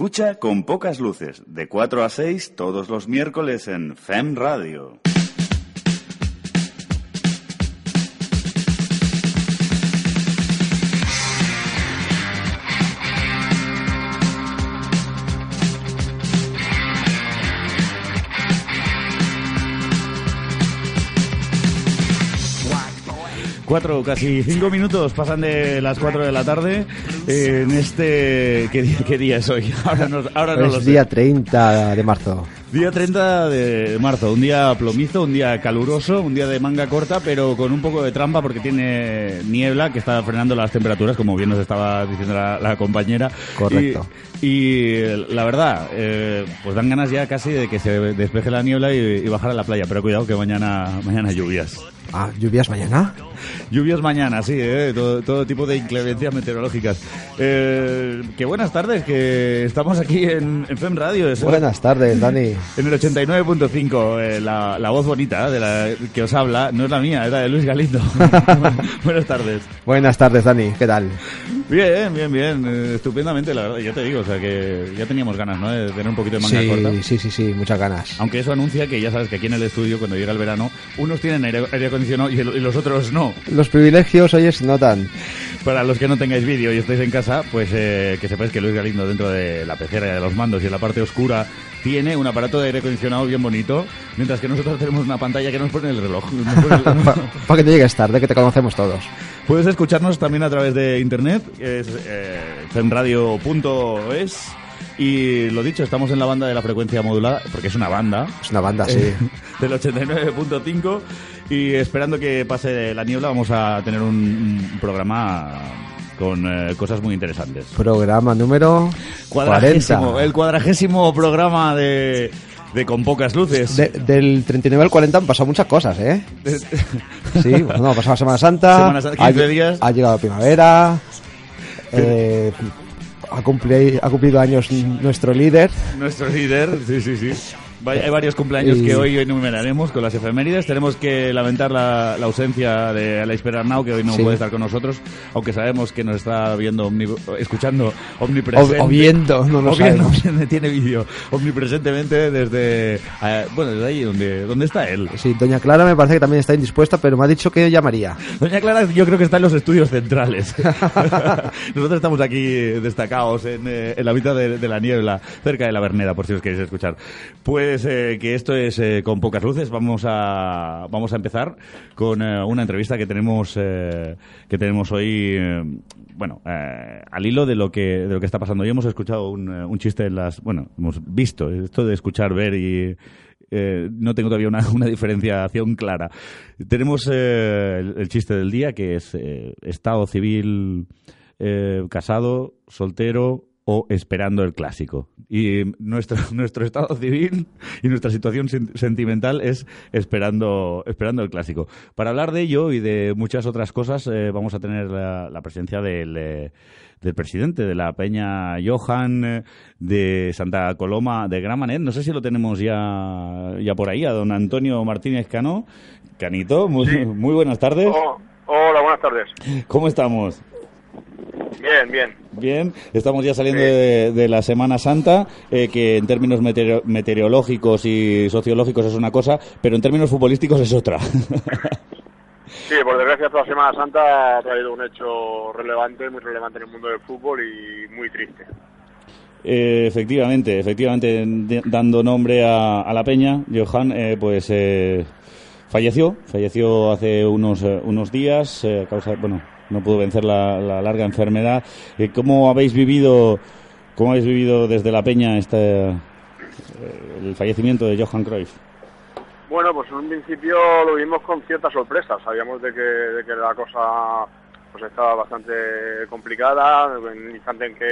Escucha con pocas luces, de 4 a 6 todos los miércoles en FEM Radio. Cuatro, casi cinco minutos pasan de las cuatro de la tarde eh, en este... ¿Qué día, qué día es hoy? Ahora no, ahora no es lo sé. día 30 de marzo. Día 30 de marzo, un día plomizo, un día caluroso, un día de manga corta, pero con un poco de trampa porque tiene niebla que está frenando las temperaturas, como bien nos estaba diciendo la, la compañera. Correcto. Y, y, la verdad, eh, pues dan ganas ya casi de que se despeje la niebla y, y bajar a la playa, pero cuidado que mañana, mañana lluvias. Ah, ¿lluvias mañana? Lluvias mañana, sí, ¿eh? todo, todo, tipo de inclemencias meteorológicas. Eh, que buenas tardes, que estamos aquí en, en FEM Radio. Es buenas tardes, Dani. En el 89.5, eh, la, la, voz bonita de la que os habla, no es la mía, es la de Luis Galindo. buenas tardes. Buenas tardes, Dani, ¿qué tal? Bien, bien, bien, eh, estupendamente, la verdad, ya te digo, o sea que ya teníamos ganas, ¿no? De tener un poquito de manga sí, corta. Sí, sí, sí, muchas ganas. Aunque eso anuncia que ya sabes que aquí en el estudio, cuando llega el verano, unos tienen aire, aire acondicionado y, el, y los otros no. Los privilegios, oye, se notan. Para los que no tengáis vídeo y estáis en casa, pues eh, que sepáis que Luis Galindo dentro de la pecera y de los mandos y en la parte oscura tiene un aparato de aire acondicionado bien bonito, mientras que nosotros tenemos una pantalla que nos pone el reloj. Para pa que te llegues tarde, que te conocemos todos. Puedes escucharnos también a través de internet, es eh, femradio.es. Y lo dicho, estamos en la banda de la frecuencia modulada, porque es una banda. Es una banda, sí. Eh, del 89.5. Y esperando que pase la niebla, vamos a tener un, programa con eh, cosas muy interesantes. Programa número cuadragésimo, 40. El cuadragésimo programa de, de Con Pocas Luces. De, del 39 al 40 han pasado muchas cosas, ¿eh? sí, bueno, ha pasado Semana Santa. Semana Santa 15 ha, días. Ha llegado primavera. Eh, ha, cumplido, ha cumplido años nuestro líder. Nuestro líder, sí, sí, sí. Hay varios cumpleaños y... que hoy enumeraremos con las efemérides. Tenemos que lamentar la, la ausencia de Aleix Perarnau, que hoy no sí. puede estar con nosotros, aunque sabemos que nos está viendo, omni, escuchando omnipresente. O, viendo, no lo o sabemos. Tiene vídeo omnipresentemente desde, eh, bueno, desde ahí donde, donde está él. Sí, doña Clara me parece que también está indispuesta, pero me ha dicho que llamaría. Doña Clara yo creo que está en los estudios centrales. Nosotros estamos aquí destacados en, eh, en la mitad de, de, la niebla, cerca de la Verneda, por si os queréis escuchar. Pues eh, que esto es eh, con pocas luces. Vamos a vamos a empezar con eh, una entrevista que tenemos que tenemos hoy. bueno, al hilo de lo que de lo que está pasando. Hoy hemos escuchado un, chiste en las. Bueno, hemos visto esto de escuchar, ver y no tengo todavía una, una diferenciación clara. Tenemos el, chiste del día que es estado civil casado, soltero o esperando el clásico. Y nuestro, nuestro estado civil y nuestra situación sentimental es esperando, esperando el clásico. Para hablar de ello y de muchas otras cosas eh, vamos a tener la, la presencia del... Eh, del presidente de la Peña Johan eh, de Santa Coloma de Gramanet. No sé si lo tenemos ya, ya por ahí, a don Antonio Martínez Cano. Canito, muy, sí. muy buenas tardes. Oh, hola, buenas tardes. ¿Cómo estamos? Bien, bien. Bien, estamos ya saliendo de, de, la Semana Santa, eh, que en términos meteoro meteorológicos y sociológicos es una cosa, pero en términos futbolísticos es otra. Sí, por desgracia toda Semana Santa ha traído un hecho relevante, muy relevante en el mundo del fútbol y muy triste. Eh, efectivamente, efectivamente, dando nombre a, a la peña, Johan, eh, pues eh, falleció, falleció hace unos, eh, unos días a causa, bueno, no pudo vencer la, la larga enfermedad. Eh, ¿Cómo habéis vivido, cómo habéis vivido desde la peña este, el fallecimiento de Johan Cruyff? Bueno, pues en un principio lo vimos con cierta sorpresa. Sabíamos de que, de que la cosa pues estaba bastante complicada. En el instante en que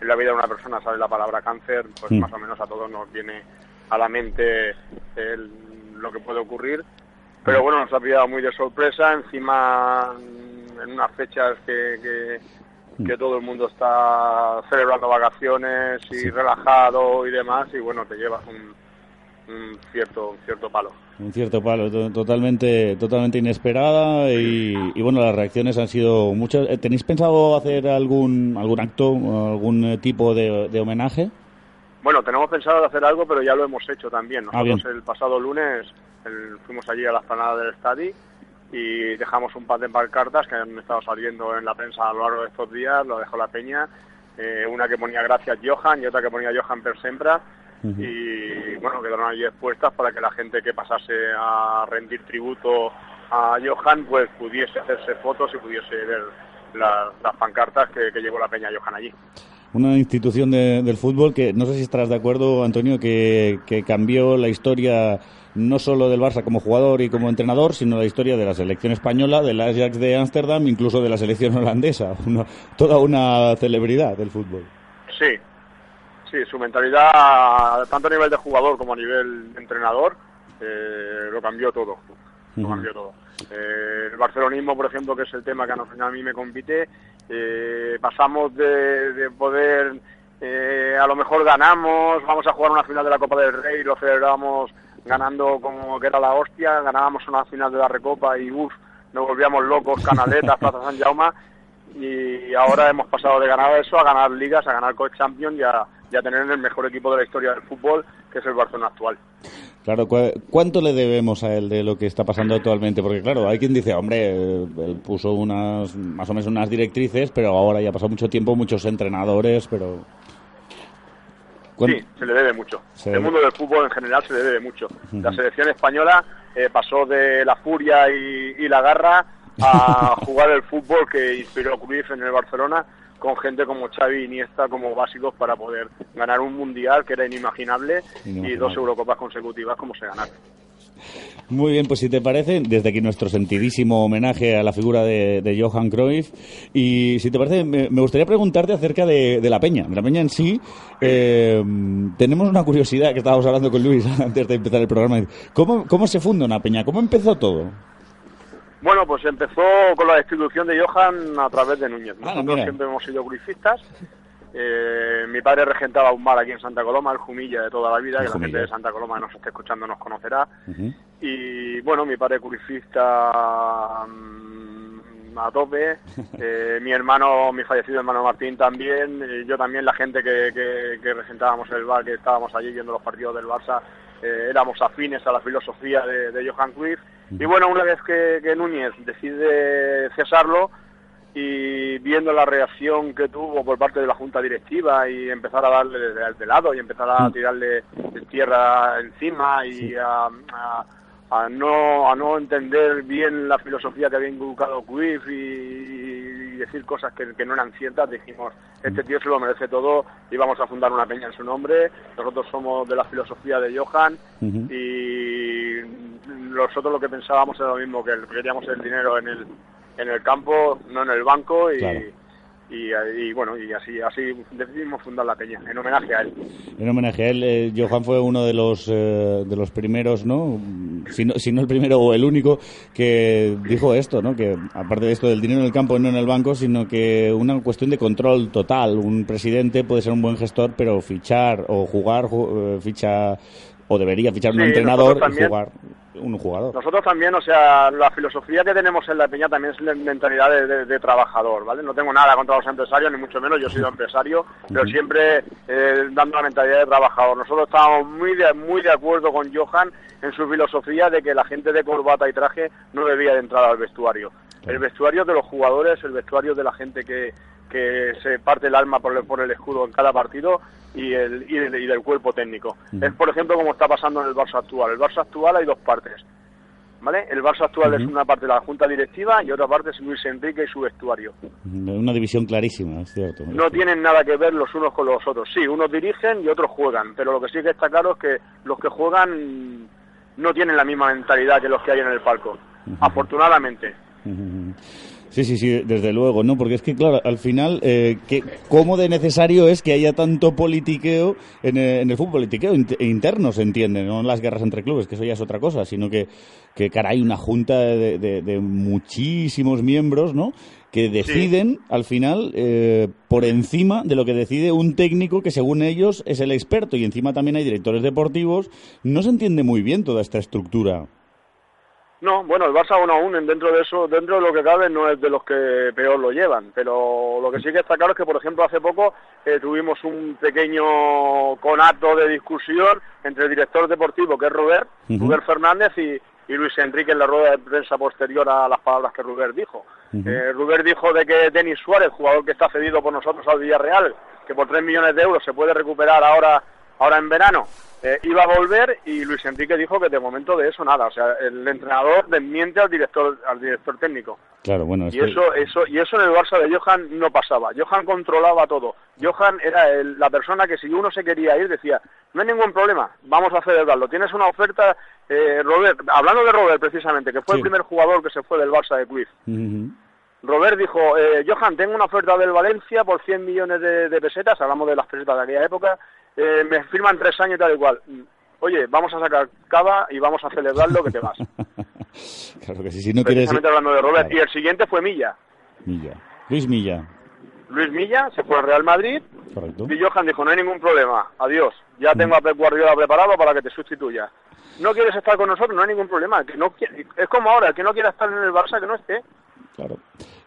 en la vida de una persona sale la palabra cáncer, pues mm. más o menos a todos nos viene a la mente el, lo que puede ocurrir. Pero bueno, nos ha pillado muy de sorpresa. Encima, en unas fechas que, que, que todo el mundo está celebrando vacaciones y sí. relajado y demás, y bueno, te llevas un un cierto, un cierto palo. Un cierto palo, totalmente, totalmente inesperada y, y, bueno, las reacciones han sido muchas. ¿Tenéis pensado hacer algún, algún acto, algún tipo de, de homenaje? Bueno, tenemos pensado hacer algo, pero ya lo hemos hecho también. Ah, Nosotros el pasado lunes fuimos allí a la esplanada del estadio y dejamos un par de pancartas que han estado saliendo en la prensa a lo largo de estos días, lo dejó la peña, eh, una que ponía gracias Johan y otra que ponía Johan per sempra y bueno, quedaron allí expuestas para que la gente que pasase a rendir tributo a Johan pues pudiese hacerse fotos y pudiese ver las pancartas que, que llevó la peña Johan allí. Una institución del fútbol que no sé si estarás de acuerdo, Antonio, que, que, cambió la historia no solo del Barça como jugador y como entrenador, sino la historia de la selección española, del Ajax de Ámsterdam, incluso de la selección holandesa. toda una celebridad del fútbol. Sí, sí, su mentalidad, tanto a nivel de jugador como a nivel de entrenador, eh, lo cambió todo. Lo cambió todo. Eh, el barcelonismo, por ejemplo, que es el tema que a mí me compite, eh, pasamos de, de poder, eh, a lo mejor ganamos, vamos a jugar una final de la Copa del Rey, lo celebramos ganando como que era la hostia, ganábamos una final de la Recopa y uff, nos volvíamos locos, Canaletas, Plaza San Jaume, y ahora hemos pasado de ganar eso a ganar ligas, a ganar Coach Champions y a, y a tener el mejor equipo de la historia del fútbol, que es el Barcelona actual. Claro, ¿cuánto le debemos a él de lo que está pasando actualmente? Porque claro, hay quien dice, hombre, él puso unas, más o menos unas directrices, pero ahora ya ha pasado mucho tiempo, muchos entrenadores, pero... Sí, se le debe mucho. el mundo del fútbol en general se le debe mucho. La selección española eh, pasó de la furia y, la garra a jugar el fútbol que inspiró a Cruyff en el Barcelona con gente como Xavi y Iniesta como básicos para poder ganar un mundial que era inimaginable, y dos Eurocopas consecutivas como se ganaron. Muy bien, pues si te parece, desde aquí nuestro sentidísimo homenaje a la figura de, Johan Cruyff. Y si te parece, me, gustaría preguntarte acerca de, la peña. La peña en sí, eh, tenemos una curiosidad que estábamos hablando con Luis antes de empezar el programa. ¿Cómo, cómo se funda una peña? ¿Cómo empezó todo? Bueno, pues empezó con la destitución de Johan a través de Núñez. Ah, Nosotros siempre hemos sido cruifistas. Eh, mi padre regentaba un bar aquí en Santa Coloma, el Jumilla de toda la vida, que la gente de Santa Coloma que nos esté escuchando nos conocerá. Y bueno, mi padre cruifista mm, a tope, eh, mi hermano, mi fallecido hermano Martín también, yo también, la gente que, que, regentábamos el bar, que estábamos allí viendo los partidos del Barça, eh, éramos afines a la filosofía de, de Johan Cruyff. Y bueno, una vez que, Núñez decide cesarlo y viendo la reacción que tuvo por parte de la Junta Directiva y empezar a darle de, lado y empezar a mm. tirarle tierra encima y a, a, no, a no entender bien la filosofía que había inculcado Quiff y, decir cosas que, que, no eran ciertas, dijimos, este tío se lo merece todo y vamos a fundar una peña en su nombre. Nosotros somos de la filosofía de Johan y nosotros lo que pensábamos era lo mismo, que queríamos el dinero en el, en el campo, no en el banco y, y, bueno, y así, así decidimos fundar la peña, en homenaje a él. En homenaje a él, eh, Johan fue uno de los, eh, de los primeros, ¿no? Si, ¿no? si no el primero o el único que dijo esto, ¿no? Que aparte de esto del dinero en el campo y no en el banco, sino que una cuestión de control total. Un presidente puede ser un buen gestor, pero fichar o jugar, eh, ficha o debería fichar un entrenador y jugar un jugador. Nosotros también, o sea, la filosofía que tenemos en la Peña también es la mentalidad de, trabajador, ¿vale? No tengo nada contra los empresarios, ni mucho menos, yo he sido empresario, pero siempre eh, dando la mentalidad de trabajador. Nosotros estábamos muy de, muy de acuerdo con Johan en su filosofía de que la gente de corbata y traje no debía de entrar al vestuario. El vestuario de los jugadores, el vestuario de la gente que, que se parte el alma por el, por el escudo en cada partido y, el, y, del cuerpo técnico. Es, por ejemplo, como está pasando en el Barça actual. El Barça actual hay dos partes. ¿Vale? El Barça actual es una parte de la junta directiva y otra parte es Luis Enrique y su vestuario. Una división clarísima, es cierto. No tienen nada que ver los unos con los otros. Sí, unos dirigen y otros juegan, pero lo que sí que está claro es que los que juegan no tienen la misma mentalidad que los que hay en el palco. Afortunadamente. Sí, sí, sí, desde luego, ¿no? Porque es que, claro, al final, eh, que, ¿cómo de necesario es que haya tanto politiqueo en, eh, el fútbol? Politiqueo interno, se entiende, no las guerras entre clubes, que eso ya es otra cosa, sino que, que hay una junta de, muchísimos miembros, ¿no? Que deciden, al final, eh, por encima de lo que decide un técnico que, según ellos, es el experto, y encima también hay directores deportivos. No se entiende muy bien toda esta estructura No, bueno, el Barça aún aún dentro de eso, dentro de lo que cabe, no es de los que peor lo llevan, pero lo que sí que está claro es que, por ejemplo, hace poco eh, tuvimos un pequeño conato de discusión entre el director deportivo, que es Robert, Robert Fernández, y, y Luis Enrique en la rueda de prensa posterior a las palabras que Robert dijo. eh, Robert dijo de que Denis Suárez, jugador que está cedido por nosotros al Villarreal, que por 3 millones de euros se puede recuperar ahora, ahora en verano, eh, iba a volver y Luis Enrique dijo que de momento de eso nada, o sea, el entrenador desmiente al director al director técnico. Claro, bueno, Y eso eso y eso en el Barça de Johan no pasaba. Johan controlaba todo. Johan era el- la persona que si uno se quería ir decía, "No hay ningún problema, vamos a celebrarlo. Tienes una oferta eh, Robert, hablando de Robert precisamente, que fue Sí. el primer jugador que se fue del Barça de Cruyff. Robert dijo, eh, Johan, tengo una oferta del Valencia por 100 millones de, de pesetas, hablamos de las pesetas de aquella época, eh, me firman tres años y tal y cual. Oye, vamos a sacar cava y vamos a celebrarlo que te vas. claro que sí, si no quieres... Hablando de Robert. Claro. Y el siguiente fue Milla. Milla. Luis Milla, Luis Milla se fue al Real Madrid correcto. y Johan dijo, no hay ningún problema, adiós, ya tengo a Pep Guardiola preparado para que te sustituya. No quieres estar con nosotros, no hay ningún problema. Que no es como ahora, que no quiera estar en el Barça, que no esté. Claro.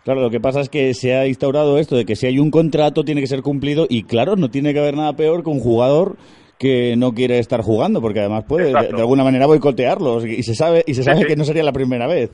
Claro, lo que pasa es que se ha instaurado esto de que si hay un contrato tiene que ser cumplido y claro, no tiene que haber nada peor que un jugador que no quiere estar jugando porque además puede de, alguna manera boicotearlos y se sabe y se sabe sí. que no sería la primera vez.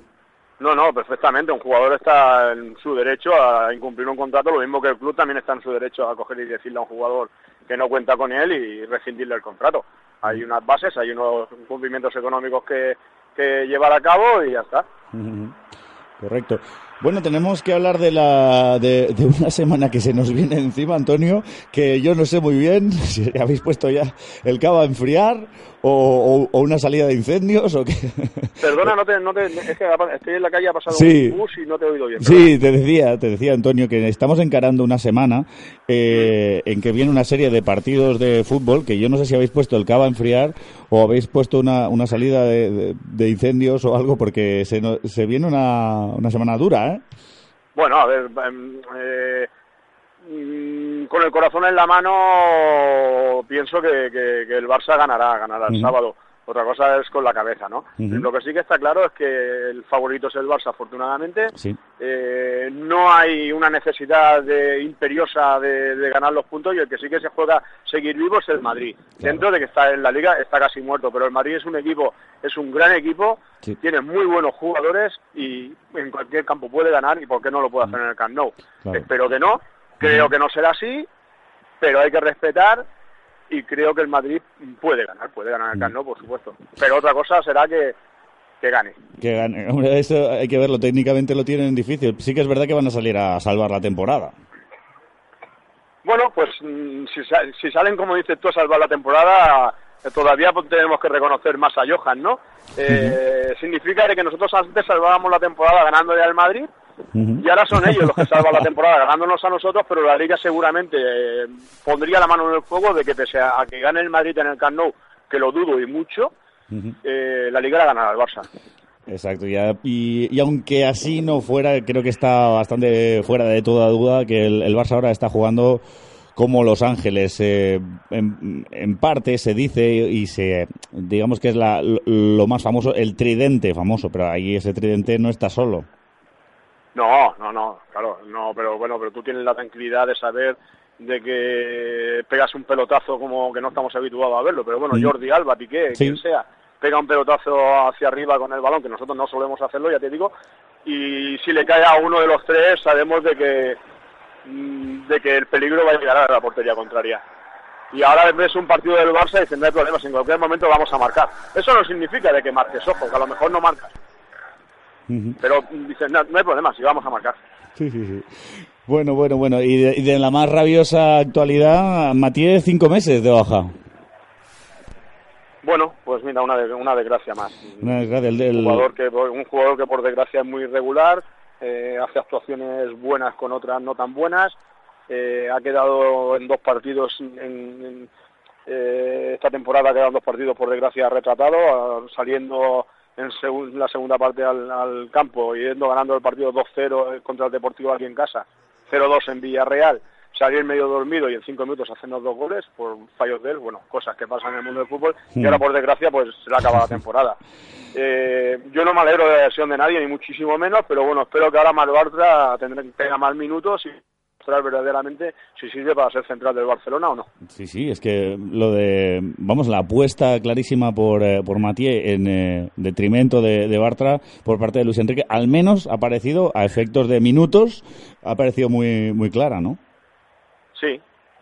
No, no, perfectamente. Un jugador está en su derecho a incumplir un contrato, lo mismo que el club también está en su derecho a coger y decirle a un jugador que no cuenta con él y rescindirle el contrato. Hay unas bases, hay unos cumplimientos económicos que, que llevar a cabo y ya está. Correcto. Bueno, tenemos que hablar de la de, de una semana que se nos viene encima, Antonio, que yo no sé muy bien si habéis puesto ya el cava a enfriar o, o- o una salida de incendios o qué. Perdona, no te, no te, es que estoy en la calle, ha pasado Sí. un bus y no te he oído bien. Sí, te decía, te decía Antonio que estamos encarando una semana eh, en que viene una serie de partidos de fútbol que yo no sé si habéis puesto el cava a enfriar o habéis puesto una, una salida de, de- de incendios o algo porque se, no- se viene una, una semana dura, ¿eh? Bueno, a ver, em, eh, mm, con el corazón en la mano pienso que, que- que el Barça ganará, ganará el sábado. Otra cosa es con la cabeza, ¿no? Lo que sí que está claro es que el favorito es el Barça, afortunadamente. Sí. Eh, no hay una necesidad de, imperiosa de, de ganar los puntos y el que sí que se juega seguir vivo es el Madrid. Claro. Dentro de que está en la liga está casi muerto, pero el Madrid es un equipo, es un gran equipo, Sí. tiene muy buenos jugadores y en cualquier campo puede ganar y por qué no lo puede hacer en el Camp Nou. Claro. Espero que no, creo que no será así, pero hay que respetar y creo que el Madrid puede ganar, puede ganar el Camp Nou, por supuesto. Pero otra cosa será que, que gane. Que gane. Hombre, eso hay que verlo, técnicamente lo tienen difícil. Sí que es verdad que van a salir a salvar la temporada. Bueno, pues mm, si, si salen, como dices tú, a salvar la temporada, eh, todavía pues, tenemos que reconocer más a Johan, ¿no? Eh, Significa que nosotros antes salvábamos la temporada ganándole al Madrid Y ahora son ellos los que salvan la temporada ganándonos a nosotros, pero la Liga seguramente eh, pondría la mano en el fuego de que pese a, que gane el Madrid en el Camp Nou, que lo dudo y mucho, eh, la Liga la ganará el Barça. Exacto, y, y aunque así no fuera, creo que está bastante fuera de toda duda que el, el Barça ahora está jugando como Los Ángeles. eh, en, en parte se dice y se, digamos que es la, lo, lo más famoso, el tridente famoso, pero ahí ese tridente no está solo. No, no, no, claro, no, pero bueno, pero tú tienes la tranquilidad de saber de que pegas un pelotazo como que no estamos habituados a verlo, pero bueno. Jordi Alba, Piqué, Sí. quien sea, pega un pelotazo hacia arriba con el balón, que nosotros no solemos hacerlo, ya te digo, y si le cae a uno de los tres, sabemos de que mm, de que el peligro va a llegar a la portería contraria. Y ahora ves un partido del Barça y dicen, no hay problemas, en cualquier momento vamos a marcar. Eso no significa de que marques, ojo, que a lo mejor no marcas, Pero dicen, no, no hay problema, si vamos a marcar. Sí, sí, sí. Bueno, bueno, bueno. Y de, y de la más rabiosa actualidad, Matías, cinco meses de baja. Bueno, pues mira, una, una desgracia más. Una desgracia, el del- un, jugador que, un jugador que por desgracia es muy irregular, eh, hace actuaciones buenas con otras no tan buenas, eh, ha quedado en dos partidos, en, en- eh, esta temporada ha quedado en dos partidos por desgracia retratado, saliendo en la segunda parte al, al campo yendo ganando el partido 2-0 contra el Deportivo aquí en casa, 0-2 en Villarreal, salir medio dormido y en cinco minutos hacernos dos goles por fallos de él, bueno, cosas que pasan en el mundo del fútbol, y ahora por desgracia pues se le acaba la temporada. Eh, yo no me alegro de la lesión de nadie, ni muchísimo menos, pero bueno, espero que ahora tendrá, tenga más minutos y verdaderamente si sirve para ser central del Barcelona o no. Sí, sí, es que lo de, vamos, la apuesta clarísima por, eh, por Matié en eh, detrimento de, de Bartra por parte de Luis Enrique, al menos ha parecido, a efectos de minutos, ha parecido muy, muy clara, ¿no? Sí,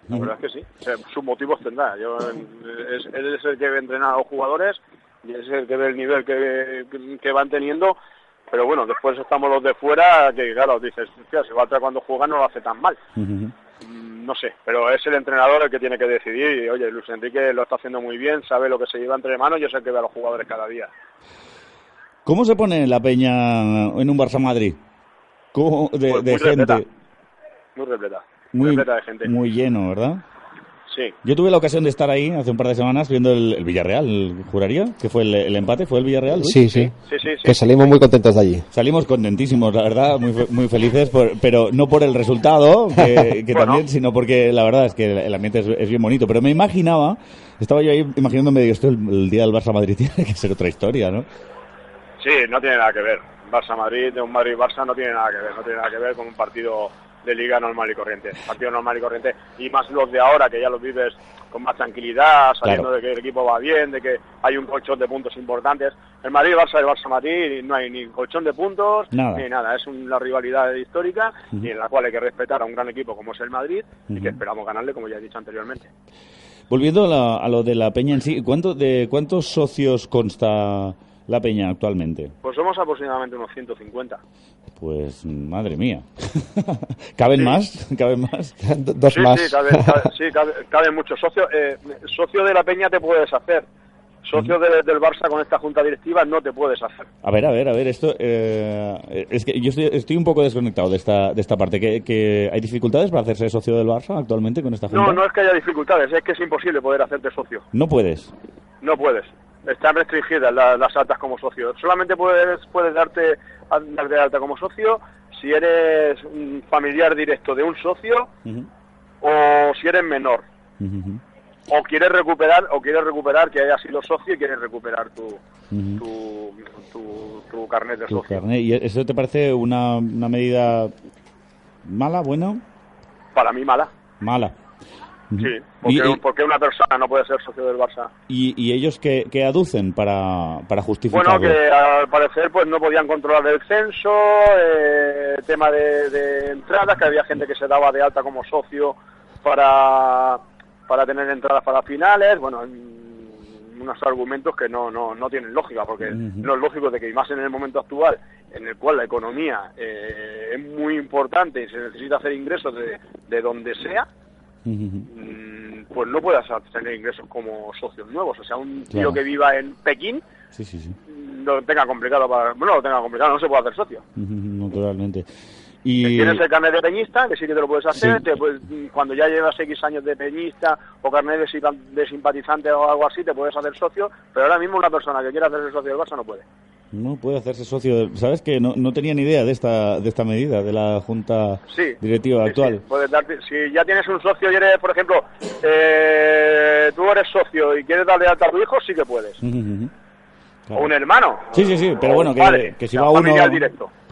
la verdad es que sí. O sea, sus motivos tendrá. Yo, es, él es el que entrena a los jugadores y es el que ve el nivel que, que van teniendo. Pero bueno, después estamos los de fuera que, claro, dices, si Bartra cuando juega no lo hace tan mal. Mm, No sé, pero es el entrenador el que tiene que decidir. Y oye, Luis Enrique lo está haciendo muy bien, sabe lo que se lleva entre manos y es el que ve a los jugadores cada día. ¿Cómo se pone la peña en un Barça Madrid? ¿Cómo de, Pues de muy gente? repleta. Muy repleta. Muy, repleta de gente. muy lleno, ¿verdad? Sí. Yo tuve la ocasión de estar ahí hace un par de semanas viendo el, el Villarreal, juraría, que fue el, el empate, fue el Villarreal. Luis? Sí, sí. Sí, sí, sí. Que salimos muy contentos de allí. Salimos contentísimos, la verdad, muy, fe- muy felices, por- pero no por el resultado, que, que Bueno. también, sino porque la verdad es que el, ambiente es, es bien bonito. Pero me imaginaba, estaba yo ahí imaginándome, digo, esto el, el día del Barça Madrid tiene que ser otra historia, ¿no? Sí, no tiene nada que ver. Barça-Madrid, de un Madrid-Barça no tiene nada que ver. No tiene nada que ver con un partido de liga normal y corriente. Partido normal y corriente. Y más los de ahora, que ya los vives con más tranquilidad, sabiendo Claro. de que el equipo va bien, de que hay un colchón de puntos importantes. El Madrid-Barça, el Barça-Madrid, no hay ni colchón de puntos, Nada. ni nada. Es una rivalidad histórica y en la cual hay que respetar a un gran equipo como es el Madrid y que esperamos ganarle, como ya he dicho anteriormente. Volviendo a, la- a lo de la peña en sí, ¿cuánto, ¿de cuántos socios consta la peña actualmente? Pues somos aproximadamente unos 150. Pues, madre mía. ¿Caben más? ¿Caben más? Do- Dos sí, más. Sí, cabe, cabe- sí, cabe, cabe mucho. Socio, eh, socio de la Peña te puedes hacer. Socio de- del Barça con esta junta directiva no te puedes hacer. A ver, a ver, a ver, esto eh, es que yo estoy, estoy un poco desconectado de esta, de esta parte. ¿Que, que hay dificultades para hacerse socio del Barça actualmente con esta junta? No, no es que haya dificultades, es que es imposible poder hacerte socio. No puedes. No puedes. Están restringidas la- las altas como socio. Solamente puedes, puedes darte alta como socio si eres un familiar directo de un socio o si eres menor. O quieres recuperar, o quieres recuperar que hayas sido socio y quieres recuperar tu, tu, tu, tu carnet de Tu socio. carnet. ¿Y eso te parece una, una medida mala, buena? Para mí mala. Mala. Sí, ¿Y, porque, y- porque una persona no puede ser socio del Barça. y- y ellos qué, qué aducen para, para justificarlo? Bueno, que al parecer pues no podían controlar el censo, eh, tema de, de entradas, que había gente que se daba de alta como socio para, para tener entradas para finales, bueno, unos argumentos que no, no, no tienen lógica, porque Ujú. no es lógico de que, y más en el momento actual, en el cual la economía eh, es muy importante y se necesita hacer ingresos de, de donde sea, Mm, pues no puedas tener ingresos como socios nuevos. O sea, un tío Claro. que viva en Pekín Sí, sí, lo tenga complicado para... Bueno, lo tenga complicado, no se puede hacer socio. Naturalmente. Y... Tienes el carnet de peñista, que sí que te lo puedes hacer, Sí. te puedes- cuando ya llevas X años de peñista o carnet de, de simpatizante o algo así, te puedes hacer socio, pero ahora mismo una persona que quiera hacerse socio del Barça no puede. No puede hacerse socio. ¿Sabes que no, no tenía ni idea de esta, de esta medida, de la junta Sí. directiva Sí, actual? sí, puedes darte, si ya tienes un socio y eres, por ejemplo, eh, tú eres socio y quieres darle alta a tu hijo, sí que puedes. Claro. O un hermano. Sí, sí, sí, pero bueno, que, padre, que si va uno,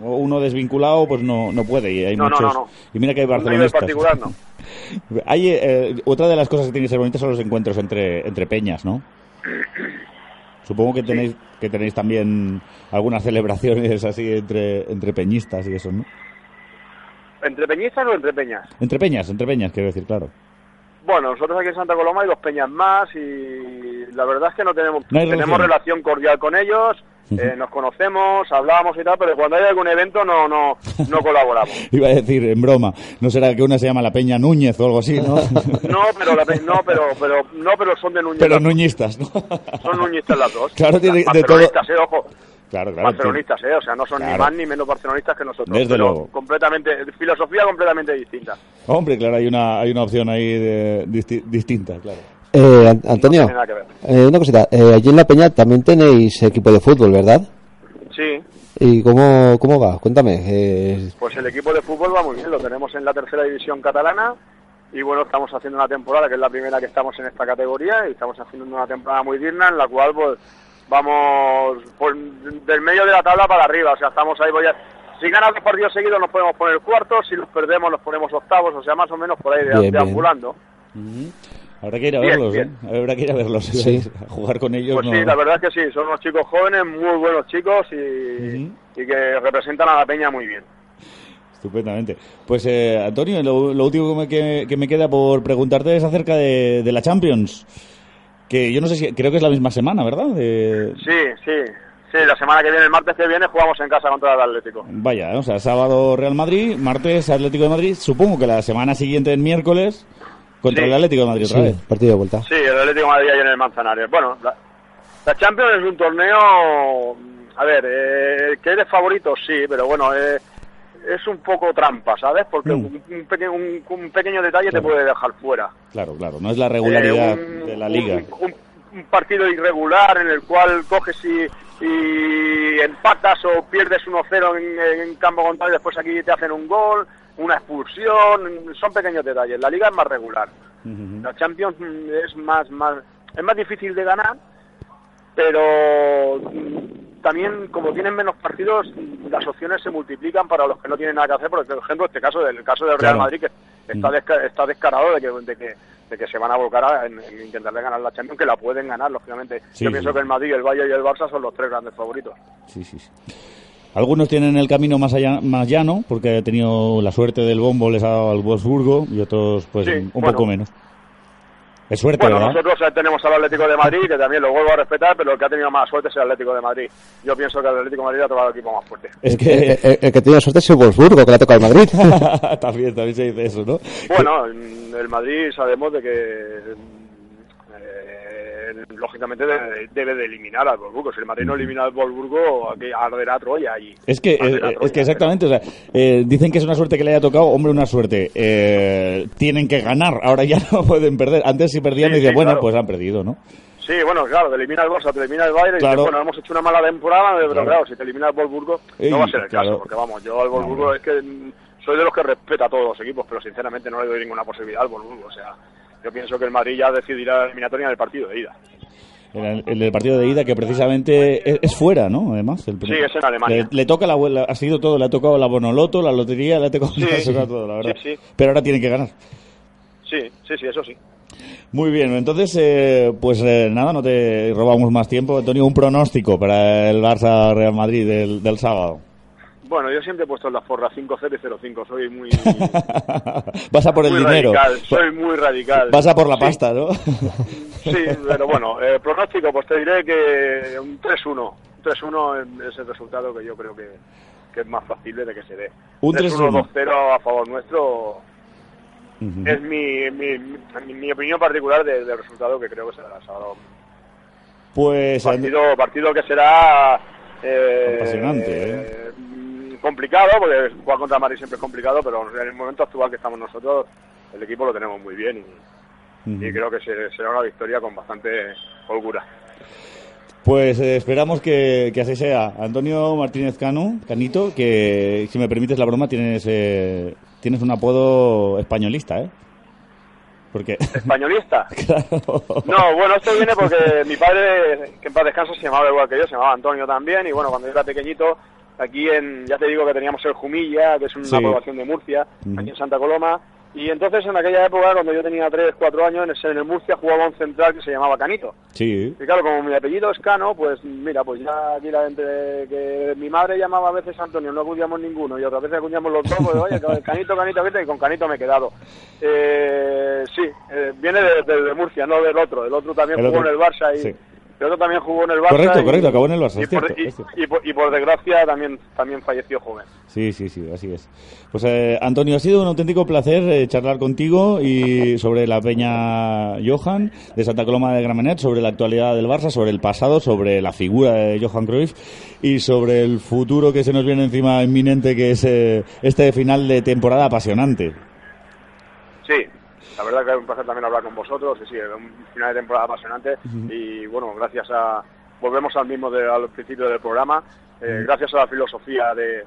uno desvinculado, pues no, no puede. Y hay No, muchos. no. Y mira que hay barcelonistas. particular no. Hay, eh, otra de las cosas que tienen que ser bonitas son los encuentros entre, entre peñas, ¿no? Supongo que tenéis que tenéis también algunas celebraciones así entre, entre peñistas y eso, ¿no? ¿Entre peñistas o entre peñas? Entre peñas, entre peñas, quiero decir, claro. Bueno, nosotros aquí en Santa Coloma hay dos peñas más y la verdad es que no tenemos No tenemos relación. relación cordial con ellos, eh, nos conocemos, hablamos y tal, pero cuando hay algún evento no no no colaboramos. Iba a decir, en broma, ¿no será que una se llama la Peña Núñez o algo así, no? No, pero la no, pero pero no, pero son de Núñez. Pero nuñistas, ¿no? son nuñistas las dos. Claro, tiene de Barcelonistas, eh, ojo. Claro, claro. barcelonistas, eh, o sea, no son ni Claro. más ni menos barcelonistas que nosotros. Desde pero luego. completamente filosofía completamente distinta. Hombre, claro, hay una, hay una opción ahí de- disti- distinta, claro. Eh, An- Antonio, No eh, una cosita. Eh, allí en La Peña también tenéis equipo de fútbol, ¿verdad? Sí, ¿Y cómo, cómo va? Cuéntame. Eh, Pues el equipo de fútbol va muy bien, lo tenemos en la tercera división catalana y bueno, estamos haciendo una temporada que es la primera que estamos en esta categoría y estamos haciendo una temporada muy digna en la cual pues vamos por, del medio de la tabla para arriba, o sea, estamos ahí, voy a, si ganan los partidos seguidos nos podemos poner cuartos, si los perdemos nos ponemos octavos, o sea, más o menos por ahí Bien, deambulando. Habrá que ir a Bien, verlos, bien. ¿eh? Habrá que ir a verlos. Sí. A jugar con ellos. Pues no- sí, la verdad es que sí, son unos chicos jóvenes, muy buenos chicos y, y que representan a la peña muy bien. Estupendamente. Pues, eh, Antonio, lo, lo último que me, que- que me queda por preguntarte es acerca de, de la Champions. Que yo no sé si. Creo que es la misma semana, ¿verdad? De- Sí, sí, sí, la semana que viene, el martes que viene, jugamos en casa contra el Atlético. Vaya, o sea, sábado Real Madrid, martes Atlético de Madrid. Supongo que la semana siguiente, en miércoles, contra Sí. el Atlético de Madrid otra Sí, vez. partido de vuelta. Sí, el Atlético de Madrid ahí en el Manzanares. Bueno, la, la Champions es un torneo, a ver, eh, que eres favorito, sí, pero bueno, eh, es un poco trampa, ¿sabes? Porque Mm. un, un peque- un- un pequeño detalle te puede dejar fuera. Claro, claro. No es la regularidad Eh, un- de la liga. Un, partido irregular en el cual coges y, y empatas o pierdes 1-0 en, en campo contrario y después aquí te hacen un gol, una expulsión, son pequeños detalles. La liga es más regular. La Champions es más, más, es más difícil de ganar, pero también como tienen menos partidos, las opciones se multiplican para los que no tienen nada que hacer. Por ejemplo, este caso del caso del Real Claro. Madrid que está, Mm. desca- está descarado de que, de que de que se van a volcar a- en, en intentarle ganar la Champions, que la pueden ganar, lógicamente. Sí, Yo sí. pienso que el Madrid, el Bayern y el Barça son los tres grandes favoritos. Sí, sí, sí. Algunos tienen el camino más, allá, más llano, porque ha tenido la suerte del bombo, les ha dado al Wolfsburgo, y otros, pues, Sí, un bueno. poco menos. Es suerte, Bueno, ¿verdad? nosotros eh, tenemos al Atlético de Madrid, que también lo vuelvo a respetar, pero el que ha tenido más suerte es el Atlético de Madrid. Yo pienso que el Atlético de Madrid ha tocado el equipo más fuerte. Es Eh, que... eh, el que tiene suerte es el Wolfsburgo, que le ha tocado al Madrid. también, también se dice eso, ¿no? Bueno, en el Madrid sabemos de que eh, lógicamente debe, debe de eliminar al Wolfsburgo. Si el Madrid no elimina al Wolfsburgo, aquí arderá Troya y Es que, Troya, es que exactamente, o sea, eh, dicen que es una suerte que le haya tocado, hombre, una suerte. Eh, tienen que ganar, ahora ya no pueden perder. Antes si perdían, Sí, decían, sí, bueno, claro. pues han perdido, ¿no? Sí, bueno, claro, te elimina el Barça, te elimina el Bayern y Claro. dices, bueno, hemos hecho una mala temporada, pero Claro. claro, si te elimina el Wolfsburgo Ey, no va a ser el caso, porque vamos, yo al Wolfsburgo es que soy de los que respeta a todos los equipos, pero sinceramente no le doy ninguna posibilidad al Wolfsburgo, o sea, yo pienso que el Madrid ya decidirá la eliminatoria en el partido de ida. El, el del partido de ida, que precisamente es, es fuera, ¿no? Además, el Sí, es en Alemania. Le, le toca la, la- ha sido todo, le ha tocado la bonoloto, la lotería, le ha tocado, Sí. le ha tocado todo, la verdad. Sí, sí. Pero ahora tienen que ganar. Sí, sí, sí, eso sí. Muy bien, entonces, eh, pues eh, nada, no te robamos más tiempo. Antonio, un pronóstico para el Barça-Real Madrid del, del sábado. Bueno, yo siempre he puesto en la forra 5-0 y 0-5, soy muy, Vas a por el dinero. radical, soy muy radical. Vas a por la Sí, pasta, ¿no? Sí, pero bueno, eh, pronóstico, pues te diré que un 3-1. Un 3-1 es el resultado que yo creo que, que es más factible de que se dé. Un 3-1, 2-0 a favor nuestro Ujú. es mi, mi, mi, mi opinión particular de- del resultado que creo que será el sábado. Pues Partido, partido que será... eh, Apasionante, eh, mm, complicado, porque jugar contra Madrid siempre es complicado, pero en el momento actual que estamos nosotros, el equipo lo tenemos muy bien y, creo que se- será una victoria con bastante holgura. Pues eh, esperamos que, que así sea. Antonio Martínez Cano, Canito, que si me permites la broma, tienes eh, tienes un apodo españolista, ¿eh? Porque, ¿Españolista? claro. No, bueno, esto viene porque mi padre, que en paz descanso, se llamaba igual que yo, se llamaba Antonio también, y bueno, cuando yo era pequeñito, aquí en, ya te digo que teníamos el Jumilla, que es una Sí. población de Murcia, aquí en Santa Coloma, y entonces en aquella época, cuando yo tenía 3, 4 años, en el- en el Murcia jugaba un central que se llamaba Canito. Sí. Y claro, como mi apellido es Cano, pues mira, pues ya aquí la gente que mi madre llamaba a veces Antonio, no acuñamos ninguno, y otras veces acuñamos los dos, pues oye, Canito, Canito, Canito, y con Canito me he quedado. Eh, sí, eh, viene de, de- de Murcia, no del otro. El otro también El jugó otro, en el Barça y sí. Otro también jugó en el Barça. Correcto, y- correcto, acabó en el Barça, Y, es por, cierto, y- es cierto. y por- y por desgracia también, también falleció joven. Sí, sí, sí, así es. Pues eh, Antonio, ha sido un auténtico placer eh, charlar contigo y sobre la Peña Johan de Santa Coloma de Gramenet, sobre la actualidad del Barça, sobre el pasado, sobre la figura de Johan Cruyff y sobre el futuro que se nos viene encima inminente, que es eh, este final de temporada apasionante. Sí, la verdad que es un placer también hablar con vosotros. Sí, es un final de temporada apasionante. Y bueno, gracias a. Volvemos al mismo de, al principio del programa. eh, Gracias a la filosofía de,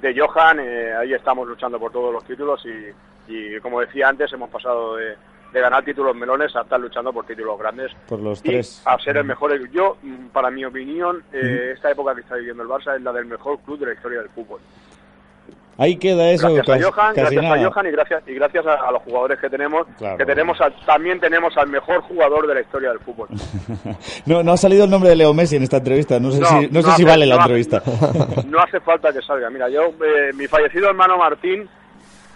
de Johan, eh, ahí estamos luchando por todos los títulos y, Y como decía antes, hemos pasado de, de ganar títulos melones a estar luchando por títulos grandes. Por los y tres. a ser el mejor. Yo, para mi opinión, eh, esta época que está viviendo el Barça es la del mejor club de la historia del fútbol. Ahí queda eso. Gracias casi- a Johan, casi gracias nada. a Johan y gracias y gracias a, a los jugadores que tenemos, Claro. que tenemos al- también tenemos al mejor jugador de la historia del fútbol. No, no ha salido el nombre de Leo Messi en esta entrevista. No sé si, no sé si hace- vale la no hace- entrevista. No hace falta que salga. Mira, yo, eh, mi fallecido hermano Martín,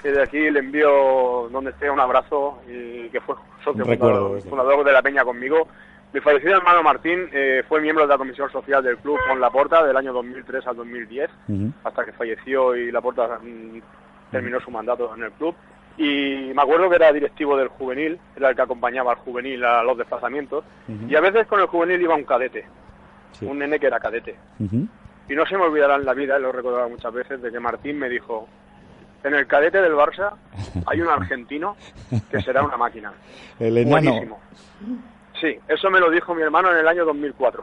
que de aquí le envío donde esté un abrazo y que fue socio Recuerdo fundador, fundador de la Peña conmigo. Mi fallecido hermano Martín eh, fue miembro de la comisión social del club con Laporta del año 2003 al 2010, Ujú. hasta que falleció y Laporta mm, terminó su mandato en el club. Y me acuerdo que era directivo del juvenil, era el que acompañaba al juvenil a los desplazamientos. Y a veces con el juvenil iba un cadete, Sí. un nene que era cadete. Y no se me olvidará en la vida, lo he recordado muchas veces, de que Martín me dijo, en el cadete del Barça hay un argentino que será una máquina. El enano. Buenísimo. Sí, eso me lo dijo mi hermano en el año 2004.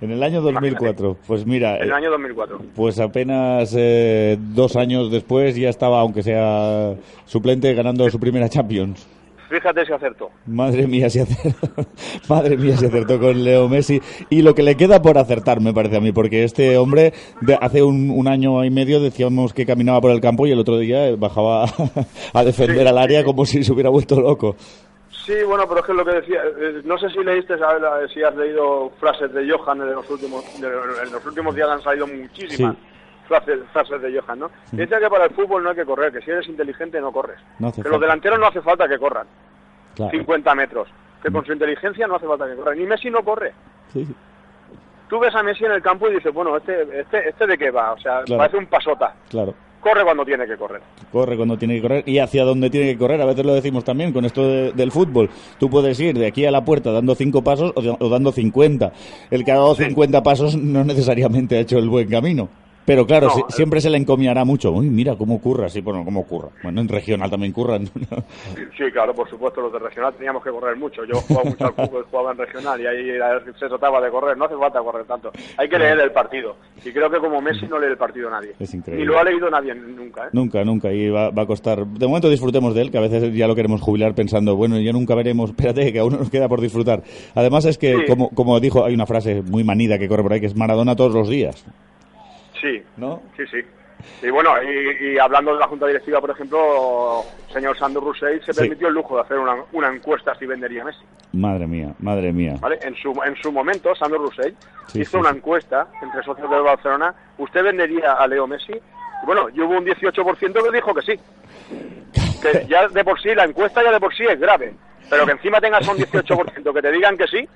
En el año 2004. Pues mira, En el año 2004. pues apenas eh, dos años después ya estaba, aunque sea suplente, ganando su primera Champions. Fíjate si acertó. Madre mía, si acertó. Madre mía, si acertó con Leo Messi. Y lo que le queda por acertar, me parece a mí, porque este hombre de hace un, un año y medio decíamos que caminaba por el campo y el otro día bajaba a defender Sí, al área sí, sí. como si se hubiera vuelto loco. Sí, bueno, pero es que lo que decía, eh, no sé si leíste, sabes, si has leído frases de Johan en los últimos, en los últimos días han salido muchísimas Sí. frases, frases de Johan, ¿no? Dice que para el fútbol no hay que correr, que si eres inteligente no corres. No que los delanteros no hace falta que corran Claro. 50 metros, que con su inteligencia no hace falta que corran. Ni Messi no corre. Sí, sí. Tú ves a Messi en el campo y dices, bueno, este, este, este de qué va, o sea, Claro. parece un pasota. Claro. Corre cuando tiene que correr. corre cuando tiene que correr y hacia dónde tiene que correr. A veces lo decimos también con esto de- del fútbol. Tú puedes ir de aquí a la puerta dando cinco pasos o, o dando 50. El que ha dado 50 pasos no necesariamente ha hecho el buen camino. Pero claro, No, si- siempre se le encomiará mucho. Uy, mira cómo curra. Sí, bueno, cómo curra. Bueno, en regional también curran. Sí, claro, por supuesto, los de regional teníamos que correr mucho. Yo jugaba mucho al fútbol, jugaba en regional y ahí se trataba de correr. No hace falta correr tanto. Hay que leer el partido. Y creo que como Messi no lee el partido nadie. Es increíble. Ni lo ha leído nadie nunca, ¿eh? Nunca, nunca. Y va, va a costar. De momento disfrutemos de él, que a veces ya lo queremos jubilar pensando, bueno, ya nunca veremos. Espérate, que aún nos queda por disfrutar. Además es que, Sí. como, como dijo, hay una frase muy manida que corre por ahí, que es Maradona todos los días. Sí, ¿No? sí, sí. Y bueno, y, y hablando de la Junta Directiva, por ejemplo, señor Sandro Rousseff se Sí. permitió el lujo de hacer una, una encuesta si vendería Messi. Madre mía, madre mía. ¿vale? En su, en su momento, Sandro Rousseff Sí, hizo sí, una encuesta entre socios del Barcelona. ¿Usted vendería a Leo Messi? Y bueno, y hubo un 18% que dijo que sí. Ya de por sí, la encuesta ya de por sí es grave. Pero que encima tengas un 18% que te digan que sí,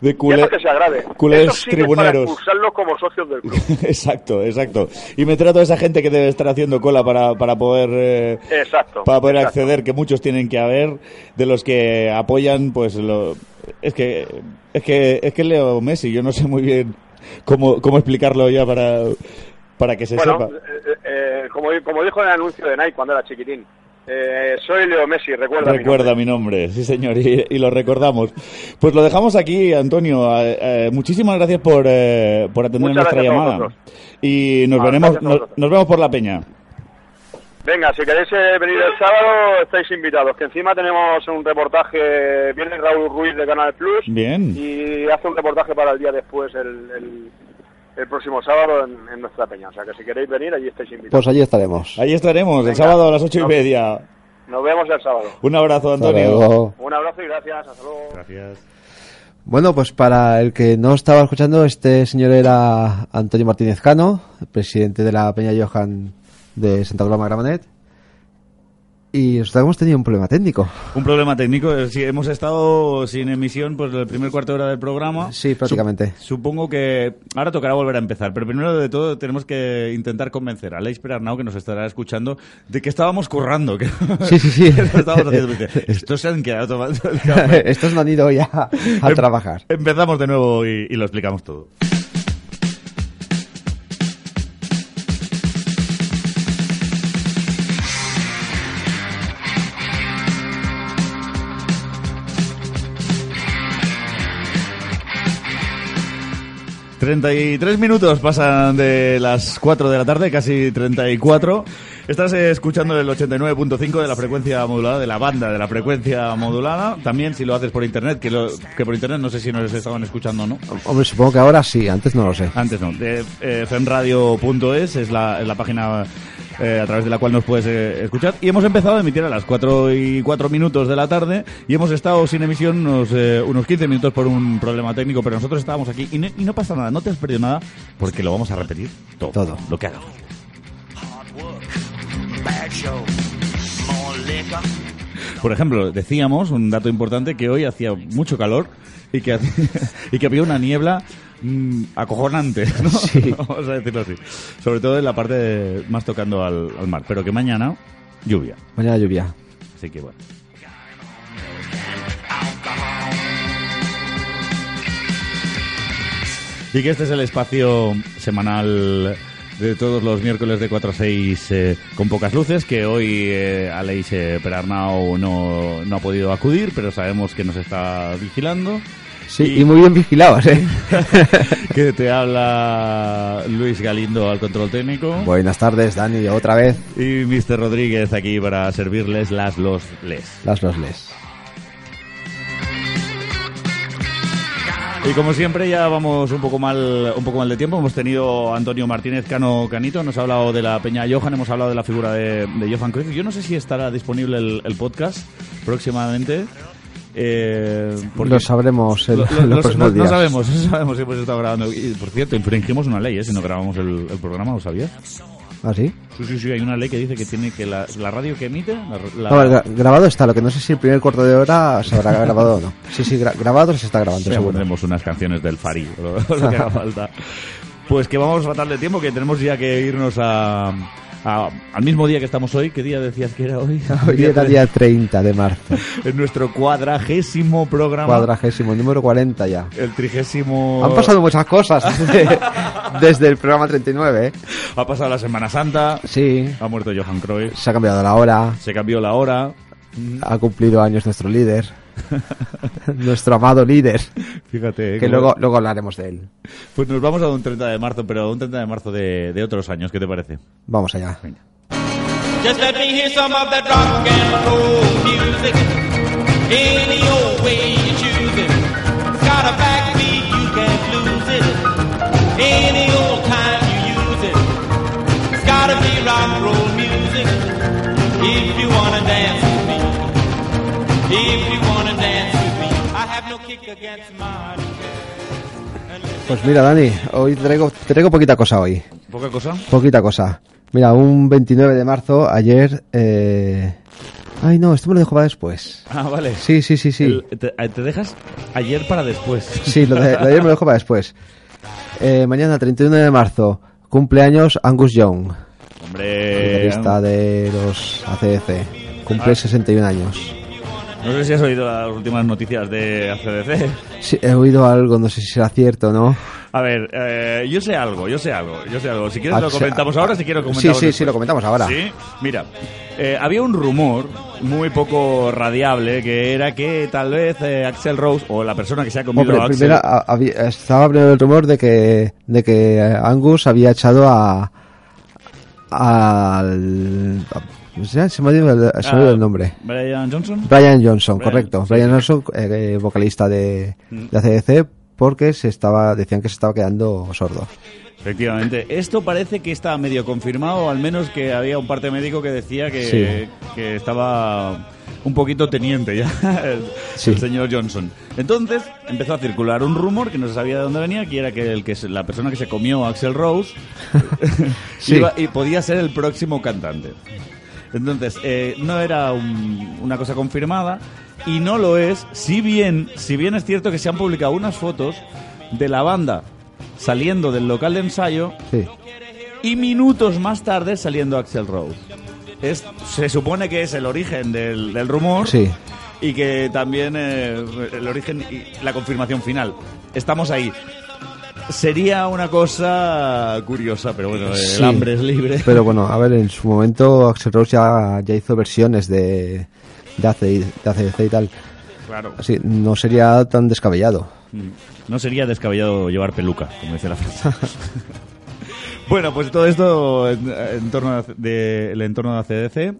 De ya culé- no es que sea grave. culés Eso sí que es para tribuneros. como socios del club. exacto, exacto. Y meter a toda esa gente que debe estar haciendo cola para, para poder eh, Exacto. para poder exacto. acceder, que muchos tienen que haber, de los que apoyan, pues lo, es que es que es que Leo Messi, yo no sé muy bien cómo, cómo explicarlo ya para para que se Bueno, sepa. eh, eh, como, como dijo en el anuncio de Nike cuando era chiquitín, eh, soy Leo Messi, recuerda. mi nombre. mi nombre, sí señor, y, y lo recordamos. Pues lo dejamos aquí, Antonio. Eh, eh, muchísimas gracias por, eh, por atender Muchas nuestra llamada. Y nos Ah, veremos, nos, vemos por la peña. Venga, si queréis eh, venir el sábado, estáis invitados. Que encima tenemos un reportaje, viene Raúl Ruiz de Canal Plus Bien. y hace un reportaje para el día después, el, el, el próximo sábado en, en nuestra peña. O sea que si queréis venir, allí estáis invitados. Pues allí estaremos. Ahí estaremos, el sábado a las ocho y media. Nos vemos el sábado. Un abrazo, Antonio. Un abrazo y gracias. Hasta luego. Gracias. Bueno, pues para el que no estaba escuchando, este señor era Antonio Martínez Cano, presidente de la Peña Johan de Santa Coloma Gramanet. Y nosotros hemos tenido un problema técnico. Un problema técnico. Sí, hemos estado sin emisión pues el primer cuarto de hora del programa. Sí, prácticamente. Sup- supongo que ahora tocará volver a empezar, pero primero de todo tenemos que intentar convencer a Leis Perarnau, que nos estará escuchando, de que estábamos currando. Que Sí, sí, sí. que lo estábamos haciendo. Dice, Estos se han quedado tomando el café. Estos no han ido ya a Em- trabajar. Empezamos de nuevo y, y lo explicamos todo. Treinta y tres minutos pasan de las 4 de la tarde, casi 34. Estás escuchando el 89.5 de la frecuencia modulada, de la banda de la frecuencia modulada. También si lo haces por internet, que, lo- que por internet no sé si nos estaban escuchando o no. Hombre, supongo que ahora sí, antes no lo sé. Antes no. Eh, femradio.es es la, es la página eh, a través de la cual nos puedes eh, escuchar. Y hemos empezado a emitir a las 4 y 4 minutos de la tarde y hemos estado sin emisión unos, eh, unos 15 minutos por un problema técnico, pero nosotros estábamos aquí y, no- y no pasa nada, no te has perdido nada porque lo vamos a repetir todo. Todo. Lo que haga. Por ejemplo, decíamos, un dato importante, que hoy hacía mucho calor y que, hacía- y que había una niebla mm, acojonante, ¿no? Sí. Vamos a decirlo así. Sobre todo en la parte de- más tocando al, al mar. Pero que mañana, lluvia. Mañana lluvia. Así que bueno. Y que este es el espacio semanal de todos los miércoles de 4 a 6 eh, con pocas luces, que hoy eh, Aleix eh, Perarnau no, no ha podido acudir, pero sabemos que nos está vigilando. Sí, y, muy bien vigilados, ¿eh? que te habla Luis Galindo al control técnico. Buenas tardes, Dani, otra vez. Y Mr. Rodríguez aquí para servirles las los les. Las los les. Y como siempre ya vamos un poco mal un poco mal de tiempo. Hemos tenido a Antonio Martínez Cano Canito, nos ha hablado de la Peña Johan, hemos hablado de la figura de, de Johan Cruyff. Yo no sé si estará disponible el, el podcast próximamente. Eh, porque- Lo sabremos en, Lo- lo- en los lo- próximos no, no días. sabemos, no sabemos si hemos estado grabando. Y por cierto, infringimos una ley, ¿eh? Si no grabamos el, el programa, ¿lo sabías? ¿Ah, sí? Sí, sí, sí, hay una ley que dice que tiene que la, la radio que emite... La, la- No, gra- grabado está, lo que no sé si el primer cuarto de hora se habrá grabado o no. Sí, sí, gra- grabado se está grabando, Ya seguro. pondremos unas canciones del lo, o lo que haga falta. Pues que vamos fatal de tiempo, que tenemos ya que irnos a, a- al mismo día que estamos hoy. ¿Qué día decías que era hoy? Hoy era día 30 de marzo, En nuestro cuadragésimo programa. cuadragésimo, número 40 ya. El trigésimo... Han pasado muchas cosas desde, desde el programa 39, ¿eh? Ha pasado la Semana Santa. Sí, Ha muerto Johan Cruyff. se ha cambiado la hora, Se cambió la hora. ha cumplido años nuestro líder, nuestro amado líder, Fíjate. que cómo- luego, luego hablaremos de él. Pues nos vamos a un 30 de marzo, pero a un 30 de marzo de, de otros años. ¿Qué te parece? Vamos allá. Just let me hear some of that rock and roll music. Any old way you choose it. It's got a backbeat, you can't lose it. Any old time you use it. It's gotta be rock and roll music. If you wanna dance Pues mira, Dani, hoy traigo, traigo poquita cosa hoy. ¿Poca cosa? Poquita cosa. Mira, un 29 de marzo, ayer... Eh... Ay, no, esto me lo dejo para después. Ah, vale. Sí, sí, sí, sí. El- te, eh, te dejas ayer para después. Sí, lo de, lo de ayer me lo dejo para después. Eh, mañana, 31 de marzo, cumpleaños Angus Young, Hombre, guitarrista de los ACDC. Cumple Ah. 61 años. No sé si has oído las últimas noticias de ACDC. Sí, he oído algo, no sé si será cierto o no. A ver, eh, yo sé algo, yo sé algo, yo sé algo. Si quieres Ah, lo sí, comentamos ah, ahora, si quiero Sí, comentamos sí, sí, después. lo comentamos ahora. Sí, mira, eh, había un rumor muy poco radiable que era que tal vez eh, Axel Rose o la persona que se ha comido Hombre, a Axel primero a- había- estaba primero el rumor de que, de que Angus había echado a. al. ¿cómo se me ha olvidado el- se me el nombre. Brian Johnson. Brian Johnson, Brian, correcto. sí, Brian. Johnson, eh, vocalista de, Mm. de ACDC, porque se estaba, decían que se estaba quedando sordo. Efectivamente. Esto parece que está medio confirmado, al menos que había un parte médico que decía que, Sí. que estaba un poquito teniente ya el, Sí. el señor Johnson. Entonces empezó a circular un rumor que no se sabía de dónde venía, que era que, el que la persona que se comió a Axel Rose Sí. iba- y podía ser el próximo cantante. Entonces, eh, no era un- una cosa confirmada y no lo es, si bien, si bien es cierto que se han publicado unas fotos de la banda saliendo del local de ensayo Sí. y minutos más tarde saliendo Axel Rose. Es, se supone que es el origen del, del rumor Sí. y que también eh, el origen y la confirmación final. Estamos ahí. Sería una cosa curiosa, pero bueno, el Sí. hambre es libre. Pero bueno, a ver, en su momento Axel Rose ya, ya hizo versiones de, de, AC, de ACDC y tal. Claro. Así, no sería tan descabellado. Mm. No sería descabellado llevar peluca, como dice la frase. Bueno, pues todo esto en, en torno a- de, el entorno de ACDC.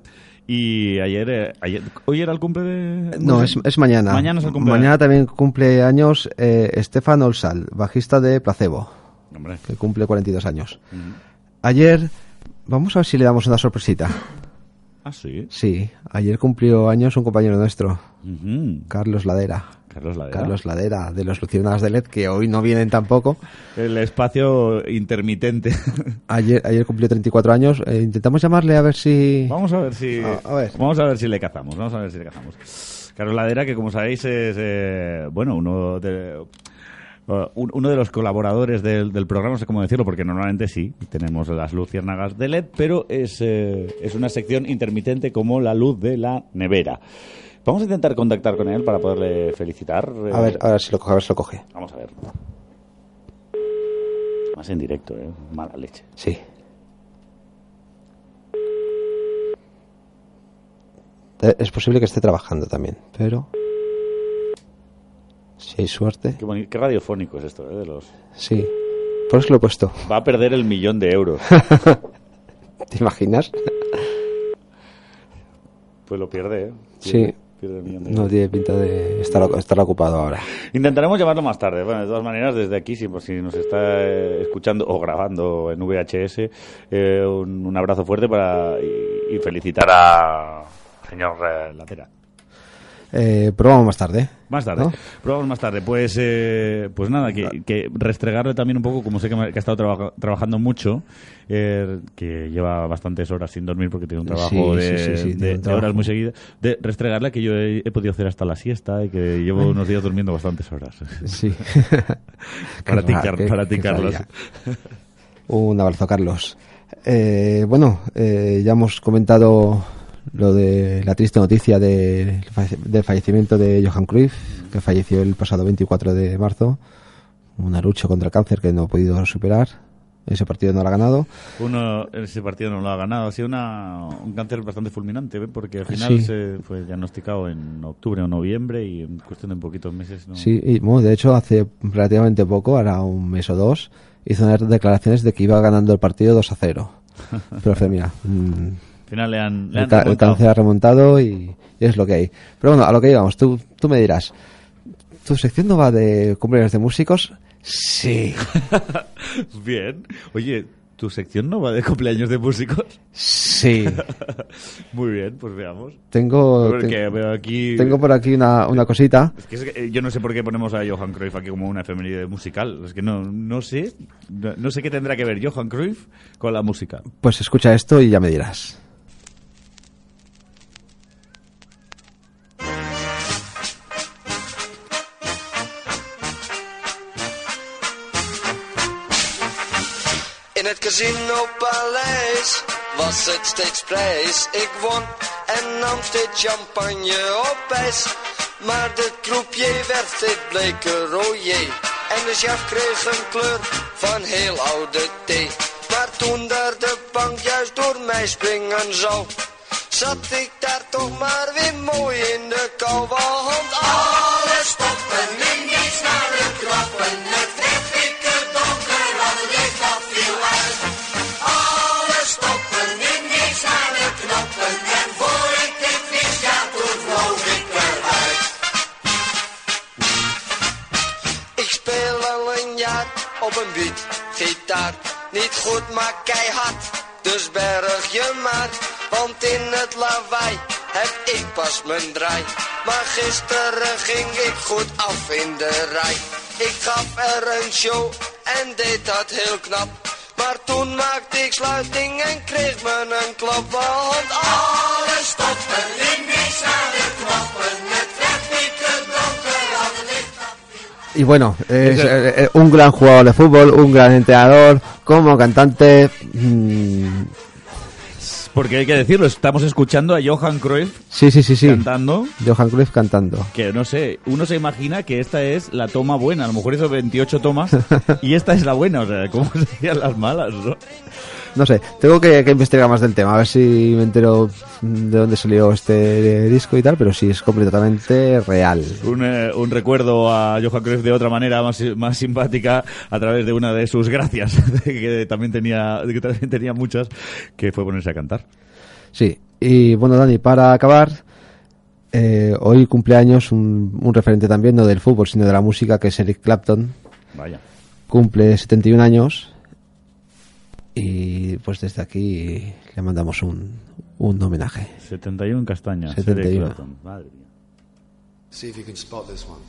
Y ayer, eh, ayer, ¿hoy era el cumple de...? No, es, es mañana. Mañana es el cumple. Mañana también cumple años eh, Stefan Olsal, bajista de Placebo, Hombre. que cumple 42 años. Ayer, vamos a ver si le damos una sorpresita. Ah, sí. Sí, ayer cumplió años un compañero nuestro. Carlos Ladera. Carlos Ladera. Carlos Ladera, de los Luciérnagas de LED, que hoy no vienen tampoco. El espacio intermitente. Ayer, ayer cumplió 34 años. Eh, intentamos llamarle a ver si... Vamos a ver si A- a ver. vamos a ver si le cazamos, vamos a ver si le cazamos. Carlos Ladera, que como sabéis es eh, bueno uno de un- uno de los colaboradores del, del programa, no sé cómo decirlo, porque normalmente sí, tenemos las luciérnagas de LED, pero es, eh, es una sección intermitente como la luz de la nevera. Vamos a intentar contactar con él para poderle felicitar. eh, A ver, a ver si lo coge, a ver si lo coge. Vamos a ver. Más en directo, ¿eh? Mala leche. Sí. Eh, Es posible que esté trabajando también, pero... Si hay suerte... Qué, boni- qué radiofónico es esto, ¿eh? De los... Sí. Por eso lo he puesto. Va a perder el millón de euros. ¿Te imaginas? Pues lo pierde, ¿eh? Sí. Pierde, pierde el millón de No tiene pinta de estar, estar ocupado ahora. Intentaremos llamarlo más tarde. Bueno, de todas maneras, desde aquí, si, por si nos está eh, escuchando o grabando en VHS, eh, un, un abrazo fuerte para y, y felicitar a señor eh, Latera. Eh, probamos más tarde. Más tarde. ¿No? Probamos más tarde. Pues, eh, pues nada, que, que restregarle también un poco, como sé que, me- que ha estado traba- trabajando mucho, eh, que lleva bastantes horas sin dormir porque tiene un trabajo Sí, de, sí, sí, horas muy seguidas, de restregarle que yo he, he podido hacer hasta la siesta y que llevo unos días durmiendo bastantes horas. Sí. para ti, Carlos. Un abrazo, Carlos. Eh, bueno, eh, ya hemos comentado lo de la triste noticia de- del fallecimiento de Johan Cruyff, que falleció el pasado 24 de marzo. Una lucha contra el cáncer que no ha podido superar. Ese partido no lo ha ganado. Uno, ese partido no lo ha ganado. Ha sido una, un cáncer bastante fulminante, ¿eh? porque al final Sí. se fue diagnosticado en octubre o noviembre y en cuestión de poquitos meses. ¿no? Sí, y bueno, de hecho, hace relativamente poco, ahora un mes o dos, hizo unas declaraciones de que iba ganando el partido 2 a 0. Pero mira, final le han, le el, han el remontado. ha remontado y, y es lo que hay. Pero bueno, a lo que íbamos, tú, tú me dirás, ¿tu sección no va de cumpleaños de músicos? Sí, Bien. Oye, ¿tu sección no va de cumpleaños de músicos? sí. Muy bien, pues veamos. Tengo, aquí... tengo por aquí una, una cosita. Es que es que, eh, yo no sé por qué ponemos a Johan Cruyff aquí como una efeméride musical. Es que no, no sé. No, no sé qué tendrá que ver Johan Cruyff con la música. Pues escucha esto y ya me dirás. Casino paleis was het steeds prijs. Ik won en nam steeds champagne op ijs. Maar de croupier werd steeds bleker rooier. En de chef kreeg een kleur van heel oude thee. Maar toen daar de bank juist door mij springen zou, zat ik daar toch maar weer mooi in de kou. Want alles stoppen in niets naar de klappen. Het op een beat, gitaar. Niet goed, maar keihard, dus berg je maar. Want in het lawaai heb ik pas mijn draai. Maar gisteren ging ik goed af in de rij. Ik gaf er een show en deed dat heel knap. Maar toen maakte ik sluiting en kreeg me een klap. Want alles stopte in niks naar de knoppen. Het werd niet te Y bueno, es eh, eh, un gran jugador de fútbol, un gran entrenador, como cantante. mm, Porque hay que decirlo, estamos escuchando a Johan Cruyff sí, sí, sí, sí. cantando. Johan Cruyff cantando. Que no sé, uno se imagina que esta es la toma buena. A lo mejor hizo 28 tomas y esta es la buena. O sea, ¿cómo serían las malas? no? No sé, tengo que, que investigar más del tema, a ver si me entero de dónde salió este disco y tal, pero sí, es completamente real. Un, eh, un recuerdo a Johan Cruyff de otra manera más, más simpática a través de una de sus gracias, que también tenía, que también tenía muchas, que fue ponerse a cantar. Sí, y bueno, Dani, para acabar, eh, hoy cumpleaños un, un referente también, no del fútbol, sino de la música, que es Eric Clapton. Vaya. Cumple 71 años y pues desde aquí le mandamos un, un homenaje. 71 castañas. 71. Eric Clapton. Madre mía. See if you can spot this one.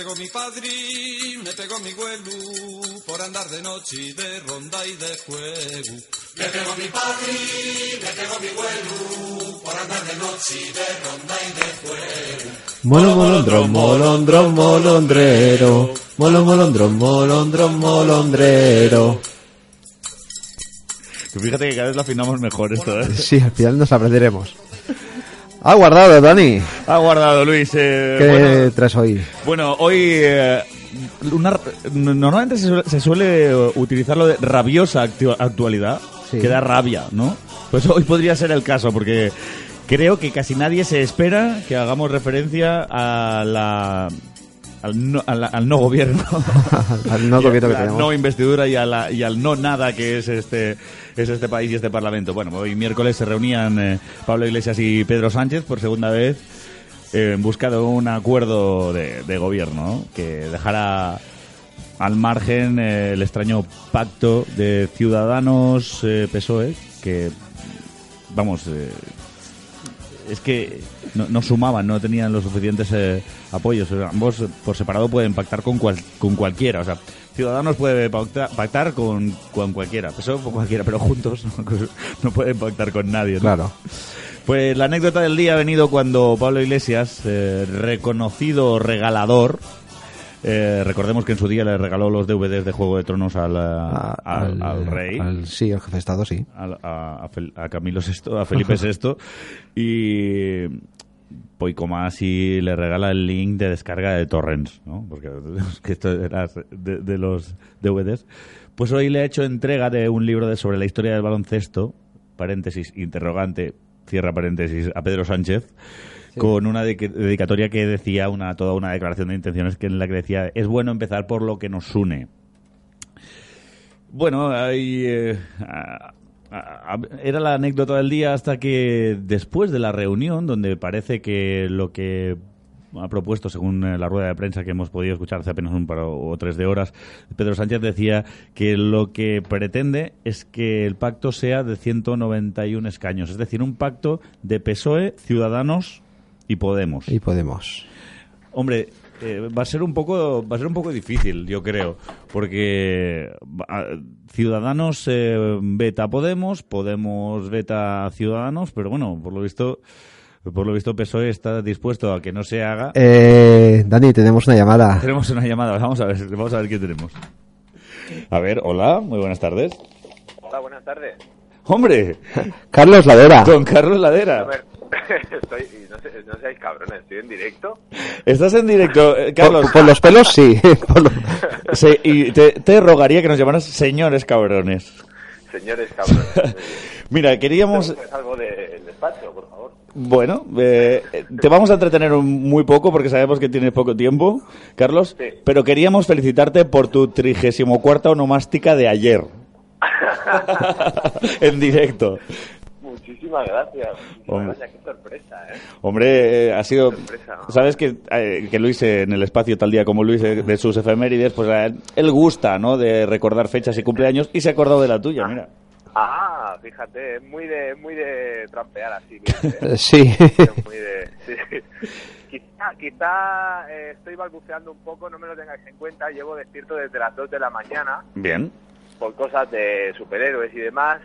Pegó mi padre, me pegó mi güelu, por andar de noche y de ronda y de juego. Me pegó mi padre, me pegó mi güelu, por andar de noche y de ronda y de juego. Molo, molondrón, molondrón, molondrero. Molo, molondrón, molondrón, molondrero. Que Fíjate que cada vez lo afinamos mejor esto, ¿eh? Sí, al final nos aprenderemos. Ha guardado, Dani. Ha guardado, Luis. eh, ¿Qué bueno, traes hoy? Bueno, hoy eh, una- normalmente se suele, se suele utilizar lo de rabiosa actu- actualidad, Sí. que da rabia, ¿no? Pues hoy podría ser el caso, porque creo que casi nadie se espera que hagamos referencia a la... Al no, al no gobierno Al no gobierno que la tenemos. no investidura y, a la- y al no nada que es este es este país y este parlamento bueno hoy miércoles se reunían eh, Pablo Iglesias y Pedro Sánchez por segunda vez eh, en busca de un acuerdo de, de gobierno ¿no? que dejara al margen eh, el extraño pacto de Ciudadanos PSOE que vamos eh, es que no, no sumaban, no tenían los suficientes eh, apoyos. O sea, ambos por separado pueden pactar con, cual- con cualquiera. O sea, Ciudadanos puede pacta- pactar con, con cualquiera, PSOE con cualquiera, pero juntos no, no pueden pactar con nadie. ¿no? Claro. Pues la anécdota del día ha venido cuando Pablo Iglesias, eh, reconocido regalador, eh, recordemos que en su día le regaló los DVDs de Juego de Tronos al, eh, A- al, al rey al- sí, al jefe de Estado, sí. al- a, Camilo VI, a Felipe VI y Poico más y le regala el link de descarga de torrents, ¿no? Porque es que esto era de, de los DVDs. Pues hoy le ha hecho entrega de un libro de sobre la historia del baloncesto, paréntesis, interrogante, cierra paréntesis, a Pedro Sánchez, con una de- dedicatoria que decía una toda una declaración de intenciones que en la que decía es bueno empezar por lo que nos une. Bueno, hay, eh, era la anécdota del día hasta que después de la reunión, donde parece que lo que ha propuesto, según eh, la rueda de prensa que hemos podido escuchar hace apenas un par o tres de horas, Pedro Sánchez decía que lo que pretende es que el pacto sea de 191 escaños, es decir, un pacto de PSOE, Ciudadanos y Podemos. Y Podemos. Hombre, eh, va a ser un poco va a ser un poco difícil, yo creo, porque Ciudadanos eh, veta Podemos, Podemos veta Ciudadanos, pero bueno, por lo visto por lo visto PSOE está dispuesto a que no se haga. Eh, Dani, tenemos una llamada. Tenemos una llamada, vamos a ver, vamos a ver qué tenemos. A ver, hola, muy buenas tardes. Hola, buenas tardes. Hombre, Carlos Ladera. don Carlos Ladera. Estoy, no, sé, no seáis cabrones, estoy en directo. Estás en directo, eh, Carlos. Por, por los pelos, sí. Por lo- Sí, y te, te rogaría que nos llamaras señores cabrones. Señores cabrones. Mira, queríamos algo del despacho, por favor. Bueno, eh, te vamos a entretener un- muy poco porque sabemos que tienes poco tiempo, Carlos, Sí. pero queríamos felicitarte por tu trigésimo cuarta onomástica de ayer. en directo. Muchísimas gracias. Hombre. gracias, qué sorpresa, ¿eh? Hombre, eh, ha sido... Sorpresa. Sabes que, eh, que Luis, eh, en el espacio tal día como Luis, eh, de sus efemérides, pues a él, él gusta, ¿no?, de recordar fechas y cumpleaños y se ha acordado de la tuya, mira. Ah, fíjate, es muy de, muy de trampear así, Luis, ¿eh? Sí. Es muy de... sí. Quizá, quizá eh, estoy balbuceando un poco, no me lo tengáis en cuenta, llevo despierto desde las 2 de la mañana Bien. Por cosas de superhéroes y demás,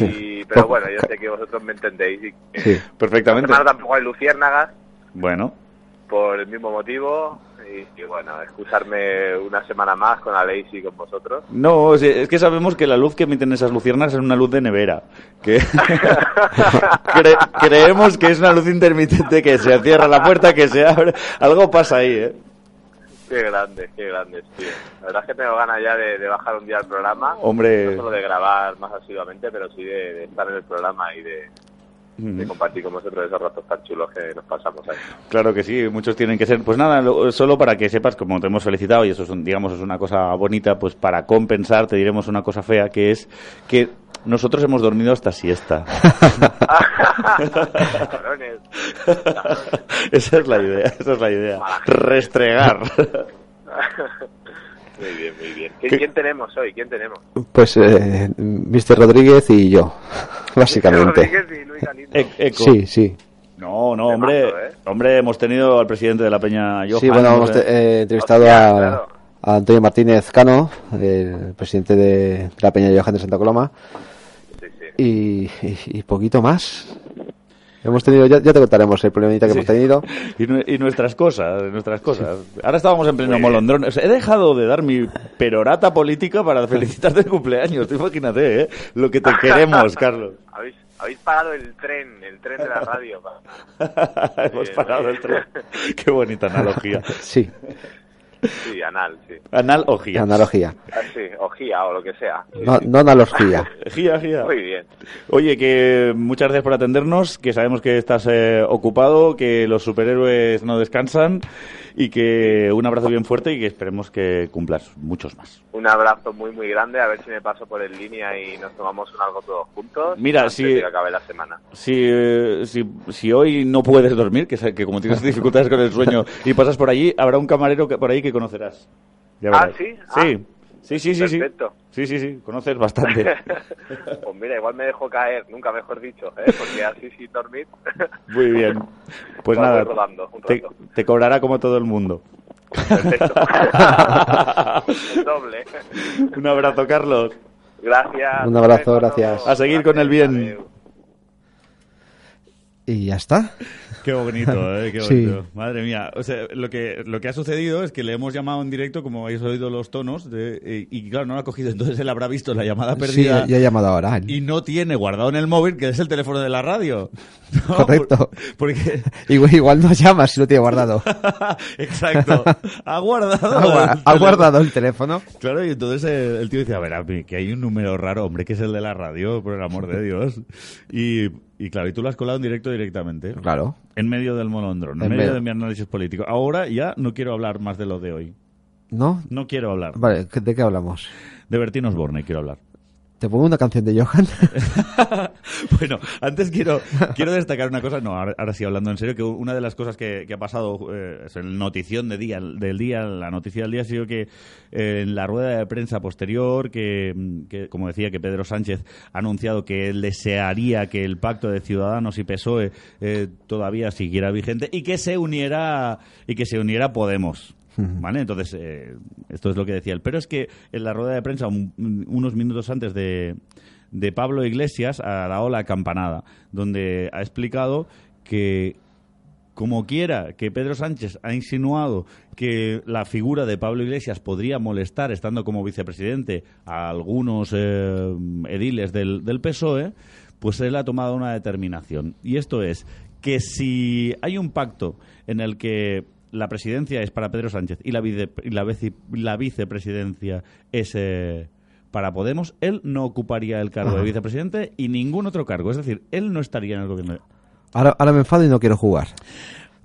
y, pero bueno, yo sé que vosotros me entendéis. Y Sí. Perfectamente. semana tampoco hay luciérnagas, Bueno, por el mismo motivo, y, y bueno, excusarme una semana más con la y con vosotros. No, es que sabemos que la luz que emiten esas luciernas es una luz de nevera. Que Cre- creemos que es una luz intermitente que se cierra la puerta, que se abre. Algo pasa ahí, ¿eh? Qué grandes, qué grandes, tío. La verdad es que tengo ganas ya de, de bajar un día al programa. Hombre. No solo de grabar más asiduamente, pero sí de, de estar en el programa y de, de compartir con vosotros esos ratos tan chulos que nos pasamos ahí. Claro que sí, muchos tienen que ser. Pues nada, lo- solo para que sepas, como te hemos felicitado, y eso es, un- digamos, es una cosa bonita, pues para compensar te diremos una cosa fea, que es que nosotros hemos dormido hasta siesta. Cabrones. esa es la idea, esa es la idea. Restregar. Muy bien, muy bien. ¿Qué- ¿Qué- ¿Quién tenemos hoy? ¿Quién tenemos? Pues eh, Mr. Rodríguez y yo, básicamente. Rodríguez y Luis Galindo. E- eco. Sí, sí. No, no, hombre, ¿eh? hombre, hemos tenido al presidente de la Peña Johan. Sí, bueno, hemos eh, entrevistado Hostia, a, claro. a Antonio Martínez Cano, el presidente de la Peña Johan de Santa Coloma, Sí, sí. y, y- y poquito más. Hemos tenido, ya, ya te contaremos el problemita que Sí. hemos tenido. Y, nu- y nuestras cosas, nuestras cosas. Ahora estábamos en pleno molondrón. O sea, he dejado de dar mi perorata política para felicitarte de cumpleaños. Tú imagínate, ¿eh? Lo que te queremos, Carlos. Habéis, habéis parado el tren, el tren de la radio. pa. Hemos parado el tren. Qué bonita analogía. Sí, Sí, anal, sí. Analogía. analogía. Ah, sí, ojía o lo que sea. Sí, No, sí. no analogía. Gía, gía. Muy bien. Oye, que muchas gracias por atendernos, que sabemos que estás eh, ocupado, que los superhéroes no descansan y que un abrazo bien fuerte y que esperemos que cumplas muchos más. Un abrazo muy, muy grande. A ver si me paso por en línea y nos tomamos un algo todos juntos. Mira, si- que acabe la semana. Si, si, si hoy no puedes dormir, que, que como tienes dificultades con el sueño y pasas por allí, habrá un camarero que, por ahí que conocerás. Ya Ah. ¿sí? Sí. Sí, sí, sí, sí. Perfecto. Sí, sí, sí. Conoces bastante. pues mira, igual me dejo caer, nunca mejor dicho, ¿eh? porque así sin dormir. Muy bien. Pues nada, rodando te, te cobrará como todo el mundo. Perfecto. El doble. Un abrazo, Carlos. Gracias. Un abrazo, gracias. A seguir con el bien. Y ya está. Qué bonito, ¿eh? Qué Sí. bonito. Madre mía. O sea, lo que, lo que ha sucedido es que le hemos llamado en directo, como habéis oído los tonos, de- y, y claro, no lo ha cogido. Entonces él habrá visto la llamada Sí, perdida. ya he llamado ahora. y no tiene guardado en el móvil, que es el teléfono de la radio. ¿No? Correcto. Por- Porque... Igual, igual no llama si lo tiene guardado. Exacto. Ha guardado. Ha, el gua- ha teléfono. guardado el teléfono. Claro, y entonces eh, el tío dice, a ver, a mí, que hay un número raro, hombre, que es el de la radio, por el amor de Dios. Y, y claro, y tú lo has colado en directo directamente. Claro. En medio del molondrón, en, En medio medio. de mi análisis político. Ahora ya no quiero hablar más de lo de hoy. ¿No? No quiero hablar. Vale, ¿de qué hablamos? De Bertín Osborne quiero hablar. ¿Te pongo una canción de Johan? bueno, antes quiero, quiero destacar una cosa, no, ahora, sí hablando en serio, que una de las cosas que, que ha pasado, eh, es el notición de día, del día, la noticia del día ha sido que eh, en la rueda de prensa posterior, que, que, como decía, que Pedro Sánchez ha anunciado que él desearía que el pacto de Ciudadanos y PSOE eh, todavía siguiera vigente y que se uniera, y que se uniera Podemos. ¿Vale? Entonces, eh, esto es lo que decía él. Pero es que en la rueda de prensa, un- unos minutos antes de, de Pablo Iglesias, ha dado la campanada, donde ha explicado que, como quiera, que Pedro Sánchez ha insinuado que la figura de Pablo Iglesias podría molestar, estando como vicepresidente, a algunos eh, ediles del, del PSOE, pues él ha tomado una determinación. Y esto es que si hay un pacto en el que la presidencia es para Pedro Sánchez y la, vice- y la, vice- la vicepresidencia es eh, para Podemos, él no ocuparía el cargo de vicepresidente y ningún otro cargo. Es decir, él no estaría en el gobierno. Ahora, ahora me enfado y no quiero jugar.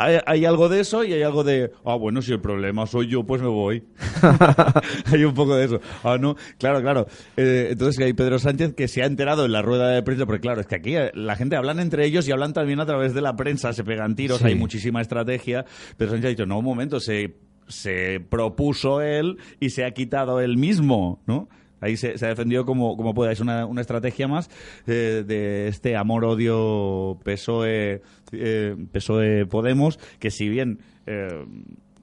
Hay, hay algo de eso y hay algo de, ah, bueno, si el problema soy yo, pues me voy. hay un poco de eso. Ah, no, claro, claro. Eh, entonces hay Pedro Sánchez que se ha enterado en la rueda de prensa, porque claro, es que aquí eh, la gente hablan entre ellos y hablan también a través de la prensa, se pegan tiros, Sí. hay muchísima estrategia. Pedro Sánchez ha dicho, no, un momento, se, se propuso él y se ha quitado él mismo, ¿no? Ahí se, se ha defendido como, como pueda. Es una, una estrategia más eh, de este amor-odio PSOE, eh, PSOE Podemos, que si bien eh,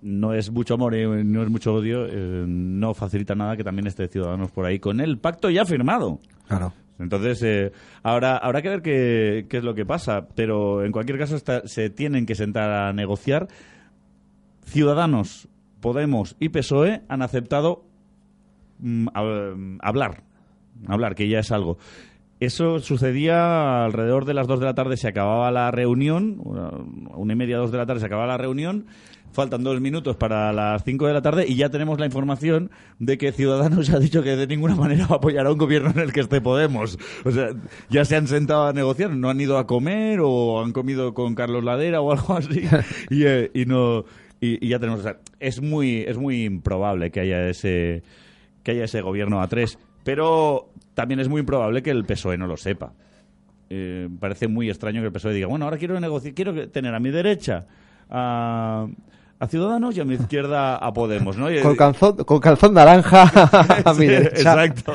no es mucho amor y no es mucho odio, no facilita nada que también esté Ciudadanos por ahí con el pacto ya firmado. Claro. Entonces, eh, ahora habrá que ver qué, qué es lo que pasa, pero en cualquier caso está- se tienen que sentar a negociar. Ciudadanos, Podemos y PSOE han aceptado mm, hab- hablar, hablar, que ya es algo. Eso sucedía alrededor de las 2 de la tarde, se acababa la reunión, una, y media, dos de la tarde se acababa la reunión, faltan dos minutos para las 5 de la tarde y ya tenemos la información de que Ciudadanos ha dicho que de ninguna manera va a apoyar a un gobierno en el que esté Podemos. O sea, ya se han sentado a negociar, no han ido a comer o han comido con Carlos Ladera o algo así y, eh, y no... Y, y ya tenemos, o sea, es muy, es muy improbable que haya ese, que haya ese gobierno a tres. Pero también es muy probable que el PSOE no lo sepa. Eh, parece muy extraño que el PSOE diga, bueno, ahora quiero negociar, quiero tener a mi derecha a, a Ciudadanos y a mi izquierda a Podemos, ¿no? Y- Con calzón, con calzón naranja a mi derecha. Exacto.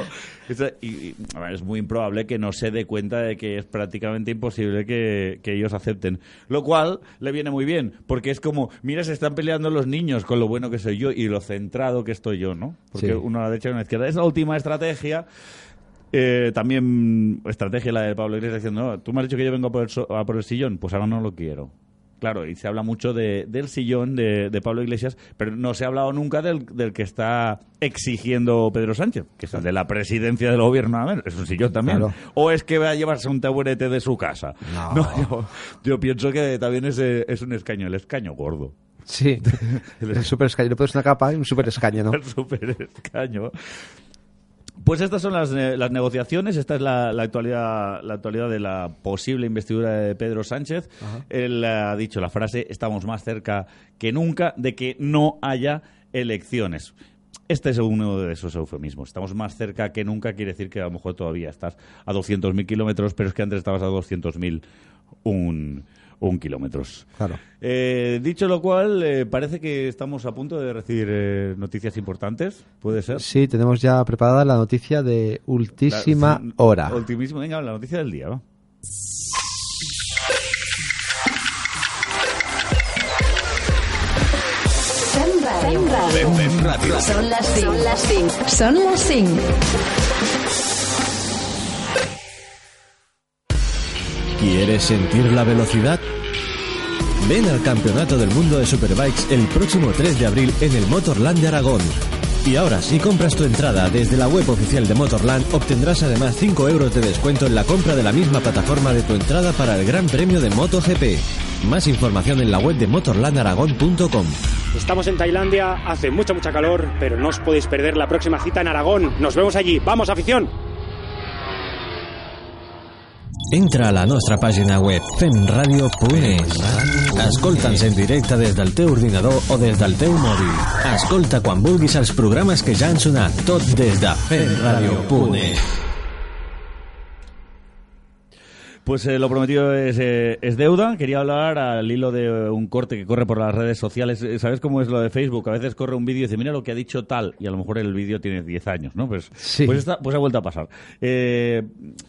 Esa- Y, y, a ver, es muy improbable que no se dé cuenta de que es prácticamente imposible que, que ellos acepten. Lo cual le viene muy bien, porque es como, mira, se están peleando los niños con lo bueno que soy yo y lo centrado que estoy yo, ¿no? Porque Sí. uno a la derecha y uno a la izquierda. Es la última estrategia. Eh, también estrategia la de Pablo Iglesias diciendo, no, tú me has dicho que yo vengo a por el, so- a por el sillón, pues ahora no lo quiero. Claro, y se habla mucho de, del sillón de, de Pablo Iglesias, pero no se ha hablado nunca del, del que está exigiendo Pedro Sánchez, que es el de la presidencia del gobierno. A ver, es un sillón también. Claro. O es que va a llevarse un taburete de su casa. No. yo, yo pienso que también es, es un escaño, el escaño gordo. Sí, el super escaño. Le pones una capa y un super escaño, ¿no? El super escaño. Pues estas son las, eh, las negociaciones, esta es la, la actualidad, la actualidad de la posible investidura de Pedro Sánchez. Él ha dicho la frase, estamos más cerca que nunca de que no haya elecciones. Este es uno de esos eufemismos. Estamos más cerca que nunca, quiere decir que a lo mejor todavía estás a 200.000 kilómetros, pero es que antes estabas a 200.000 un, un kilómetros. Claro. Eh, dicho lo cual, eh, parece que estamos a punto de recibir eh, noticias importantes. ¿Puede ser? Sí, tenemos ya preparada la noticia de ultísima La- hora. Ultimísima, venga, la noticia del día, Radio. Son las 5. Son las 5. Son las 5. ¿Quieres sentir la velocidad? Ven al Campeonato del Mundo de Superbikes el próximo 3 de abril en el Motorland de Aragón. Y ahora, si compras tu entrada desde la web oficial de Motorland, obtendrás además 5 euros de descuento en la compra de la misma plataforma de tu entrada para el Gran Premio de MotoGP. Más información en la web de motorlandaragón.com. Estamos en Tailandia, hace mucha, mucha calor, pero no os podéis perder la próxima cita en Aragón. Nos vemos allí. ¡Vamos, afición! Entra a la nostra pàgina web femradio.es. Escolta'ns en directe des del teu ordinador o des del teu mòbil. Escolta quan vulguis els programes que ja han sonat, tot des de femradio.es. Pues eh, lo prometido es, eh, es deuda. Quería hablar al hilo de un corte que corre por las redes sociales. Eh, ¿Sabes cómo es lo de Facebook? A veces corre un vídeo y dice, mira lo que ha dicho tal, y a lo mejor el vídeo tiene 10 años, ¿no? Pues, Sí. pues, esta- pues ha vuelto a pasar. Eh,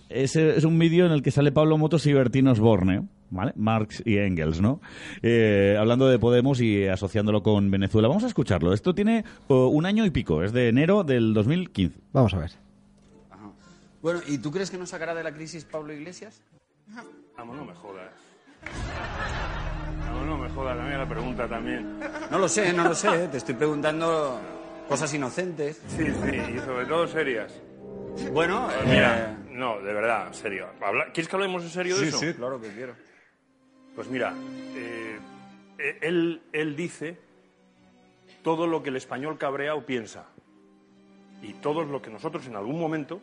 es, es un vídeo en el que sale Pablo Motos y Bertín Osborne, ¿vale? Marx y Engels, ¿no? Eh, hablando de Podemos y asociándolo con Venezuela. Vamos a escucharlo. Esto tiene oh, un año y pico, es de enero del 2015. Vamos a ver. Bueno, ¿y tú crees que nos sacará de la crisis Pablo Iglesias? Vamos, no me jodas. Vamos, no me jodas, también la pregunta también. No lo sé, no lo sé. Te estoy preguntando cosas inocentes. Sí, sí, y sobre todo serias. Bueno, Pues mira, no, de verdad, serio. Habla- ¿Quieres que hablemos en serio de sí, eso? sí, claro que quiero. Pues mira, eh, eh, él, él dice todo lo que el español cabrea o piensa. Y todo lo que nosotros en algún momento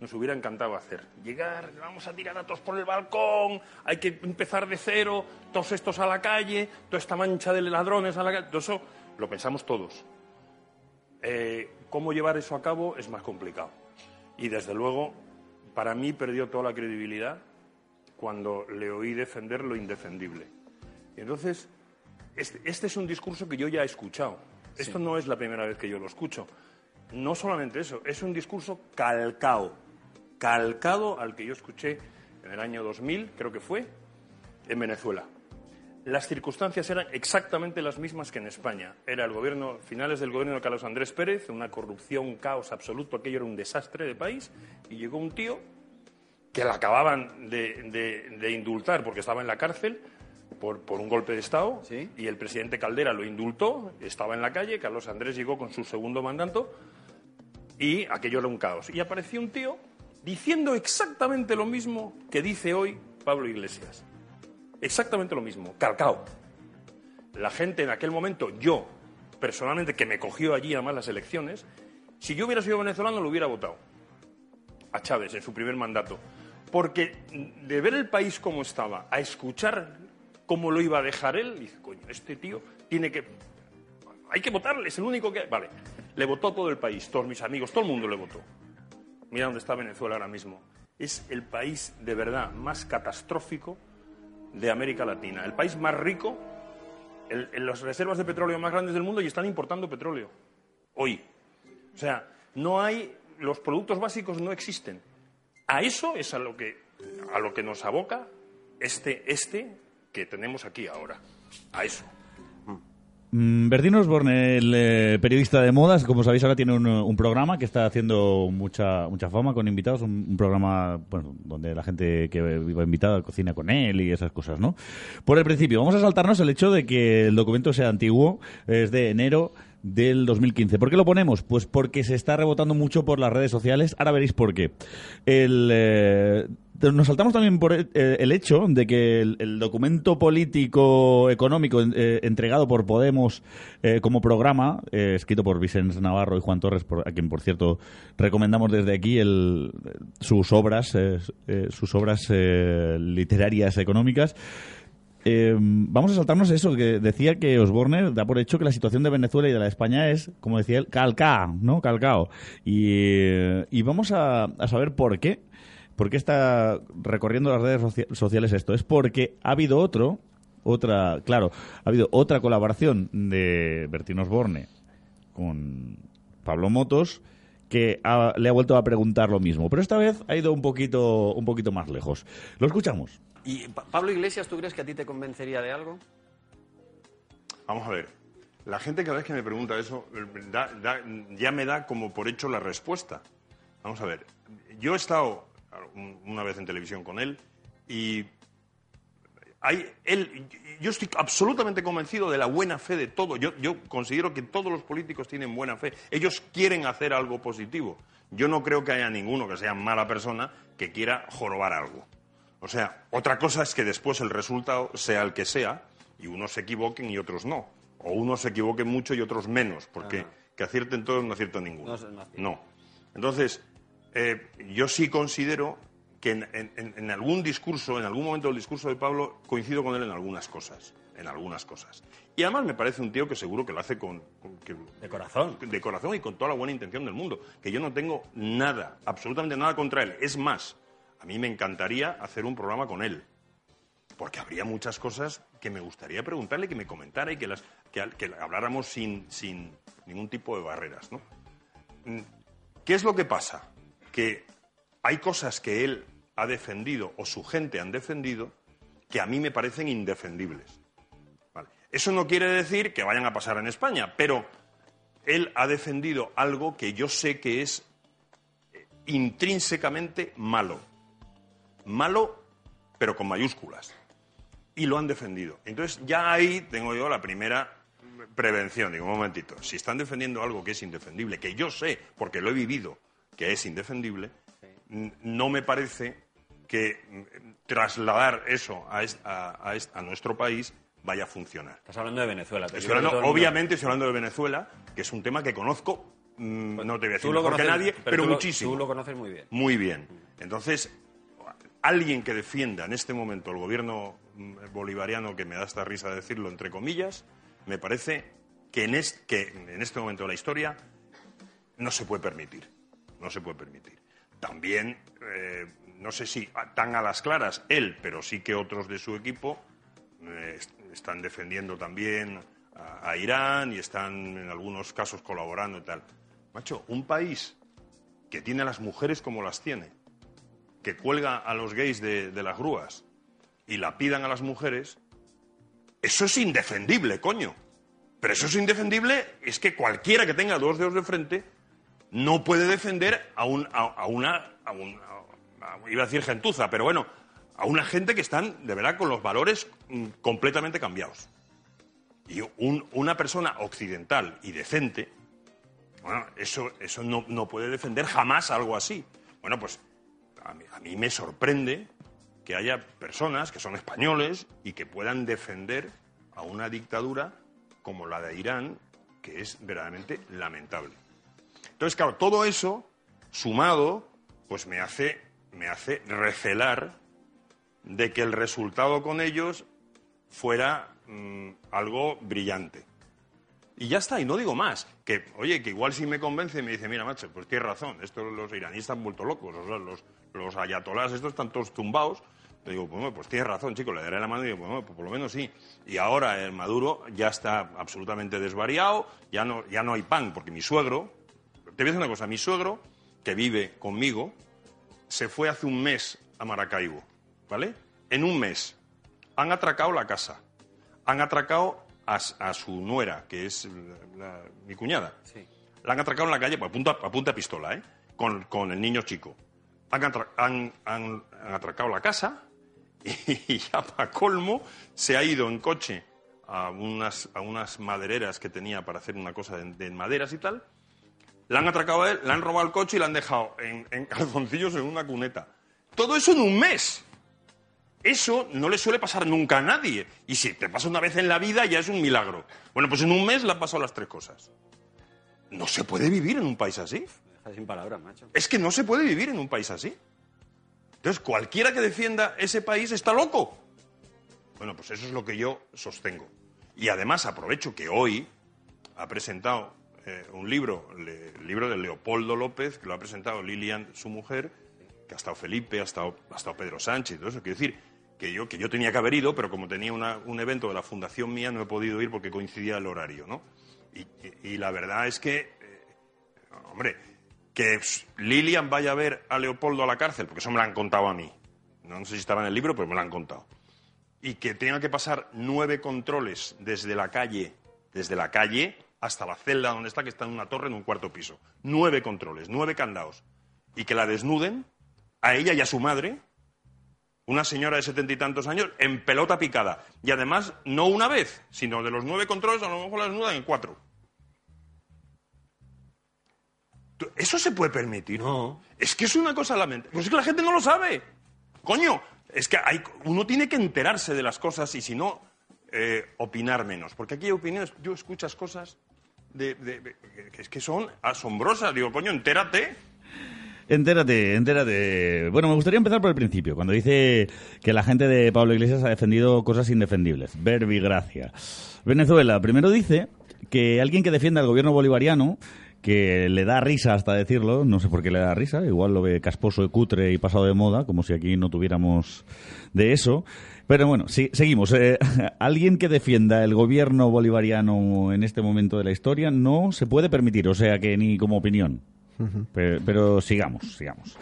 nos hubiera encantado hacer. Llegar, vamos a tirar a todos por el balcón, hay que empezar de cero, todos estos a la calle, toda esta mancha de ladrones a la calle. Todo eso lo pensamos todos. Eh, ¿Cómo llevar eso a cabo es más complicado? Y desde luego, para mí perdió toda la credibilidad cuando le oí defender lo indefendible. Y entonces, este, este es un discurso que yo ya he escuchado. Esto no es la primera vez que yo lo escucho. No solamente eso, es un discurso calcado, calcado al que yo escuché en el año 2000, creo que fue, en Venezuela. Las circunstancias eran exactamente las mismas que en España. Era el gobierno, finales del gobierno de Carlos Andrés Pérez, una corrupción, un caos absoluto, aquello era un desastre de país, y llegó un tío que la acababan de, de- de indultar porque estaba en la cárcel por, por un golpe de Estado, y el presidente Caldera lo indultó, estaba en la calle, Carlos Andrés llegó con su segundo mandato, y aquello era un caos. Y apareció un tío diciendo exactamente lo mismo que dice hoy Pablo Iglesias. Exactamente lo mismo, calcao. La gente en aquel momento, yo, personalmente, que me cogió allí además las elecciones, si yo hubiera sido venezolano lo hubiera votado a Chávez en su primer mandato. Porque de ver el país como estaba, a escuchar cómo lo iba a dejar él, dice, coño, este tío tiene que... Hay que votarle, es el único que... Vale, le votó todo el país, todos mis amigos, todo el mundo le votó. Mira dónde está Venezuela ahora mismo. Es el país de verdad más catastrófico de América Latina. El país más rico, en las reservas de petróleo más grandes del mundo y están importando petróleo. Hoy. O sea, no hay. Los productos básicos no existen. A eso es a lo que, a lo que nos aboca este, este que tenemos aquí ahora. A eso. Mm, Bertino Osborne, el eh, periodista de modas, como sabéis ahora tiene un, un programa que está haciendo mucha mucha fama con invitados, un, un programa bueno, donde la gente que va invitada cocina con él y esas cosas, ¿no? Por el principio, vamos a saltarnos el hecho de que el documento sea antiguo, es de enero del 2015. ¿Por qué lo ponemos? Pues porque se está rebotando mucho por las redes sociales. Ahora veréis por qué. El, eh, nos saltamos también por el, eh, hecho de que el, documento político económico eh, entregado por Podemos como programa, escrito por Vicente Navarro y Juan Torres, por- a quien por cierto recomendamos desde aquí sus obras, sus obras literarias económicas. Eh, vamos a saltarnos eso, que decía que Osborne da por hecho que la situación de Venezuela y de la España es, como decía él, calcao, ¿no? Calcao. Y, eh, vamos a, saber por qué. ¿Por qué está recorriendo las redes socia- sociales esto? Es porque ha habido otro, otra, claro, ha habido otra colaboración de Bertín Osborne con Pablo Motos que le ha vuelto a preguntar lo mismo, pero esta vez ha ido un poquito, un poquito más lejos. Lo escuchamos. ¿Y Pa- Pablo Iglesias, tú crees que a ti te convencería de algo? Vamos a ver. La gente cada vez que me pregunta eso eh, ya me da como por hecho la respuesta. Vamos a ver. Yo he estado un- una vez en televisión con él y hay, él, yo estoy absolutamente convencido de la buena fe de todo. Yo, yo considero que todos los políticos tienen buena fe. Ellos quieren hacer algo positivo. Yo no creo que haya ninguno que sea mala persona que quiera jorobar algo. O sea, otra cosa es que después el resultado sea el que sea y unos se equivoquen y otros no. O unos se equivoquen mucho y otros menos, porque Ajá. que acierten todos no acierta ninguno. No, no acierta. No. Entonces, eh, yo sí considero que en, en- en algún discurso, en algún momento del discurso de Pablo, coincido con él en algunas cosas. En algunas cosas. Y además me parece un tío que seguro que lo hace con, con- que- De corazón. de corazón y con toda la buena intención del mundo. Que yo no tengo nada, absolutamente nada contra él. Es más, a mí me encantaría hacer un programa con él. Porque habría muchas cosas que me gustaría preguntarle, que me comentara y que, las, que, habláramos sin, sin ningún tipo de barreras. ¿no? Mm, ¿Qué es lo que pasa? Que hay cosas que él ha defendido o su gente han defendido que a mí me parecen indefendibles. Eso no quiere decir que vayan a pasar en España, pero él ha defendido algo que yo sé que es eh, intrínsecamente malo. Malo, pero con mayúsculas. Y lo han defendido. Entonces ya ahí tengo yo la primera prevención. Digo, un momentito, si están defendiendo algo que es indefendible, que yo sé, porque lo he vivido, que es indefendible, no me parece que mm, trasladar eso a, es- a- a es- a nuestro país vaya a funcionar. Estás hablando de Venezuela. te Estoy hablando- obviamente estoy hablando de Venezuela, que es un tema que conozco, mm, no te voy a decir que conoces, nadie, pero, tú lo- muchísimo. tú lo conoces muy bien. Muy bien. Entonces, alguien que defienda en este momento el gobierno mm, bolivariano, que me da esta risa decirlo entre comillas, me parece que en, este momento de la historia no se puede permitir. No se puede permitir. También, eh, no sé si tan a las claras él, pero sí que otros de su equipo eh, est- están defendiendo también a, a Irán y están en algunos casos colaborando y tal. Macho, un país que tiene a las mujeres como las tiene, que cuelga a los gays de, las grúas y la pidan a las mujeres, eso es indefendible, coño. Pero eso es indefendible, es que cualquiera que tenga dos dedos de frente no puede defender a, un, a, una, a un- iba a decir gentuza, pero bueno, a una gente que están de verdad con los valores mm, completamente cambiados. Y un- una persona occidental y decente, bueno, eso, eso no, no puede defender jamás algo así. Bueno, pues a mí, me sorprende que haya personas que son españoles y que puedan defender a una dictadura como la de Irán, que es verdaderamente lamentable. Entonces, claro, todo eso sumado, pues me hace, me hace recelar de que el resultado con ellos fuera mm, algo brillante. Y ya está, y no digo más. Que, oye, que igual si me convence y me dice, mira, macho, pues tienes razón, estos los iraníes están vuelto locos, o sea, los, los ayatolás estos están todos tumbados. Te digo, pues, pues tienes razón, chico, le daré la mano y digo, pues, pues por lo menos sí. Y ahora el Maduro ya está absolutamente desvariado, ya no, ya no hay pan, porque mi suegro, te voy a decir una cosa, mi suegro, que vive conmigo, se fue hace un mes a Maracaibo, ¿vale? En un mes. Han atracado la casa. Han atracado a, su nuera, que es la- la- mi cuñada. La han atracado en la calle, pues, a punta, a punta de pistola, ¿eh? Con, con el niño chico. Han, atra- han- han- han atracado la casa y ya para colmo se ha ido en coche a unas, a unas madereras que tenía para hacer una cosa de, de maderas y tal. Le han atracado a él, le han robado el coche y le han dejado en, en calzoncillos en una cuneta. Todo eso en un mes. Eso no le suele pasar nunca a nadie. Y si te pasa una vez en la vida ya es un milagro. Bueno, pues en un mes le han pasado las tres cosas. No se puede vivir en un país así. Sin palabras, macho. Es que no se puede vivir en un país así. Entonces, cualquiera que defienda ese país está loco. Bueno, pues eso es lo que yo sostengo. Y además aprovecho que hoy ha presentado eh, un libro, el libro de Leopoldo López, que lo ha presentado Lilian, su mujer, que ha estado Felipe, ha estado, ha estado Pedro Sánchez y todo eso. Quiero decir que yo, que yo tenía que haber ido, pero como tenía una- un evento de la fundación mía, no he podido ir porque coincidía el horario, ¿no? Y la verdad es que, eh, hombre, que Lilian vaya a ver a Leopoldo a la cárcel, porque eso me lo han contado a mí. No sé si estaba en el libro, pero me lo han contado. Y que tenga que pasar nueve controles desde la calle, desde la calle hasta la celda donde está, que está en una torre en un cuarto piso. Nueve controles, nueve candados. Y que la desnuden a ella y a su madre, una señora de setenta y tantos años, en pelota picada. Y además, no una vez, sino de los nueve controles, a lo mejor la desnudan en cuatro. ¿Eso se puede permitir? No. Es que es una cosa lamentable. Pues es que la gente no lo sabe. Coño, es que hay, uno tiene que enterarse de las cosas y si no, eh, opinar menos. Porque aquí hay opiniones, yo escuchas cosas de, de- de- que, es que son asombrosas. Digo, coño, entérate. Entérate, entérate. Bueno, me gustaría empezar por el principio, cuando dice que la gente de Pablo Iglesias ha defendido cosas indefendibles. Verbigracia. Venezuela, primero dice que alguien que defienda al gobierno bolivariano, que le da risa hasta decirlo, no sé por qué le da risa, igual lo ve casposo y cutre y pasado de moda, como si aquí no tuviéramos de eso. Pero bueno, sí, seguimos. Eh, alguien que defienda el gobierno bolivariano en este momento de la historia no se puede permitir, o sea que ni como opinión. Pero, pero sigamos, sigamos.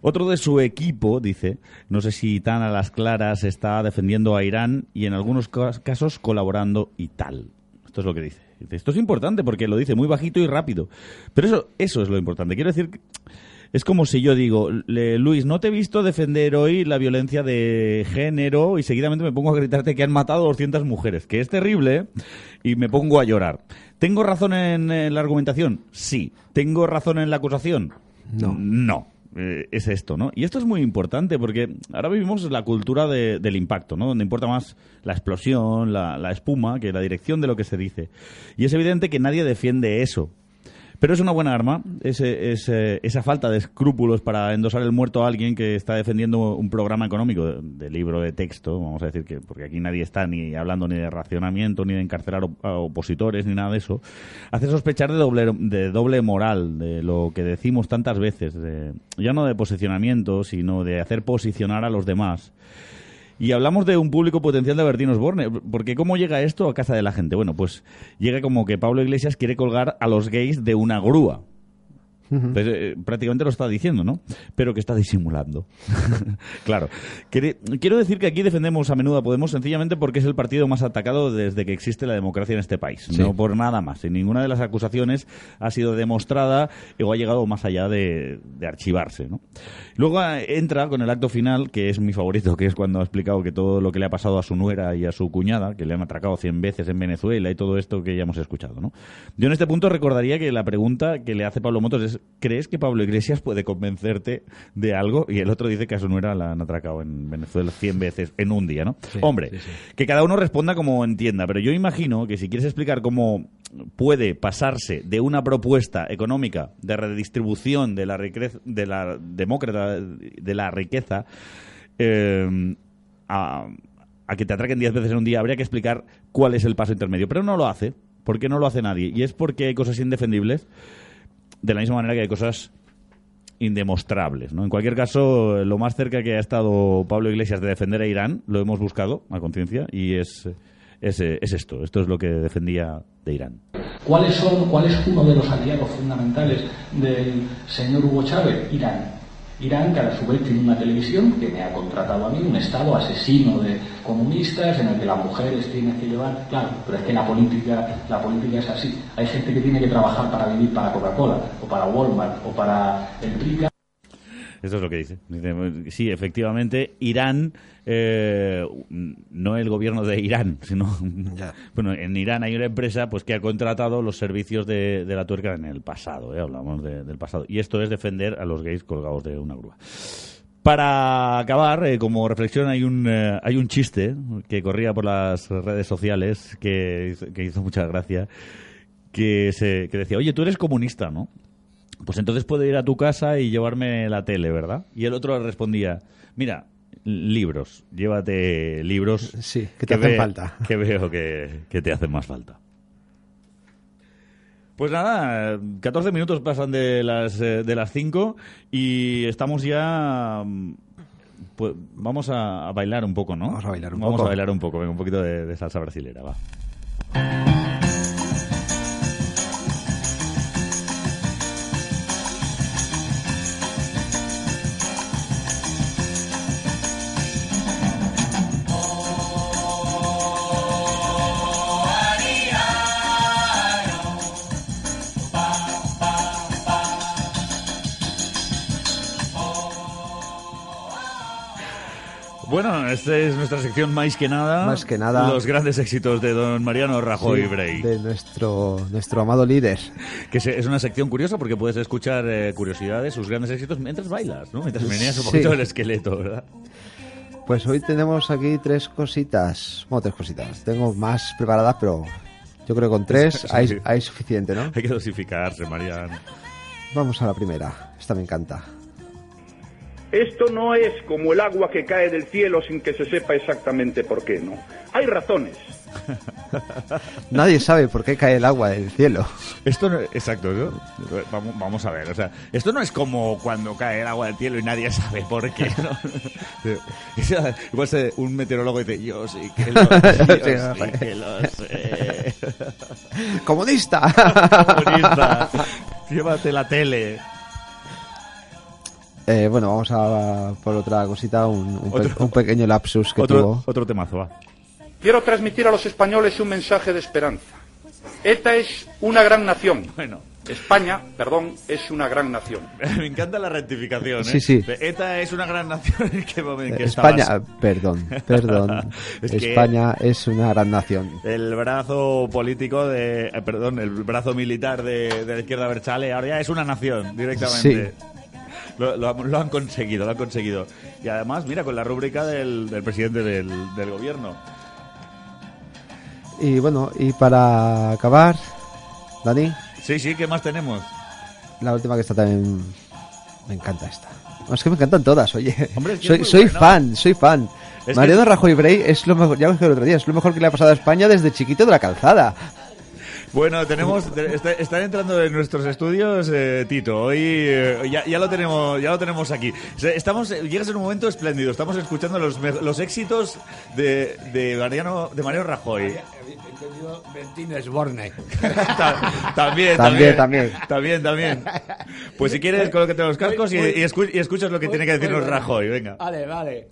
Otro de su equipo, dice, no sé si tan a las claras está defendiendo a Irán y en algunos cas- casos colaborando y tal. Esto es lo que dice. Esto es importante porque lo dice muy bajito y rápido. Pero eso, eso es lo importante. Quiero decir, que es como si yo digo, Luis, no te he visto defender hoy la violencia de género y seguidamente me pongo a gritarte que han matado a 200 mujeres, que es terrible, y me pongo a llorar. ¿Tengo razón en, la argumentación? Sí. ¿Tengo razón en la acusación? No. No. Eh, es esto, ¿no? Y esto es muy importante porque ahora vivimos la cultura de- del impacto, ¿no? Donde importa más la explosión, la, la espuma, que la dirección de lo que se dice. Y es evidente que nadie defiende eso. Pero es una buena arma, ese- ese- esa falta de escrúpulos para endosar el muerto a alguien que está defendiendo un programa económico de, libro de texto, vamos a decir que, porque aquí nadie está ni hablando ni de racionamiento, ni de encarcelar op- a opositores, ni nada de eso, hace sospechar de doble, de doble moral, de lo que decimos tantas veces, de- ya no de posicionamiento, sino de hacer posicionar a los demás. Y hablamos de un público potencial de Bertín Osborne, porque ¿cómo llega esto a casa de la gente? Bueno, pues llega como que Pablo Iglesias quiere colgar a los gays de una grúa. Pues, eh, prácticamente lo está diciendo, ¿no? Pero que está disimulando. claro. Quiero decir que aquí defendemos a menudo a Podemos sencillamente porque es el partido más atacado desde que existe la democracia en este país. Sí. No por nada más. Y ninguna de las acusaciones ha sido demostrada o ha llegado más allá de, de archivarse, ¿no? Luego eh, entra con el acto final, que es mi favorito, que es cuando ha explicado que todo lo que le ha pasado a su nuera y a su cuñada, que le han atracado 100 veces en Venezuela y todo esto que ya hemos escuchado, ¿no? Yo en este punto recordaría que la pregunta que le hace Pablo Motos es ¿crees que Pablo Iglesias puede convencerte de algo? Y el otro dice que a su nuera la han atracado en Venezuela 100 veces en un día, ¿no? Hombre, que cada uno responda como entienda, pero yo imagino que si quieres explicar cómo puede pasarse de una propuesta económica de redistribución de la riqueza, de la demócrata de la riqueza eh, a, a que te atraquen 10 veces en un día, habría que explicar cuál es el paso intermedio. Pero no lo hace. ¿Por qué no lo hace nadie? Y es porque hay cosas indefendibles, de la misma manera que hay cosas indemostrables. ¿no? En cualquier caso, lo más cerca que ha estado Pablo Iglesias de defender a Irán, lo hemos buscado a conciencia, y es, es, es esto. Esto es lo que defendía de Irán. ¿Cuáles son, ¿Cuál es uno de los aliados fundamentales del señor Hugo Chávez? Irán. Irán, que a su vez tiene una televisión que me ha contratado a mí, un Estado asesino de comunistas en el que las mujeres tienen que llevar, claro, pero es que la política, la política es así. Hay gente que tiene que trabajar para vivir para Coca-Cola, o para Walmart, o para el Prica. Esto es lo que dice. Dice, Sí, efectivamente, Irán, eh, no el gobierno de Irán, sino. Bueno, en Irán hay una empresa pues que ha contratado los servicios de, de la tuerca en el pasado, ¿eh? hablamos de- del pasado. Y esto es defender a los gays colgados de una grúa. Para acabar, eh, como reflexión, hay un, eh, hay un chiste que corría por las redes sociales que, hizo- que hizo mucha gracia, que, se, que decía, oye, tú eres comunista, ¿no? Pues entonces puedo ir a tu casa y llevarme la tele, ¿verdad? Y el otro respondía, mira, libros, llévate libros Sí, que te hacen falta. Que veo que, que te hacen más falta. Pues nada, 14 minutos pasan de las eh, de las 5 y estamos ya mm, pues vamos a, a bailar un poco, ¿no? Vamos a bailar un vamos poco. a bailar un poco, venga, un poquito de, de salsa brasilera, va. Bueno, esta es nuestra sección más que nada. Más que nada. Los grandes éxitos de don Mariano Rajoy Sí, Brey. de nuestro, nuestro amado líder. Que es una sección curiosa porque puedes escuchar eh, curiosidades, sus grandes éxitos mientras bailas, ¿no? Mientras meneas un Sí. poquito el esqueleto, ¿verdad? Pues hoy tenemos aquí tres cositas. Bueno, tres cositas. Tengo más preparadas, pero yo creo que con tres Sí. hay, hay suficiente, ¿no? Hay que dosificarse, Mariano. Vamos a la primera. Esta me encanta. Esto no es como el agua que cae del cielo sin que se sepa exactamente por qué, ¿no? Hay razones. Nadie sabe por qué cae el agua del cielo. Esto no, exacto, ¿no? Vamos, vamos a ver, o sea, esto no es como cuando cae el agua del cielo y nadie sabe por qué, ¿no? Igual se- un meteorólogo dice, yo sí que lo, yo sí que lo sé. ¡Comunista! Comunista. Llévate la tele. Eh, bueno, vamos a por otra cosita, un, un, pe- Otro- un pequeño lapsus que Otro, tuvo. otro temazo, va. Quiero transmitir a los españoles un mensaje de esperanza. ETA es una gran nación. Bueno. España, perdón, es una gran nación. Me encanta la rectificación, ¿eh? Sí, sí. ETA es una gran nación. ¿En qué momento que España, estabas? perdón, perdón. Es que- España es una gran nación. El brazo político de, eh, perdón, el brazo militar de, de la izquierda Berchale ahora ya es una nación directamente. Lo, lo han- lo han conseguido, lo han conseguido. Y además, mira, con la rúbrica del, del presidente del, del gobierno. Y bueno, y para acabar, Dani, Sí, sí, ¿qué más tenemos? la última que está también me encanta esta. Es que me encantan todas, oye. Hombre, es que soy es soy buena. fan, soy fan. Es Mariano que- Rajoy Brey es lo mejor, ya lo dije el otro día, es lo mejor que le ha pasado a España desde chiquito de la calzada. Bueno, tenemos, te- está- están entrando en nuestros estudios, eh, Tito. Hoy eh, ya, ya lo tenemos, ya lo tenemos aquí. Estamos, eh, llegas en un momento espléndido. Estamos escuchando los, los éxitos de, de Mariano, de Mariano Rajoy. Bertino Sborne. Ta- también, También, también, también, también. Pues si quieres, colócate los cascos y, y escu- y escuchas lo que tiene que decirnos Rajoy. Venga. Vale, vale.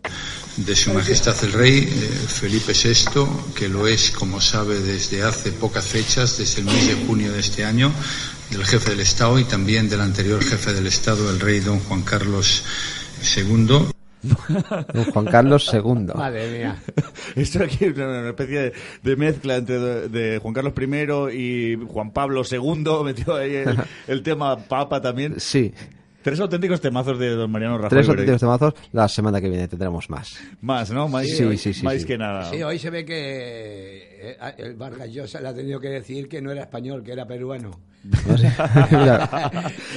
De Su Majestad el Rey eh, Felipe VI, que lo es, como sabe, desde hace pocas fechas, desde el mes de junio de este año, del jefe del Estado y también del anterior jefe del Estado, el rey don Juan Carlos II. Don Juan Carlos II. Madre mía. Esto aquí es una, especie de, mezcla entre de, de Juan Carlos I y Juan Pablo II. Metió ahí el, el tema Papa también. Sí. Tres auténticos temazos de don Mariano Rajoy. Tres auténticos temazos, la semana que viene tendremos más. Más, ¿no? Más, Sí, sí, sí, más sí. que nada. Sí, hoy se ve que eh, el Vargas Llosa le ha tenido que decir que no era español, que era peruano. No sé. Mira,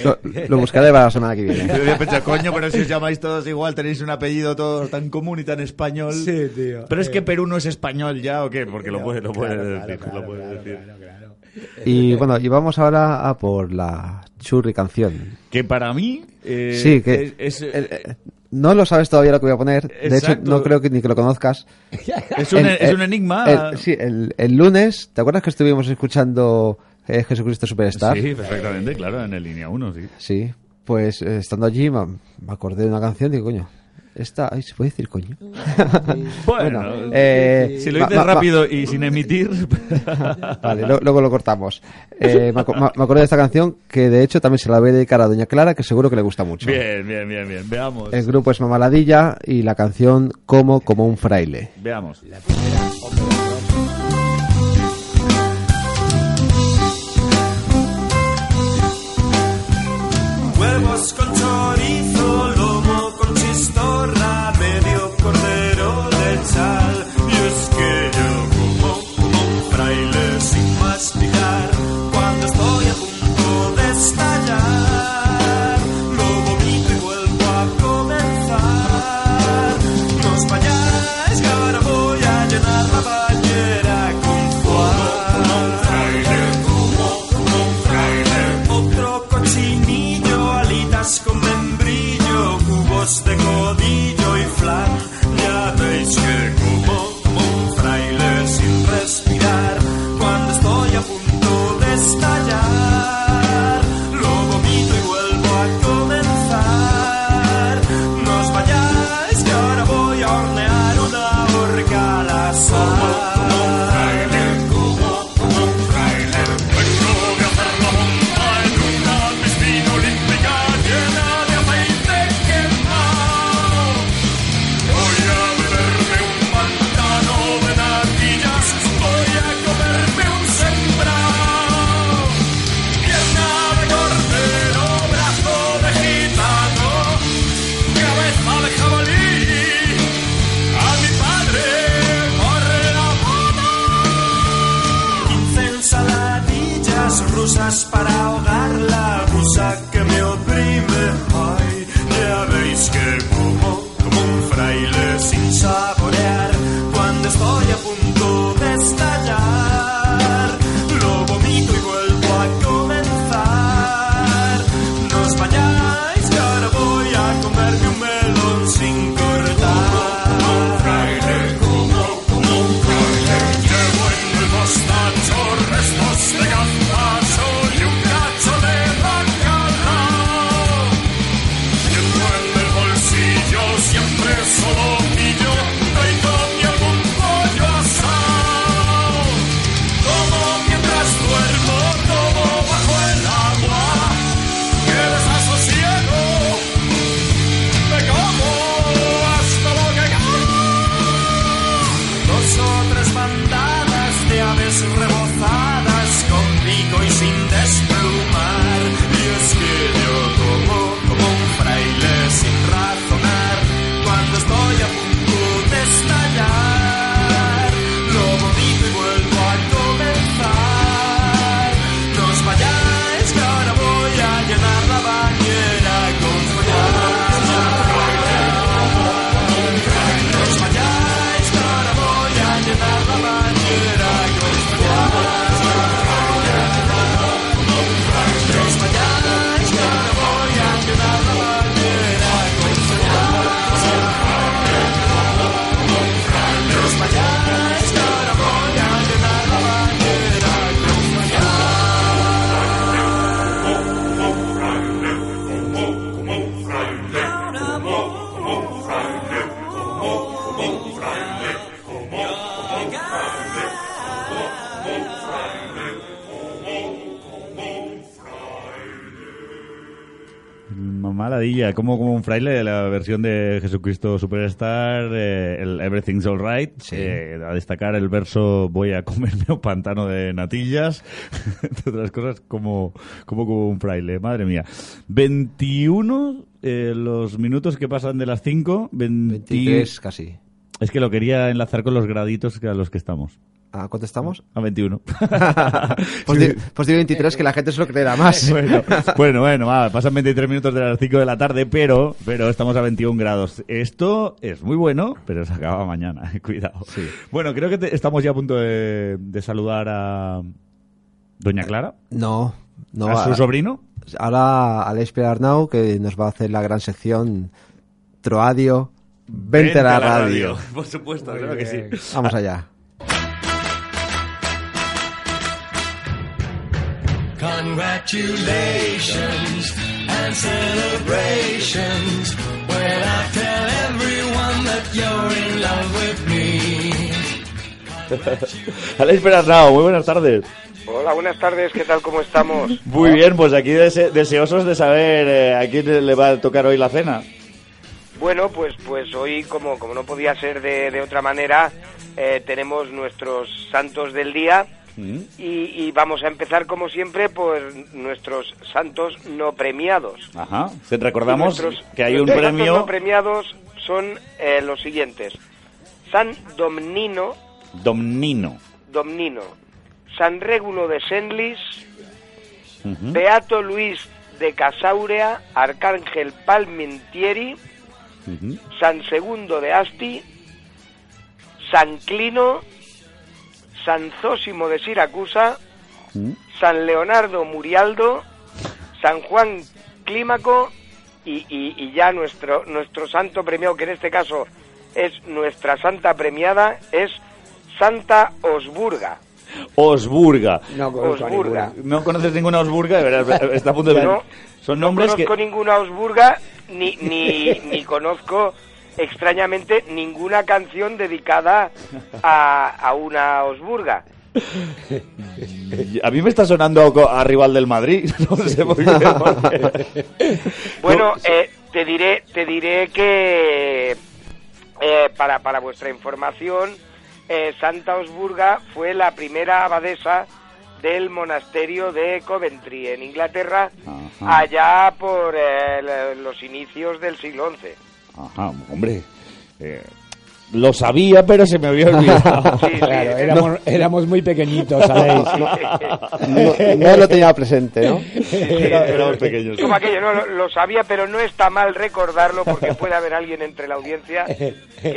lo, lo buscaré para la semana que viene. Yo coño, pero si os llamáis todos igual, tenéis un apellido todos tan común y tan español. Sí, tío. Pero es que Eh. Perú no es español ya, ¿o qué? Porque lo puede, lo puede Claro, decir. claro, lo puede decir. Y bueno, y vamos ahora a por la churri canción. Que para mí... eh, sí, que es- es, el- eh, no lo sabes todavía lo que voy a poner. De hecho, Exacto. no creo que ni que lo conozcas. Es un- El- es el- un enigma. el- sí, el, el lunes, ¿te acuerdas que estuvimos escuchando eh, Jesucristo Superstar? Sí, perfectamente, claro, en el línea 1, sí. Sí, pues eh, estando allí me, me acordé de una canción y digo, coño, esta, ay, ¿se puede decir coño? Bueno, eh, si lo dices ma- ma- rápido y sin emitir... Vale, lo- luego lo cortamos. Eh, me, me- acordé de esta canción que de hecho también se la voy a dedicar a Doña Clara, que seguro que le gusta mucho. Bien, bien, bien, bien. Veamos. El grupo es Mamaladilla y la canción Como como un fraile. Veamos. Huevos con Un fraile de la versión de Jesucristo Superstar, eh, el Everything's Alright. Eh, a destacar el verso Voy a comerme un pantano de natillas, entre otras cosas, como, como, como un fraile. Madre mía. 21 eh, los minutos que pasan de las 5. 23 casi. Es que lo quería enlazar con los graditos a los que estamos. ¿A cuánto estamos? A 21. pues, di, pues di 23, que la gente se lo creerá más. bueno, bueno, bueno, va, pasan 23 minutos de las 5 de la tarde, pero, pero estamos a 21 grados. Esto es muy bueno, pero se acaba mañana, cuidado. Bueno, creo que te- estamos ya a punto de, de saludar a Doña Clara. No, no. ¿A su sobrino? Ahora Alex Arnau, que nos va a hacer la gran sección Troadio, vente, a la radio. Por supuesto, claro que sí. Vamos allá. Congratulations and celebrations when I tell everyone that you're in love with me. Alex muy buenas tardes. Hola, buenas tardes, ¿qué tal? ¿Cómo estamos? Muy bien, pues aquí dese- deseosos de saber eh, a quién le va a tocar hoy la cena. Bueno, pues, pues hoy, como, como no podía ser de, de otra manera, eh, tenemos nuestros santos del día y, y vamos a empezar, como siempre, por nuestros santos no premiados. Ajá. Se- Recordamos Nuestros- que hay un nuestros santos premio no premiados son eh, los siguientes. San Domnino, Domnino. Domnino, San Régulo de Senlis, Ujú. Beato Luis de Casaurea, Arcángel Palmentieri. San Segundo de Asti, San Clino, San Zósimo de Siracusa, San Leonardo Murialdo, San Juan Clímaco y, y- y ya nuestro, nuestro santo premiado, que en este caso es nuestra santa premiada, es Santa Osburga. Osburga. No conozco Osburga. ninguna. No conoces ninguna Osburga, de verdad, está a punto de... No, Son No nombres que... conozco ninguna Osburga ni, ni, ni conozco extrañamente ninguna canción dedicada a, a una Osburga. A mí me está sonando a rival del Madrid. No sé por qué. porque- Bueno, eh, te diré, te diré que eh, para, para vuestra información, eh, Santa Osburga fue la primera abadesa del monasterio de Coventry en Inglaterra, allá por eh, los inicios del siglo XI. Ajá, hombre. eh, lo sabía, pero se me había olvidado. Claro, éramos, éramos muy pequeñitos, ¿sabéis? No, no lo tenía presente, ¿no? Era- éramos pequeños. Como aquello, no, lo, lo sabía, pero no está mal recordarlo porque puede haber alguien entre la audiencia que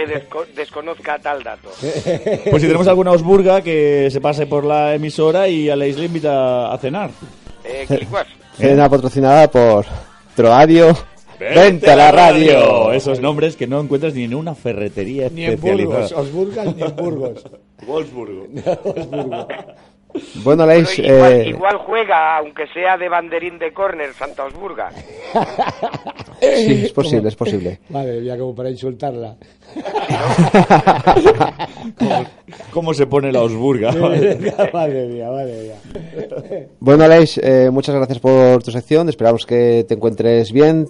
desco- desconozca tal dato. Pues si tenemos alguna Osburga, que se pase por la emisora y a la isla invita a cenar. Eh. Cena patrocinada por Troadio, vente a la radio. Esos nombres que no encuentras ni en una ferretería Ni en especializada. Burgos, Osburgas ni en Burgos. Wolfsburgo. Bueno, Aleix, igual, eh, igual juega, aunque sea de banderín de córner, Santa Osburga. sí, es posible, es posible. Madre mía, como para insultarla. ¿Cómo, cómo se pone la Osburga? madre mía, madre mía. Bueno, Aleix, eh, muchas gracias por tu sección. Esperamos que te encuentres bien.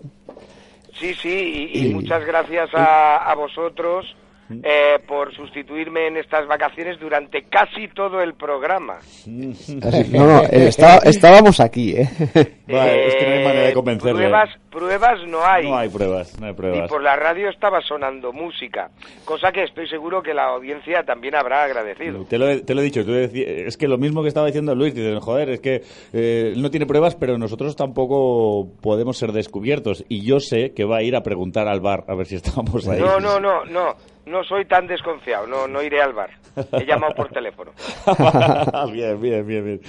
Sí, sí, y, muchas gracias a, a vosotros eh, por sustituirme en estas vacaciones durante casi todo el programa. No, no, eh, está- estábamos aquí, ¿eh? Vale, es que no hay manera de convencerle. Pruebas, pruebas no hay. No hay pruebas, no hay Y pruebas. por la radio estaba sonando música, cosa que estoy seguro que la audiencia también habrá agradecido. Te lo, he, te lo he dicho, tú es que lo mismo que estaba diciendo Luis, dices, joder, es que eh, él no tiene pruebas, pero nosotros tampoco podemos ser descubiertos. Y yo sé que va a ir a preguntar al bar a ver si estamos ahí. No, no, no, no, no soy tan desconfiado, no, no iré al bar. He llamado por teléfono. bien, bien, bien, bien.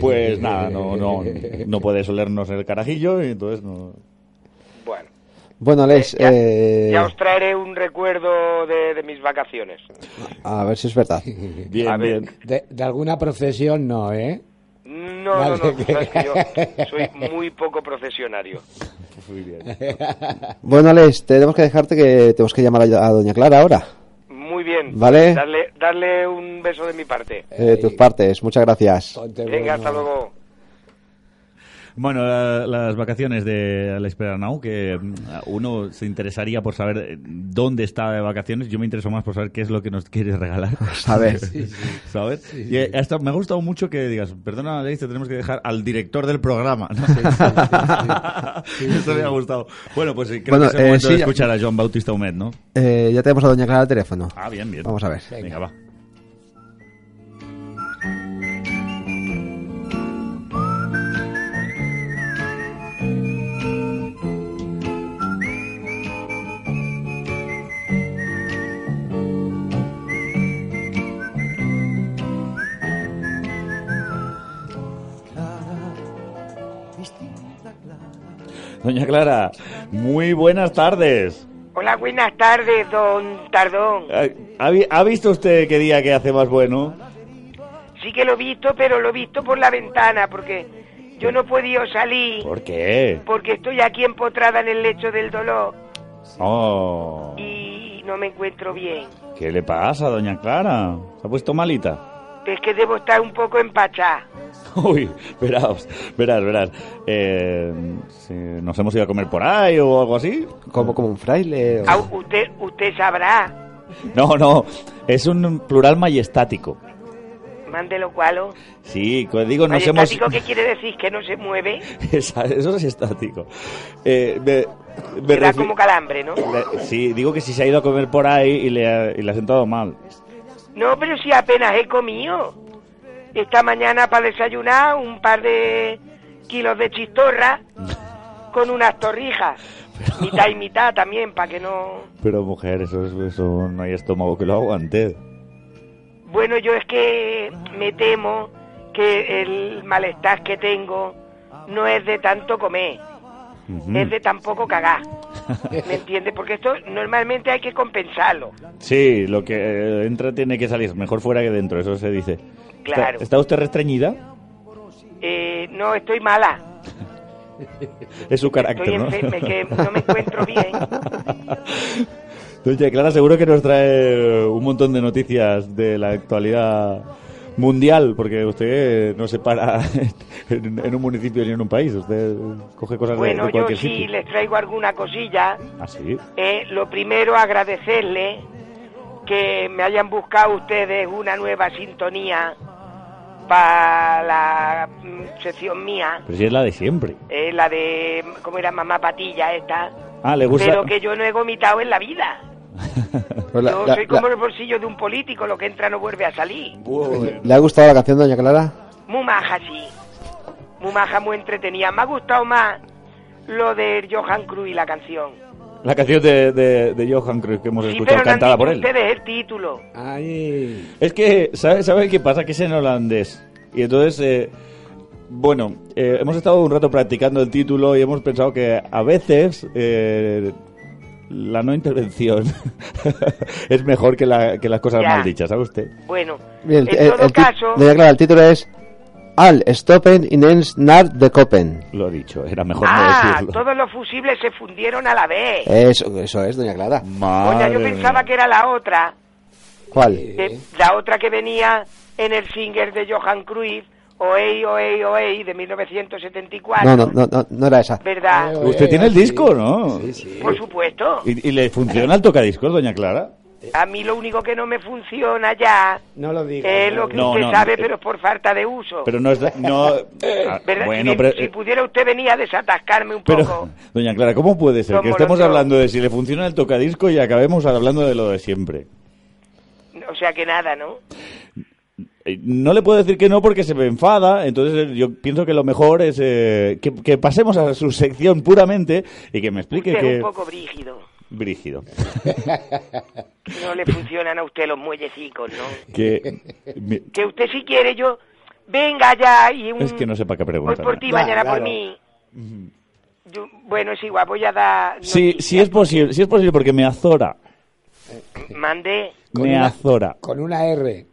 Pues nada, no, no, no puedes olernos el carajillo y entonces no... Bueno, Bueno, Aleix, eh, ya os traeré un recuerdo de, de mis vacaciones. a ver si es verdad. Bien, bien. De, de alguna procesión no, ¿eh? No, Vale. no, no, sabes que yo soy muy poco profesionario. Muy bien. Bueno, Aleix, tenemos que dejarte que tenemos que llamar a, a Doña Clara ahora. Muy bien. Vale. Darle, darle un beso de mi parte. Eh, De tus partes, muchas gracias. Venga, hasta luego. Bueno, la- las vacaciones de Alex Peranau, que mm, uno se interesaría por saber eh, dónde está de vacaciones. Yo me intereso más por saber qué es lo que nos quieres regalar. Saber. Sí, sí. ¿Sabes? Y eh, hasta me ha gustado mucho que digas, perdona, Alex, te tenemos que dejar al director del programa. ¿no? Esto me ha gustado. Bueno, pues sí, creo Bueno, que es el eh, momento de escuchar a Joan Bautista Humet, ¿no? Eh, ya tenemos a Doña Clara al teléfono. Ah, bien, bien. Vamos a ver. Venga, va. Doña Clara, muy buenas tardes. Hola, buenas tardes, don Tardón. Eh, ¿Ha, vi- ha visto usted qué día que hace más bueno? Sí que lo he visto, pero lo he visto por la ventana, porque yo no he podido salir, ¿Por qué? porque estoy aquí empotrada en el lecho del dolor Oh, y no me encuentro bien. ¿qué le pasa, doña Clara? ¿Se ha puesto malita? Es que debo estar un poco empachada. Uy, verás, verás, verás. Eh, si ¿Nos hemos ido a comer por ahí o algo así? Como, como un fraile. o- Ah, usted, usted sabrá, No, no, es un plural majestático. mande lo cual. Sí, como digo, nos hemos... Majestático, ¿qué quiere decir? ¿Que no se mueve? Esa- Eso es estático. Eh, me- refi- como calambre, ¿no? Sí, digo que si se ha ido a comer por ahí y le ha, y le ha sentado mal. No, pero si apenas he comido. Esta mañana para desayunar un par de kilos de chistorra con unas torrijas. Mitad y mitad también, para que no... Pero mujer, eso, es- eso no hay estómago que lo aguante. Bueno, yo es que me temo que el malestar que tengo no es de tanto comer, es de tan poco cagar. ¿Me entiendes? Porque esto normalmente hay que compensarlo. Sí, lo que eh, entra tiene que salir mejor fuera que dentro, eso se dice. ¿Está- Claro. ¿Está, usted restreñida? Eh, no, estoy mala. Es su carácter, Estoy ¿no? enferma, que no me encuentro bien. Doña Clara, seguro que nos trae un montón de noticias de la actualidad mundial, porque usted no se para en, en un municipio ni en un país, usted coge cosas de- Bueno, de, yo cualquier sí sitio. les traigo alguna cosilla. ¿Ah, sí? Eh, lo primero, agradecerle que me hayan buscado ustedes una nueva sintonía para la mm, sección mía, Pero si es la de siempre. eh, la de, ¿cómo era? Mamá Patilla esta. Ah, le gusta... Pero que yo no he vomitado en la vida. Pues la- yo la- soy la- como el bolsillo de un político, lo que entra no vuelve a salir. ¿Le ha gustado la canción, doña Clara? Muy maja, sí. Muy maja, muy entretenida. Me ha gustado más lo de Johan Cruyff, la canción. La canción de, de, de Johan Cruyff que hemos Sí, escuchado pero no han cantada por él. ustedes el título. Es que, ¿sabe, sabe qué pasa? Que es en holandés. Y entonces, eh, bueno, eh, hemos estado un rato practicando el título y hemos pensado que a veces eh, la no intervención es mejor que, la, que las cosas Ya. mal dichas, ¿sabe usted? Bueno, Bien, el- en el- todo el ti- caso... Doña Clara, el título es Al stoppen in ens naar de koppen. Lo he dicho, era mejor Ah, no decirlo. todos los fusibles se fundieron a la vez. Eso, eso es, doña Clara. Oye, yo pensaba que era la otra, ¿Cuál? que- la otra que venía en el singer de Johan Cruyff, Oey, Oey, Oey, de 1974. No, no, no, no, no era esa. ¿Verdad? Usted tiene el disco, ¿no? Por supuesto. ¿Y, y le funciona el tocadiscos, doña Clara? A mí lo único que no me funciona ya No lo digas. es lo que No, usted no, sabe, eh, pero es por falta de uso. Pero no es... No, ah, ¿Verdad? bueno, si, pero... si pudiera usted venir a desatascarme un Pero, poco. doña Clara, ¿cómo puede ser que estemos hablando de si le funciona el tocadisco y acabemos hablando de lo de siempre? O sea que nada, ¿no? Eh, No le puedo decir que no porque se me enfada, entonces eh, yo pienso que lo mejor es eh, que, que pasemos a su sección puramente y que me explique Usted es que... un poco brígido. Brígido. No le funcionan a usted los muellecicos, ¿no? Que... Que usted si quiere yo... Venga ya y un... Es que no sepa qué Hoy preguntar. por ti, mañana por mí. Yo- bueno, es igual, voy a dar... Sí, sí es posible, sí es posible porque me azora. Mande me azora. Con una R.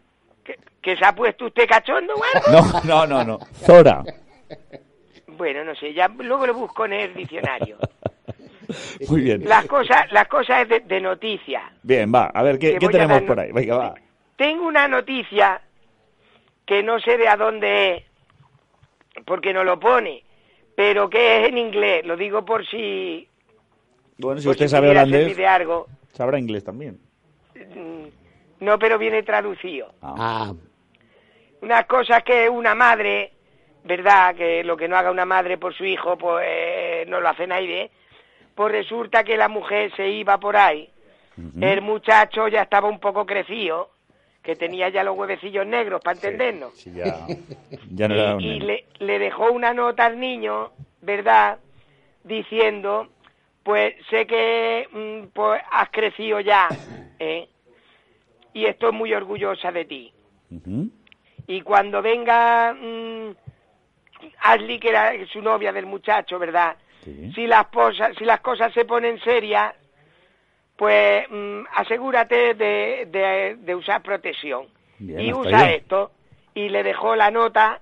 que se ha puesto usted cachondo o algo. No, no, no, no. Zora. Bueno, no sé, ya luego lo busco en el diccionario. Muy bien. Las cosas, las cosas es de, de noticias. Bien, va. A ver, ¿qué, tenemos por ahí? Venga, va. Tengo una noticia que no sé de a dónde es, porque no lo pone, pero que es en inglés. Lo digo por si, Bueno, si usted si sabe holandés, algo. sabrá inglés también. Mm, No, pero viene traducido. Ah. Unas cosas que una madre, ¿verdad? Que lo que no haga una madre por su hijo, pues eh, no lo hace nadie. Pues resulta que la mujer se iba por ahí. El muchacho ya estaba un poco crecido, que tenía ya los huevecillos negros, para entendernos. Sí, ya, ya no era un y le, le dejó una nota al niño, ¿verdad? Diciendo, pues sé que mm, pues, has crecido ya, ¿eh? Y estoy muy orgullosa de ti. Y cuando venga mm, Ashley, que era su novia del muchacho, ¿verdad? si las, posa- si las cosas se ponen serias, pues mm, asegúrate de, de- de usar protección. Bien, y usa esto. Y le dejó la nota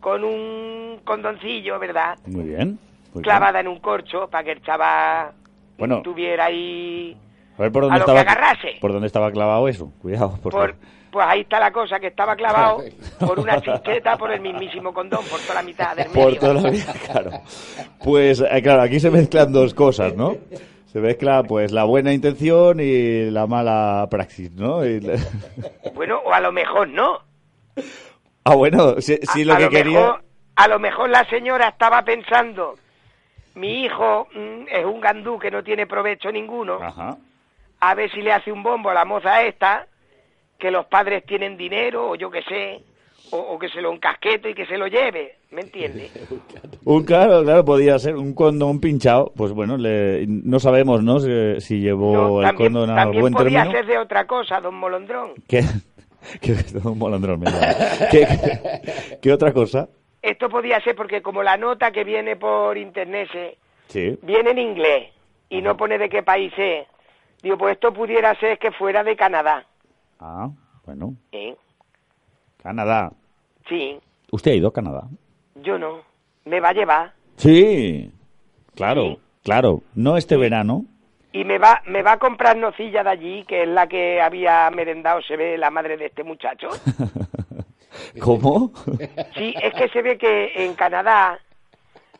con un condoncillo, ¿verdad? Muy bien. muy bien. Clavada en un corcho para que el chaval Bueno, tuviera ahí... a ver por a dónde que estaba. agarrase. Por dónde estaba clavado eso. Cuidado, por, Por, pues ahí está la cosa, que estaba clavado por una chincheta por el mismísimo condón, por toda la mitad del medio. por toda la vida, claro. Pues eh, claro, aquí se mezclan dos cosas, ¿no? Se mezcla pues la buena intención y la mala praxis, ¿no? Y Bueno, o a lo mejor no. Ah, bueno, a, lo a que lo quería... mejor, a lo mejor la señora estaba pensando, mi hijo mm, es un gandú que no tiene provecho ninguno, Ajá. a ver si le hace un bombo a la moza esta, que los padres tienen dinero, o yo qué sé, o, o que se lo encasquete y que se lo lleve, ¿me entiendes? Un claro, claro, podía ser un condón pinchado. Pues bueno, le- no sabemos, ¿no? Si, si llevó el también condón a también buen podía término. ser de otra cosa, don Molondrón. ¿Qué? ¿Qué, un molandrón, me llama. ¿Qué, qué- qué otra cosa? Esto podía ser porque como la nota que viene por internet se- Sí. viene en inglés y no pone de qué país es, digo, pues esto pudiera ser que fuera de Canadá. Ah, bueno. ¿eh? Canadá. Sí, ¿Usted ha ido a Canadá? yo no. Me va a llevar Sí. Claro, claro. No este verano. y me va, me va a comprar nocilla de allí, que es la que había merendado, se ve, la madre de este muchacho. ¿Cómo? Sí, es que se ve que en Canadá,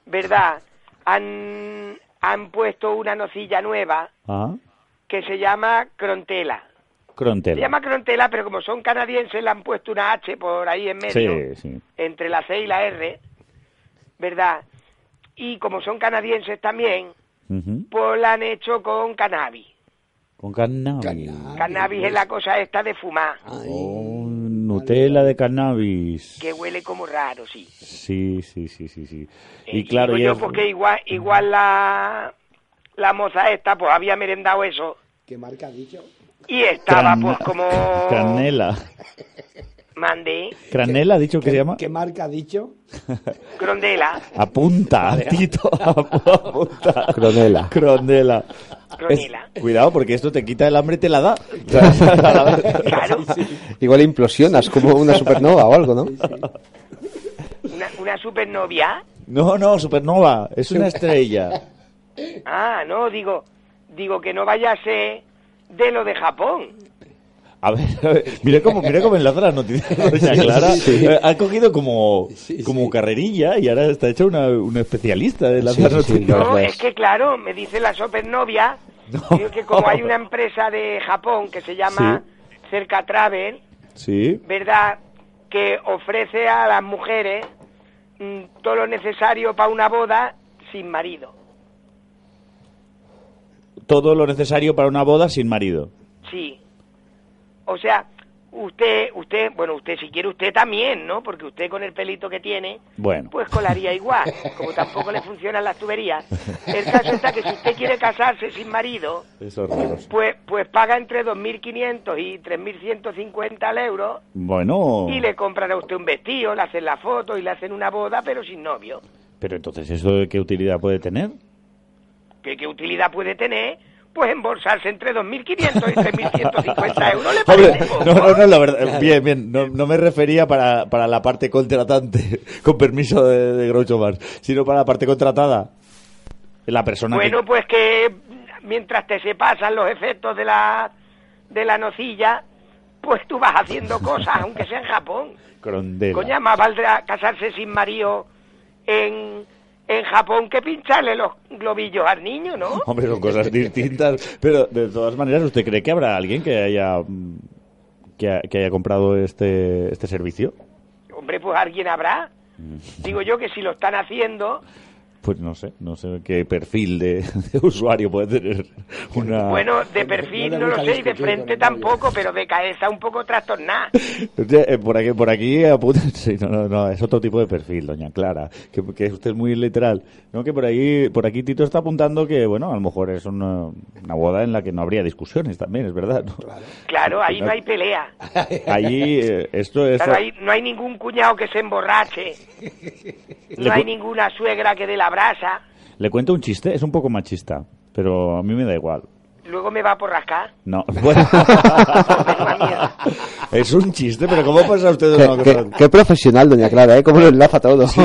¿verdad? Han, han puesto una nocilla nueva Ah, que se llama Crontela. Se Crontela. llama Crontela, pero como son canadienses le han puesto una H por ahí en medio, Sí, sí. entre la C y la R, ¿verdad? Y como son canadienses también, pues la han hecho con cannabis. Con cannabis. Cannabis es la cosa esta de fumar, Oh, Nutella de cannabis. que huele como raro, sí. Sí, sí, sí, sí, sí. Y claro, yo, porque igual, igual la, la moza esta, pues había merendado eso, ¿Qué marca ha dicho? Y estaba Cran- pues como... Canela. Mandé, ¿Cranela ha dicho que se llama? ¿Qué marca ha dicho? Crondela, Apunta, Tito. Apunta. Cronela. Cronela. Cronela. Es- cuidado, porque esto te quita el hambre y te la da. Igual implosionas como una supernova o algo, ¿no? una, una supernovia. No, no, supernova. Es una estrella. Ah, no, digo, digo que no vaya a ser de lo de Japón. A ver, a ver, mira cómo, mira cómo enlaza las noticias, doña Clara. Sí. Eh, Ha cogido como, como carrerilla y ahora está hecha una, una especialista de las Sí, sí, sí, noticias. No, es que claro, me dice la supernovia digo que como hay una empresa de Japón que se llama Cerca Travel, Sí. ¿verdad? Que ofrece a las mujeres mm, todo lo necesario para una boda sin marido. Todo lo necesario para una boda sin marido. Sí. O sea, usted, usted, bueno, usted si quiere usted también, ¿no? Porque usted con el pelito que tiene, Bueno. pues colaría igual, como tampoco le funcionan las tuberías. El caso está que si usted quiere casarse sin marido, pues, pues paga entre 2.500 y 3.150 euros Bueno, y le compran a usted un vestido, le hacen la foto y le hacen una boda, pero sin novio. pero entonces, ¿eso qué utilidad puede tener? ¿Qué, qué utilidad puede tener? Pues embolsarse entre 2.500 y 3.150 euros. ¿Le Hombre, no, no, no, la verdad, bien, bien, no, no me refería para, para la parte contratante, con permiso de, de Groucho Marx, sino para la parte contratada. La persona que... Bueno, pues que mientras te se pasan los efectos de la, de la nocilla, pues tú vas haciendo cosas, aunque sea en Japón. Crondela. Coña, más valdrá casarse sin marido en, en Japón que pincharle los globillos al niño, ¿no? Hombre, son cosas distintas, pero de todas maneras, ¿usted cree que habrá alguien que haya mm, que, ha- que haya comprado este este servicio? Hombre, pues alguien habrá. Digo yo que si lo están haciendo, Pues no sé, no sé qué perfil de, de usuario puede tener una... bueno, de perfil no lo sé y de frente tampoco, pero de cabeza un poco trastornada. Eh, Por aquí, por aquí apunta, sí, no, no, no, es otro tipo de perfil, doña Clara, que, que usted es muy literal. No, que por ahí, por aquí Tito está apuntando que, bueno, a lo mejor es una, una boda en la que no habría discusiones también, es verdad. ¿no? Claro, ahí no hay pelea. Allí, eh, esto es... Claro, ahí no hay ningún cuñado que se emborrache. No hay ninguna suegra que dé la brasa. ¿Le cuento un chiste? Es un poco machista, pero a mí me da igual. Luego me va por rascar. No, bueno. es un chiste, pero ¿cómo pasa usted de Qué, una qué- cosa? qué profesional, doña Clara, ¿eh? ¿Cómo lo enlaza todo?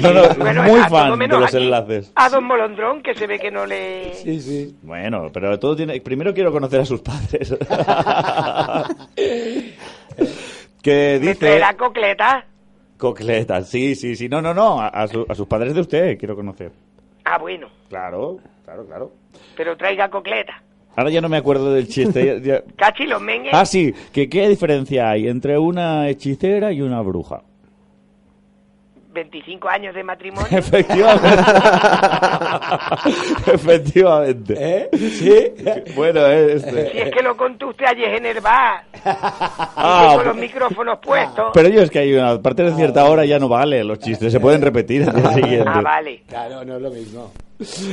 No, no, Bueno, muy a fan de los aquí. enlaces. A Don Molondrón, que se ve que no le... Sí, sí. Bueno, pero todo tiene. Primero quiero conocer a sus padres. que ¿Me dice. traerá cocleta? Cocleta, sí, sí, sí. No, no, no. A, a su- a sus padres de usted quiero conocer. Ah, bueno, Claro, claro, claro. pero traiga cocleta. Ahora ya no me acuerdo del chiste. ya- ya- Cachi los mengues. Ah, sí, que qué diferencia hay entre una hechicera y una bruja. 25 años de matrimonio. Efectivamente. Efectivamente. ¿Eh? ¿Sí? Bueno, eh, este. Si es que lo contó usted ayer en el bar. Ah, y con los micrófonos puestos. Pero yo es que hay una a partir de cierta hora ya no vale los chistes, se pueden repetir al día siguiente. Ah, vale. Claro, no es lo mismo.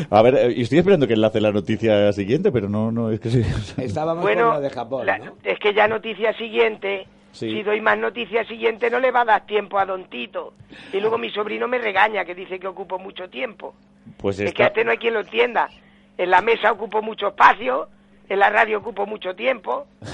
A ver, eh, y estoy esperando que enlace la noticia siguiente, pero no, no, es que sí. Estábamos Bueno, con lo de Japón, la- ¿no? es que ya noticia siguiente. Sí. Si doy más noticia siguiente no le va a dar tiempo a Don Tito. Y luego mi sobrino me regaña que dice que ocupo mucho tiempo. Pues Es que a este no hay quien lo entienda. En la mesa ocupo mucho espacio, en la radio ocupo mucho tiempo.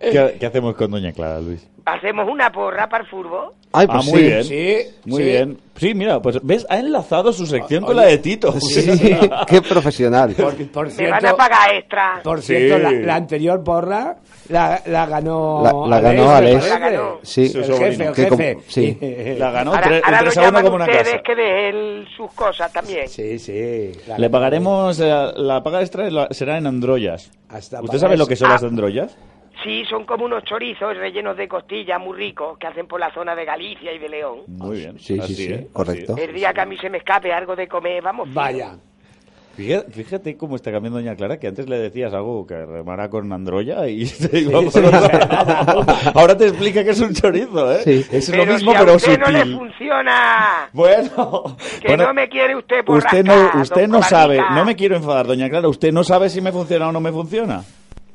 ¿Qué, qué hacemos con Doña Clara, Luis? Hacemos una porra para el furbo. Ay, ah, pues muy sí. bien. Sí, Muy sí. bien. Sí, mira, pues ves, ha enlazado su sección con Oye, la de Tito. Sí, qué profesional. Por, por Me cierto, van a pagar extra. por cierto Sí. la, la anterior porra la, la ganó La- la ganó Alex. La ganó. Sí, Su El jefe, el Que como- jefe. sí. La ganó Ahora, tres, ahora lo tres a uno llaman como una ustedes casa. que deje el- sus cosas también. Sí, sí. Le pagaremos, eh, la paga extra será en androyas. Hasta ¿Usted sabe lo eso. que son Ah. las androyas? Sí, son como unos chorizos rellenos de costilla muy ricos que hacen por la zona de Galicia y de León. Muy bien. Sí, sí, así, sí, correcto. El día que a mí se me escape algo de comer, vamos. fino. Vaya. Fíjate, fíjate cómo está cambiando Doña Clara, que antes le decías algo que remara con androya y se iba por otro. Ahora te explica que es un chorizo, ¿eh? Sí. Es Pero lo mismo, si a pero usted no le sutil. funciona. Bueno, Que bueno, no me quiere usted por usted no, usted no sabe, no me quiero enfadar, Doña Clara, usted no sabe si me funciona o no me funciona.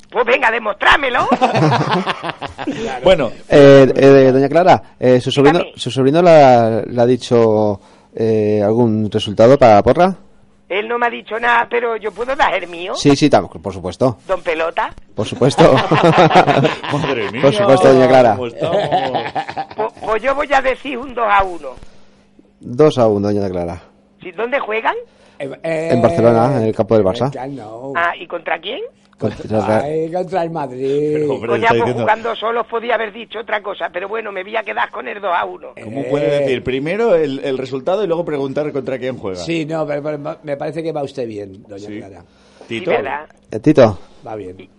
Pues venga, demostrámelo. Bueno, Eh, eh, doña Clara, eh, su sobrino, su sobrino le ha, le ha dicho eh, algún resultado para la porra. Él no me ha dicho nada, pero yo puedo dar el mío. Sí, sí, tam- por supuesto, Don Pelota. por supuesto. madre mía. Por supuesto, doña Clara. ¿cómo estamos? Pues, pues yo voy a decir un 2 a 1. 2 a 1, doña Clara. ¿Sí, ¿Dónde juegan? Eh, eh, En Barcelona, en el campo del Barça. Ya no. Ah, ¿y contra quién? Contra- Ay, contra el Madrid. Pero, hombre, Coña, está pues diciendo- jugando solos podía haber dicho otra cosa, pero bueno, me voy a quedar con el 2 a 1. ¿Cómo puede decir primero el, el resultado y luego preguntar contra quién juega? Sí, no, pero, pero me parece que va usted bien, doña Sí. Clara. Tito. Sí. Eh, Tito, Va bien.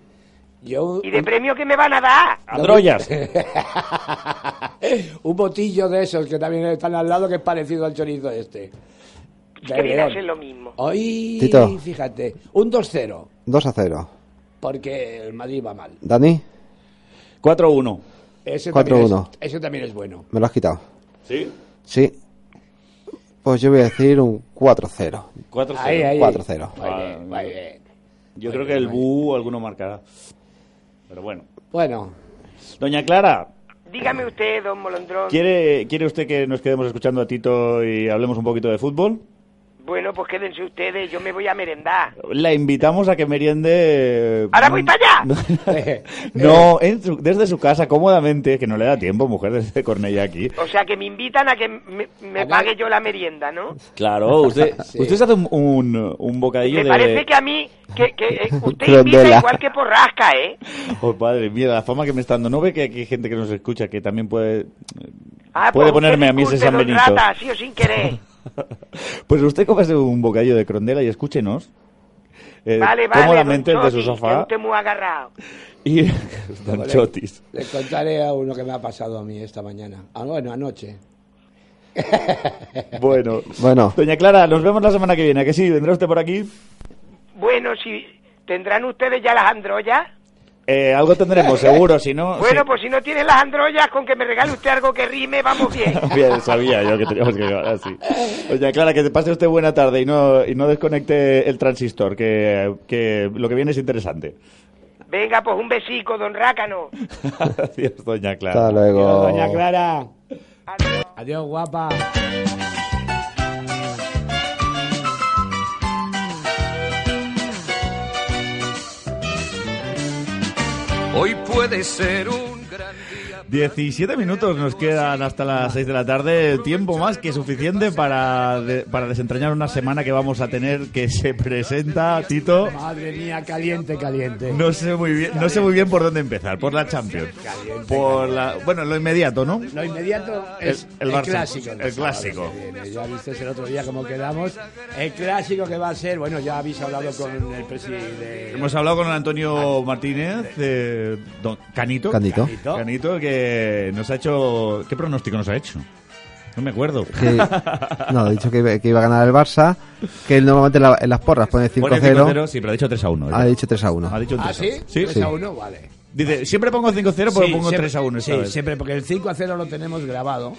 Yo, ¿Y de premio qué me van a dar? Androyas. un botillo de esos que también están al lado que es parecido al chorizo este. Es que viene a ser lo mismo. Hoy, Tito. fíjate, un 2-0, 2 a 0. porque el Madrid va mal. Dani, 4-1. Ese 4-1. también, es, ese también es bueno. me lo has quitado. ¿Sí? Sí. Pues yo voy a decir un 4-0. 4-0. Ahí, ahí. 4-0. Muy bien, muy bien. Yo creo que el Bu alguno marcará. Pero bueno. Bueno, Doña Clara, Dígame usted, don Molondrón. ¿quiere, ¿quiere usted que nos quedemos escuchando a Tito y hablemos un poquito de fútbol? Bueno, pues quédense ustedes, yo me voy a merendar. La invitamos a que meriende... ¡Ahora voy para allá! No, en su- desde su casa, cómodamente, que no le da tiempo, mujer, desde Cornella aquí. O sea, que me invitan a que me, me pague yo la merienda, ¿no? Claro, usted, usted se hace un, un, un bocadillo Me de... parece que a mí, que, que eh, usted invita igual que por rasca, ¿eh? Oh, padre, mira, la fama que me está dando. ¿No ve que aquí hay gente que nos escucha que también puede... Ah, puede pues ponerme a mí ese San Benito? Rata, así o sin querer. Pues usted cómase un bocadillo de crondela y escúchenos. eh, vale, vale, cómodamente don desde su sofá. usted muy agarrado. Y... Don le- Chotis. le contaré a uno que me ha pasado a mí esta mañana. Ah, bueno, anoche. Bueno. Bueno. Doña Clara, nos vemos la semana que viene. ¿a que sí? ¿Vendrá usted por aquí? Bueno, si tendrán ustedes ya las androyas. Eh, algo tendremos, seguro. Si no... Bueno, sí. pues si no tienen las androyas, con que me regale usted algo que rime, vamos bien. Bien, sabía yo que teníamos que llevar así. Doña Clara, que te pase usted buena tarde y no, y no desconecte el transistor, que, que lo que viene es interesante. Venga, pues un besico, don Rácano. Adiós, doña Clara. Hasta luego. Doña Clara. Adiós, guapa. Hoy puede ser un 17 minutos nos quedan hasta las 6 de la tarde, tiempo más que suficiente para, de- para desentrañar una semana que vamos a tener que se presenta, Tito. Madre mía, caliente, caliente. No sé muy bien, no sé muy bien por dónde empezar, por la Champions. Por la, bueno, lo inmediato, ¿no? Lo inmediato es El- el, el Barça, clásico. el clásico. Ya viste el otro día cómo quedamos. El clásico que va a ser, bueno, ya habéis hablado con el presidente. Hemos hablado con Antonio Martínez, eh, don- Canito. Canito. Canito. Canito, que nos ha hecho. ¿Qué pronóstico nos ha hecho? No me acuerdo. Que, no, ha dicho que, iba- que iba a ganar el Barça, que él normalmente en, la- en las porras pone 5-0. Pone 5-0, sí, pero ha dicho 3 a 1. Ha dicho 3 a 1. Ha dicho un ¿Ah, 3 sí? Sí, 3 sí. a 1, vale. Dice, siempre pongo 5-0, pero Sí, pongo siempre- 3 a 1 esta Sí, vez. siempre, porque el 5 a 0 lo tenemos grabado.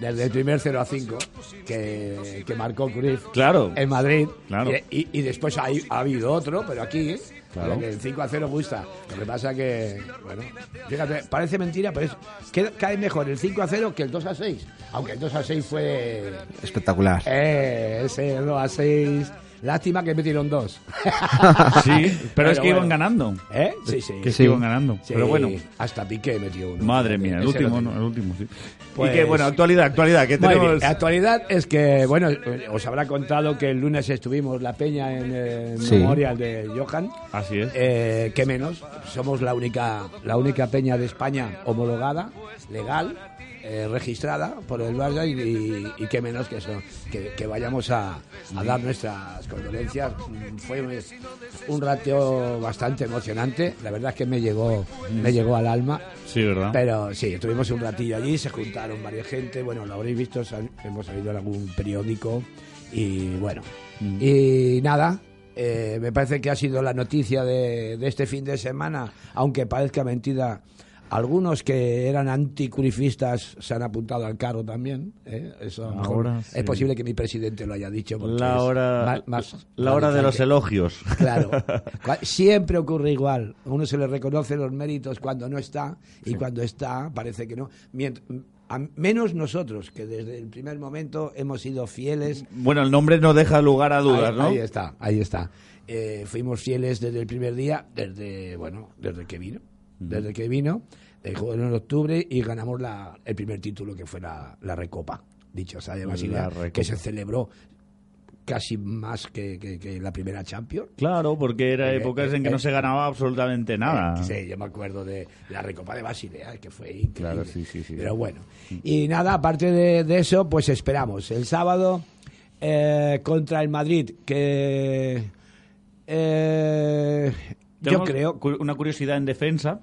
Desde el primer 0 a 5 que, que marcó Cruyff Claro. en Madrid. Claro. Y, y- y después hay- ha habido otro, pero aquí Claro. que el 5 a 0 gusta. Lo que pasa que, bueno, fíjate, parece mentira, pero es, que cae mejor el 5 a 0 que el 2 a 6. Aunque el 2 a 6 fue... Espectacular. Eh, ese 2 a 6... Lástima que metieron dos. Sí, pero, es que bueno. iban ganando. ¿Eh? Sí, sí. Que que iban ganando. Sí, Pero bueno. Hasta Piqué metió uno. Madre mía, el último, ¿no? El último, sí. Pues- Y que, bueno, actualidad, actualidad, que Muy tenemos... bien. La actualidad es que, bueno, eh, os habrá contado que el lunes estuvimos la peña en el Sí. memorial de Johan. Así es. Eh, ¿Qué menos? Somos la única, la única peña de España homologada, legal, eh, registrada por el Barça y, y- y qué menos que eso, que, que vayamos a, a dar nuestras condolencias. Mm, Fue un, un ratio bastante emocionante, la verdad es que me llegó, me llegó al alma. Sí, ¿verdad? Pero sí, estuvimos un ratillo allí, se juntaron varias gente, bueno, lo habréis visto, hemos salido en algún periódico y bueno. Y nada, eh, me parece que ha sido la noticia de, de este fin de semana, aunque parezca mentira. Algunos que eran anticurifistas se han apuntado al carro también. ¿eh? Eso a lo mejor Ahora es sí. posible que mi presidente lo haya dicho. La hora, más- más la hora de los elogios. Claro. Siempre ocurre igual. A uno se le reconoce los méritos cuando no está y Sí. cuando está parece que no. Mient- a menos nosotros, que desde el primer momento hemos sido fieles. Bueno, el nombre no deja lugar a dudas, ahí, ¿no? ahí está, ahí está. Eh, fuimos fieles desde el primer día, desde, bueno, desde que vino. Desde que vino, el juego en octubre y ganamos la, el primer título que fue la, la Recopa, dicho sea de Basilea, que se celebró casi más que, que- que la primera Champions. Claro, porque era Eh, épocas eh, en que no eh, se ganaba absolutamente nada. Eh, Sí, yo me acuerdo de la Recopa de Basilea, que fue increíble. Claro, sí, sí, sí. Pero bueno. Y nada, aparte de, de eso, pues esperamos. El sábado eh, contra el Madrid, que eh, yo creo... una curiosidad en defensa.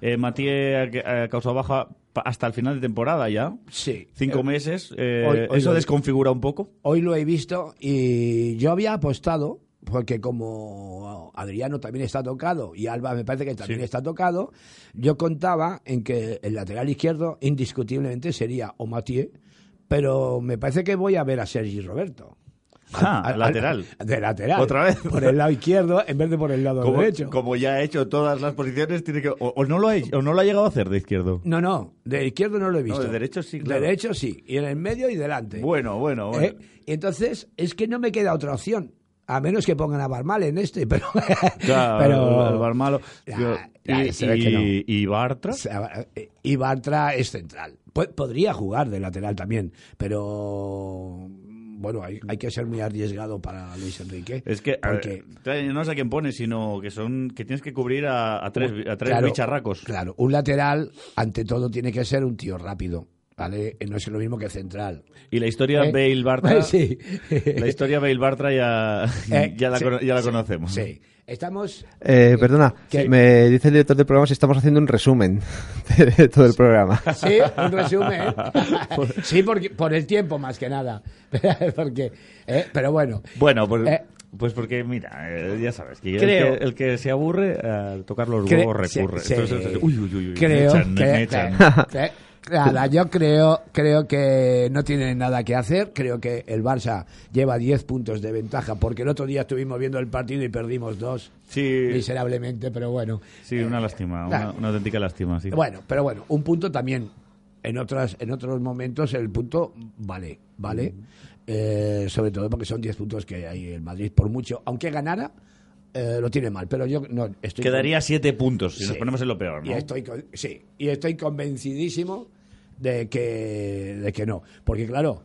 Eh, Matías ha causado baja hasta el final de temporada ya. Sí. Cinco Eh, meses. eh, hoy- hoy ¿Eso desconfigura un poco? Hoy lo he visto y yo había apostado, porque como Adriano también está tocado y Alba me parece que también Sí. está tocado, yo contaba en que el lateral izquierdo indiscutiblemente sería o Mathieu, pero me parece que voy a ver a Sergi Roberto. Ah, Al- al- lateral. De lateral. ¿Otra vez? Por el lado izquierdo en vez de por el lado Como, derecho. como ya ha hecho todas las posiciones, tiene que o, o no lo ha, o no lo ha llegado a hacer de izquierdo. No, no, de izquierdo no lo he visto. de derecho sí, claro. De derecho sí, y en el medio y delante. Bueno, bueno, bueno. ¿Eh? Y entonces, es que no me queda otra opción. A menos que pongan a Barmal en este, pero. Claro, pero el Barmalo. Ya, y, que no. y- y Bartra. Sea, eh, Y Bartra es central. Po- Podría jugar de lateral también, pero. Bueno, hay, hay que ser muy arriesgado para Luis Enrique. Es que porque, ver, no sé a quién pone, sino que son que tienes que cubrir a, a tres, a tres Claro, bicharracos. Claro, un lateral, ante todo, tiene que ser un tío rápido. ¿Vale? No es lo mismo que central. Y la historia ¿Eh? Bale Bartra. Sí. La historia Bale Bartra ya, Eh, ya, la, sí, ya la sí, conocemos. Sí. Estamos. Eh, perdona, ¿Qué? me dice el director del programa si estamos haciendo un resumen de todo el programa. Sí, un resumen. sí, porque, por el tiempo más que nada. porque, eh, pero bueno. Bueno, pues, Eh, pues porque, mira, eh, ya sabes, que el, que el que se aburre al tocar los huevos recurre. sí. Entonces, uy, uy, uy, uy, creo me echan, que, me echan. que- que- nada, yo creo, creo que no tienen nada que hacer. Creo que el Barça lleva 10 puntos de ventaja, porque el otro día estuvimos viendo el partido y perdimos dos Sí, miserablemente, pero bueno. sí, una lástima, una, Nah. una auténtica lástima, sí. Bueno, pero bueno, un punto también. En otras, en otros momentos el punto vale, vale. Eh, sobre todo porque son 10 puntos que hay el Madrid por mucho. Aunque ganara, eh, lo tiene mal, pero yo no estoy Quedaría siete puntos si nos Sí. ponemos en lo peor, ¿no? Y estoy, con- sí, y estoy convencidísimo de que, de que no. Porque, claro,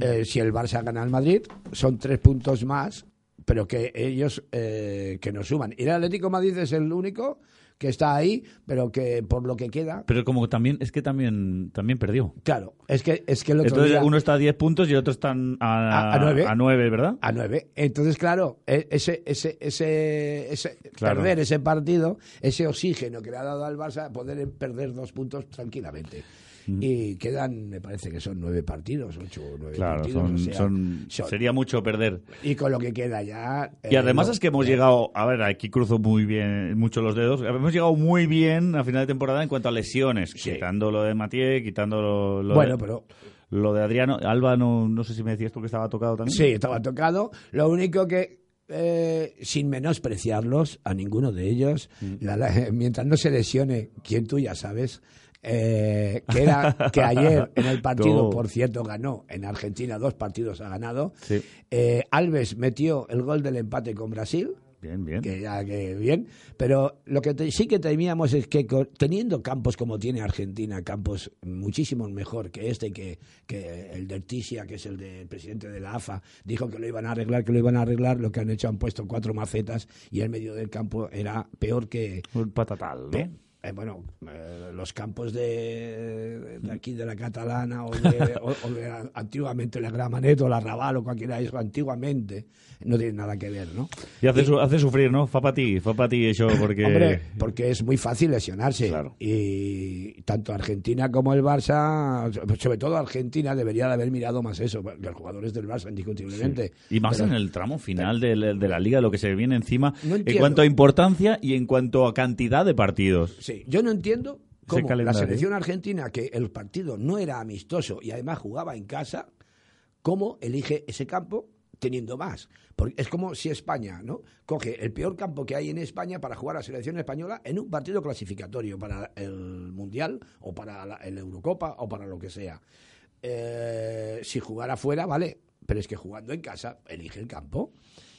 eh, si el Barça gana al Madrid, son tres puntos más, pero que ellos eh, que nos suman. Y el Atlético de Madrid es el único que está ahí, pero que por lo que queda. Pero como también, es que también, también perdió. Claro, es que, es que el otro Entonces día- uno está a 10 puntos y el otro están a, A- a nueve. a nueve, ¿verdad? A nueve. Entonces, claro, e- ese, ese, ese, ese Claro. perder ese partido, ese oxígeno que le ha dado al Barça, poder perder dos puntos tranquilamente. Y quedan, me parece que son nueve partidos, ocho o nueve Claro, partidos. son, o sea, son- son- sería mucho perder. Y con lo que queda ya. Y eh, además no- es que hemos llegado, a ver, aquí cruzo muy bien, mucho los dedos, hemos llegado muy bien a final de temporada en cuanto a lesiones, quitando lo de Mathieu, quitando lo, lo Bueno, de, pero- lo de Adriano. Alba, no, no sé si me decías tú que estaba tocado también. Sí, estaba tocado. Lo único que, eh, sin menospreciarlos, a ninguno de ellos, Mm. la- la- mientras no se lesione, quien tú ya sabes, eh, que era que ayer en el partido, por cierto, ganó en Argentina, dos partidos ha ganado. Sí. Eh, Alves metió el gol del empate con Brasil. Bien, bien. Que ya que bien, pero lo que te- sí que temíamos es que teniendo campos como tiene Argentina, campos muchísimo mejor que este, que, que el de Artisia, que es el del presidente de la AFA, dijo que lo iban a arreglar, que lo iban a arreglar, lo que han hecho han puesto cuatro macetas y el medio del campo era peor que... Un patatal, Pe- ¿no? Eh, bueno, eh, los campos de, de aquí de la catalana o de, o- o de antiguamente la Gramanet o la Raval o cualquiera de eso, antiguamente, no tiene nada que ver, ¿no? Y hace, su- hace sufrir, ¿no? Fa para ti, fa para ti eso, porque... Hombre, porque es muy fácil lesionarse. Y tanto Argentina como el Barça, sobre todo Argentina, debería de haber mirado más eso, porque los jugadores del Barça, indiscutiblemente. Y más Pero- en el tramo final de, la- de la liga, lo que se viene encima, No en cuanto a importancia y en cuanto a cantidad de partidos. Sí, yo no entiendo cómo la selección argentina, que el partido no era amistoso y además jugaba en casa, cómo elige ese campo teniendo más. Porque es como si España no coge el peor campo que hay en España para jugar a la selección española en un partido clasificatorio para el Mundial o para la el Eurocopa o para lo que sea. Eh, si jugara fuera, vale, pero es que jugando en casa elige el campo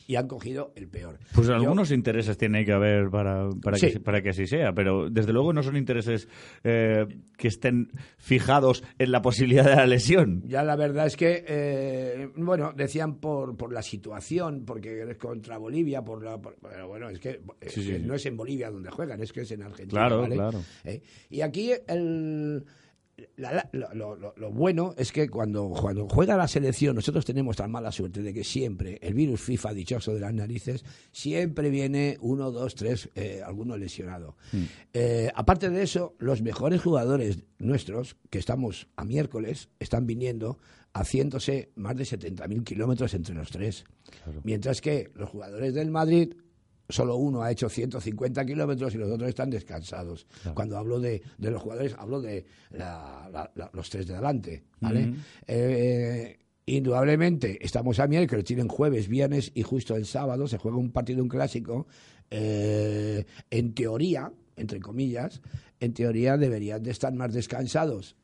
y han cogido el peor. Pues Yo- algunos intereses tiene que haber para, para, Sí. que, para que así sea, pero desde luego no son intereses eh, que estén fijados en la posibilidad de la lesión. Ya la verdad es que, eh, bueno, decían por, por la situación, porque es contra Bolivia, por la, por- pero bueno, es que, eh, Sí, sí, que sí. no es en Bolivia donde juegan, es que es en Argentina. Claro, ¿vale? claro. Eh, y aquí el, la- la- lo, lo- lo- lo bueno es que cuando, cuando juega la selección, nosotros tenemos tan mala suerte de que siempre el virus FIFA dichoso de las narices, siempre viene uno, dos, tres, eh, alguno lesionado. Eh, aparte de eso, los mejores jugadores nuestros, que estamos a miércoles, están viniendo haciéndose más de 70.000 kilómetros entre los tres. Mientras que los jugadores del Madrid, solo uno ha hecho 150 kilómetros y los otros están descansados. Cuando hablo de, de los jugadores, hablo de la- la- la- los tres de adelante. ¿vale? Eh, indudablemente, estamos a miércoles, tienen jueves, viernes y justo el sábado se juega un partido, un clásico. Eh, en teoría, entre comillas, en teoría deberían de estar más descansados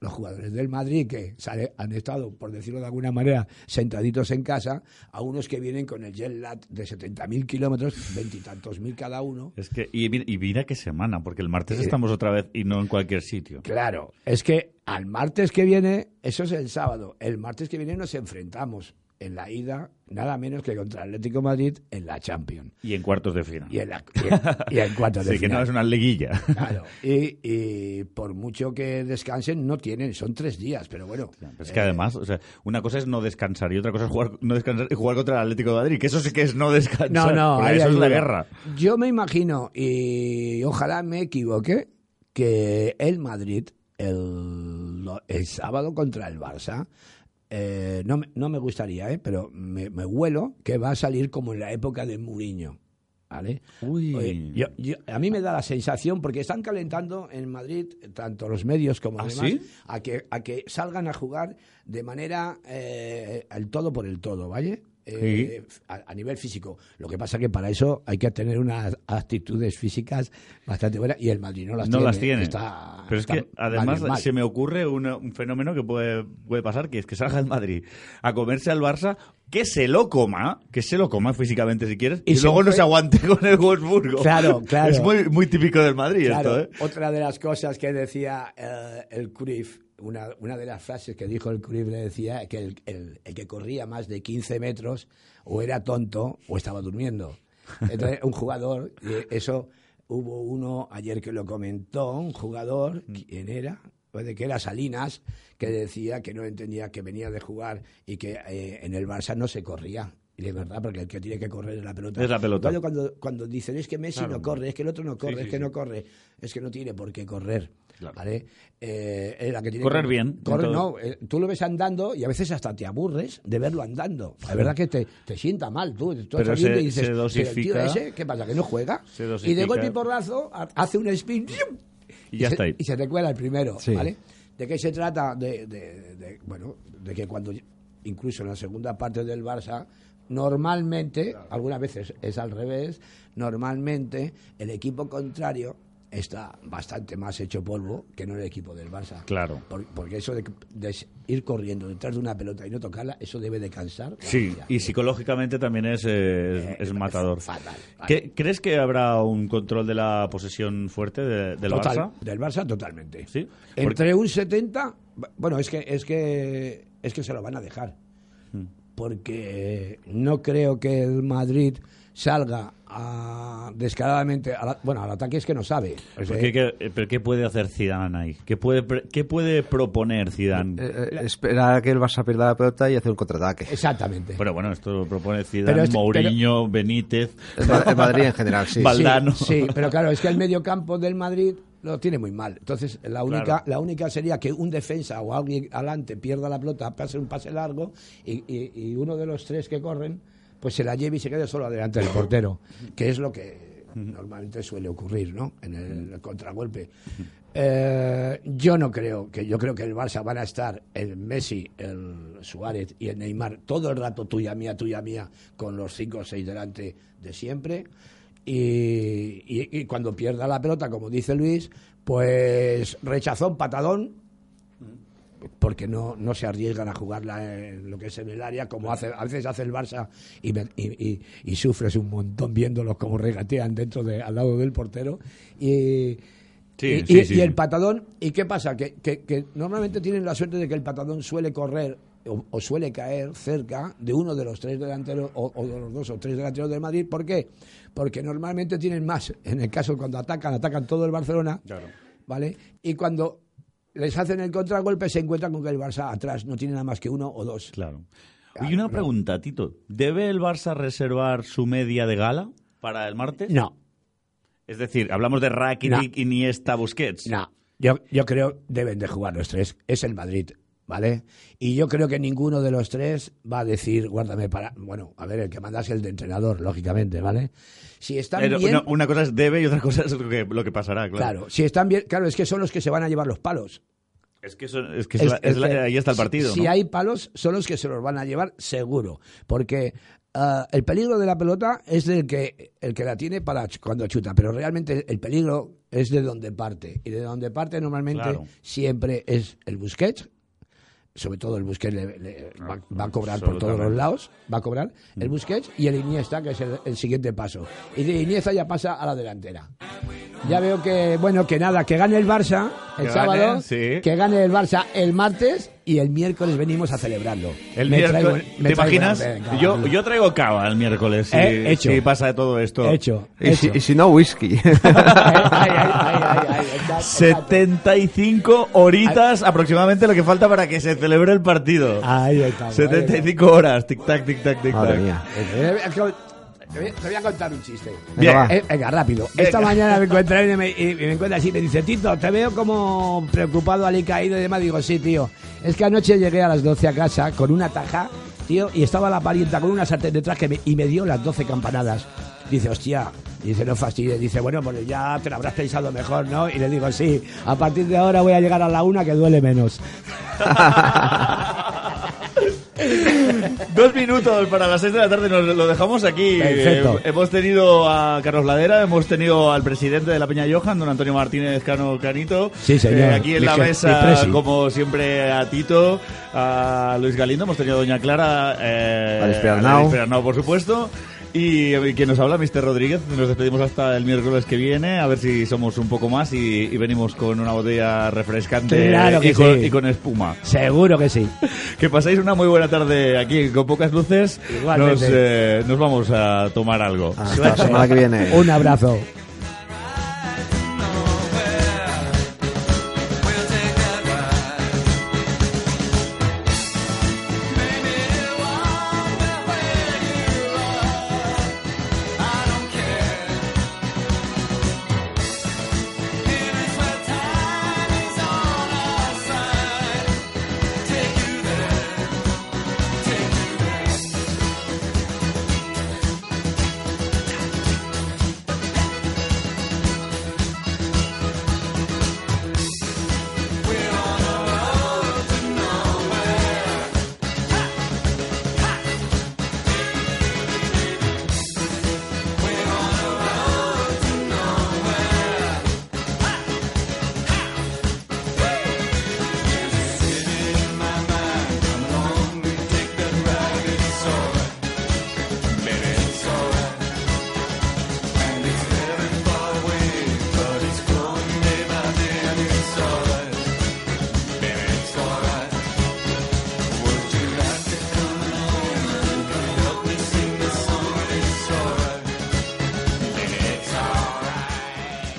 los jugadores del Madrid que sale- han estado, por decirlo de alguna manera, sentaditos en casa, a unos que vienen con el jet lag de 70.000 kilómetros, veintitantos mil cada uno. Es que, y, mi- y mira qué semana, porque el martes Eh. estamos otra vez y no en cualquier sitio. Claro, es que al martes que viene, eso es el sábado, el martes que viene nos enfrentamos en la ida, nada menos que contra el Atlético de Madrid en la Champions. Y en cuartos de final. Y en, la- y en- y en cuartos de Sí, que final. no es una liguilla. Claro, y, y por mucho que descansen, no tienen, son tres días, pero bueno. Pero es que además, o sea, una cosa es no descansar y otra cosa es jugar, no descansar y jugar contra el Atlético de Madrid, que eso sí que es no descansar. No, no, ahí eso es la guerra. Yo me imagino, y ojalá me equivoque, que el Madrid, el, el sábado contra el Barça, eh, no, me- no me gustaría, ¿eh? pero me, me huelo que va a salir como en la época de Mourinho. ¿Vale? Oye, yo- yo- a mí me da la sensación, porque están calentando en Madrid, tanto los medios como ¿Ah, demás, sí? a, que, a que salgan a jugar de manera eh, el todo por el todo, ¿vale? Eh, a, a nivel físico. Lo que pasa que para eso hay que tener unas actitudes físicas bastante buenas y el Madrid no las no tiene. las tiene. Está- Pero es que además mal, se me ocurre una- un fenómeno que puede, puede pasar, que es que salga el Madrid a comerse al Barça, que se lo coma, que se lo coma físicamente si quieres, y, luego no se aguante con el Wolfsburgo. Claro, claro. Es muy, muy típico del Madrid Claro, esto, ¿eh? Otra de las cosas que decía eh, el Cruyff, una, una de las frases que dijo el Cruyff le decía que el, el- el que corría más de 15 metros o era tonto o estaba durmiendo. Entonces, un jugador, eso hubo uno ayer que lo comentó, un jugador, ¿quién era? Puede que era Salinas, que decía que no entendía que venía de jugar y que eh, en el Barça no se corría. Y es verdad, porque el que tiene que correr es la pelota. Es la pelota. Cuando, cuando, dicen es que Messi Claro. no corre, es que el otro no corre, Sí, sí, es que sí. no corre, es que no tiene por qué correr. ¿Vale? Eh, es la que tiene Correr que- bien, Correr, no, eh, tú lo ves andando y a veces hasta te aburres de verlo andando. La verdad que te, te sienta mal. Tú, tú Pero se- y dices, se "Pero el tío dosifica. ese, ¿qué pasa? ¿Que no juega? Y de golpe y porrazo ha- hace un spin. Y ya se, está ahí. y se te cuela el primero, Sí. ¿vale? ¿De qué se trata? De, de- de- bueno, de que cuando, incluso en la segunda parte del Barça, normalmente, algunas veces es al revés, normalmente el equipo contrario está bastante más hecho polvo que no el equipo del Barça. Claro. Por- porque eso de, de ir corriendo detrás de una pelota y no tocarla, eso debe de cansar. Sí, y psicológicamente también es, eh, es, es matador. ¿Qué- ¿Crees que habrá un control de la posesión fuerte de- del Total, Barça? Del Barça totalmente. Sí. Entre un 70, bueno, es que es que es que se lo van a dejar. Hmm. Porque no creo que el Madrid salga a- descaradamente a la- bueno, al ataque es que no sabe. O sea, ¿Por qué- qué- ¿Pero qué puede hacer Zidane ahí? ¿Qué puede, qué puede proponer Zidane? Eh, eh, esperar a que el Barça pierda la pelota y hacer un contraataque. Exactamente. Pero bueno, esto lo propone Pero Zidane, es Mourinho, Benítez, El el Madrid en general, sí. Valdano. Sí, pero claro, es que el medio campo del Madrid lo tiene muy mal. Entonces, la única, Claro. la única sería que un defensa o alguien adelante pierda la pelota, pase un pase largo y, y- y uno de los tres que corren, pues se la lleve y se quede solo adelante del portero, que es lo que normalmente suele ocurrir, ¿no? En el contragolpe. Eh, yo no creo que yo creo que el Barça van a estar el Messi, el Suárez y el Neymar todo el rato tuya mía, tuya mía, con los cinco o seis delante de siempre. Y cuando pierda la pelota, como dice Luis, pues rechazón, patadón, porque no, no se arriesgan a jugarla en lo que es en el área, como hace, a veces hace el Barça y, y- y- y sufres un montón viéndolos como regatean dentro de, al lado del portero. Y, Sí, el patadón, ¿y qué pasa? Que, que- que normalmente tienen la suerte de que el patadón suele correr o, o suele caer cerca de uno de los tres delanteros o, o de los dos o tres delanteros del Madrid. ¿Por qué? Porque normalmente tienen más. En el caso cuando atacan, atacan todo el Barcelona. ¿Vale? Y cuando les hacen el contragolpe se encuentran con que el Barça atrás no tiene nada más que uno o dos. Claro. Y una pregunta, Tito. ¿Debe el Barça reservar su media de gala para el martes? No. Es decir, hablamos de Rakitic, Iniesta, Busquets. No, yo, yo creo deben de jugar los tres. Es el Madrid, ¿vale? Y yo creo que ninguno de los tres va a decir, guárdame para... Bueno, a ver, el que manda es el de entrenador, lógicamente, ¿vale? Si están Pero bien... una, una cosa es debe y otra cosa es lo que, lo que pasará, claro. Claro, si están bien... Claro, es que son los que se van a llevar los palos. Es que, eso- es que es es la- que ahí está el si- partido. Si, ¿no? hay palos, son los que se los van a llevar seguro. Porque ah, el peligro de la pelota es del que, el que la tiene para cuando chuta. Pero realmente el peligro es de donde parte. Y de donde parte normalmente Claro. siempre es el Busquets. Sobre todo el Busquets le- le- va, va a cobrar por todos los lados. Va a cobrar el Busquets y el Iniesta, que es el, el siguiente paso. Y de Iniesta ya pasa a la delantera. Ya veo que, bueno, que nada, que gane el Barça el Que sábado, gane, sí. que gane el Barça el martes y el miércoles venimos a celebrarlo. El Me miércoles, traigo- me ¿te traigo- imaginas? venga, yo, yo traigo cava el miércoles si, Eh, hecho. si pasa de todo esto. Hecho, Y si, y si no, whisky. 75 horitas aproximadamente lo que falta para que se celebre el partido. Ahí está. 75 horas, tic tac, tic Eh, eh, Te voy, te voy a contar un chiste. Bien. Eh, venga, rápido. Esta mañana me encuentra y me, y me encuentra así, me dice, Tito, te veo como preocupado, alicaído y demás. Digo, sí, tío. Es que anoche llegué a las 12 a casa con una taja, tío, y estaba la parienta con una sartén detrás que me- y me dio las 12 campanadas. Dice, hostia, dice, no fastidies. Dice, bueno, pues ya te lo habrás pensado mejor, ¿no? Y le digo, sí, a partir de ahora voy a llegar a la una que duele menos. Dos minutos para las seis de la tarde, nos lo dejamos aquí. Perfecto. Eh, hemos tenido a Carlos Ladera, hemos tenido al presidente de la Peña Johan, don Antonio Martínez Cano Canito. Sí, señor. Eh, aquí en la Dije- mesa, Dipresi. como siempre, a Tito, a Luis Galindo, hemos tenido a doña Clara, eh, Alex a Perarnau. Alex Perarnau, por supuesto. Y eh, quien nos habla, Mr. Rodríguez. Nos despedimos hasta el miércoles que viene, a ver si somos un poco más y, y venimos con una botella refrescante Claro que y, con, sí. y con espuma. Seguro que sí. Que pasáis una muy buena tarde aquí con pocas luces. Igualmente. Nos, eh, nos vamos a tomar algo. Hasta la semana que viene. Un abrazo.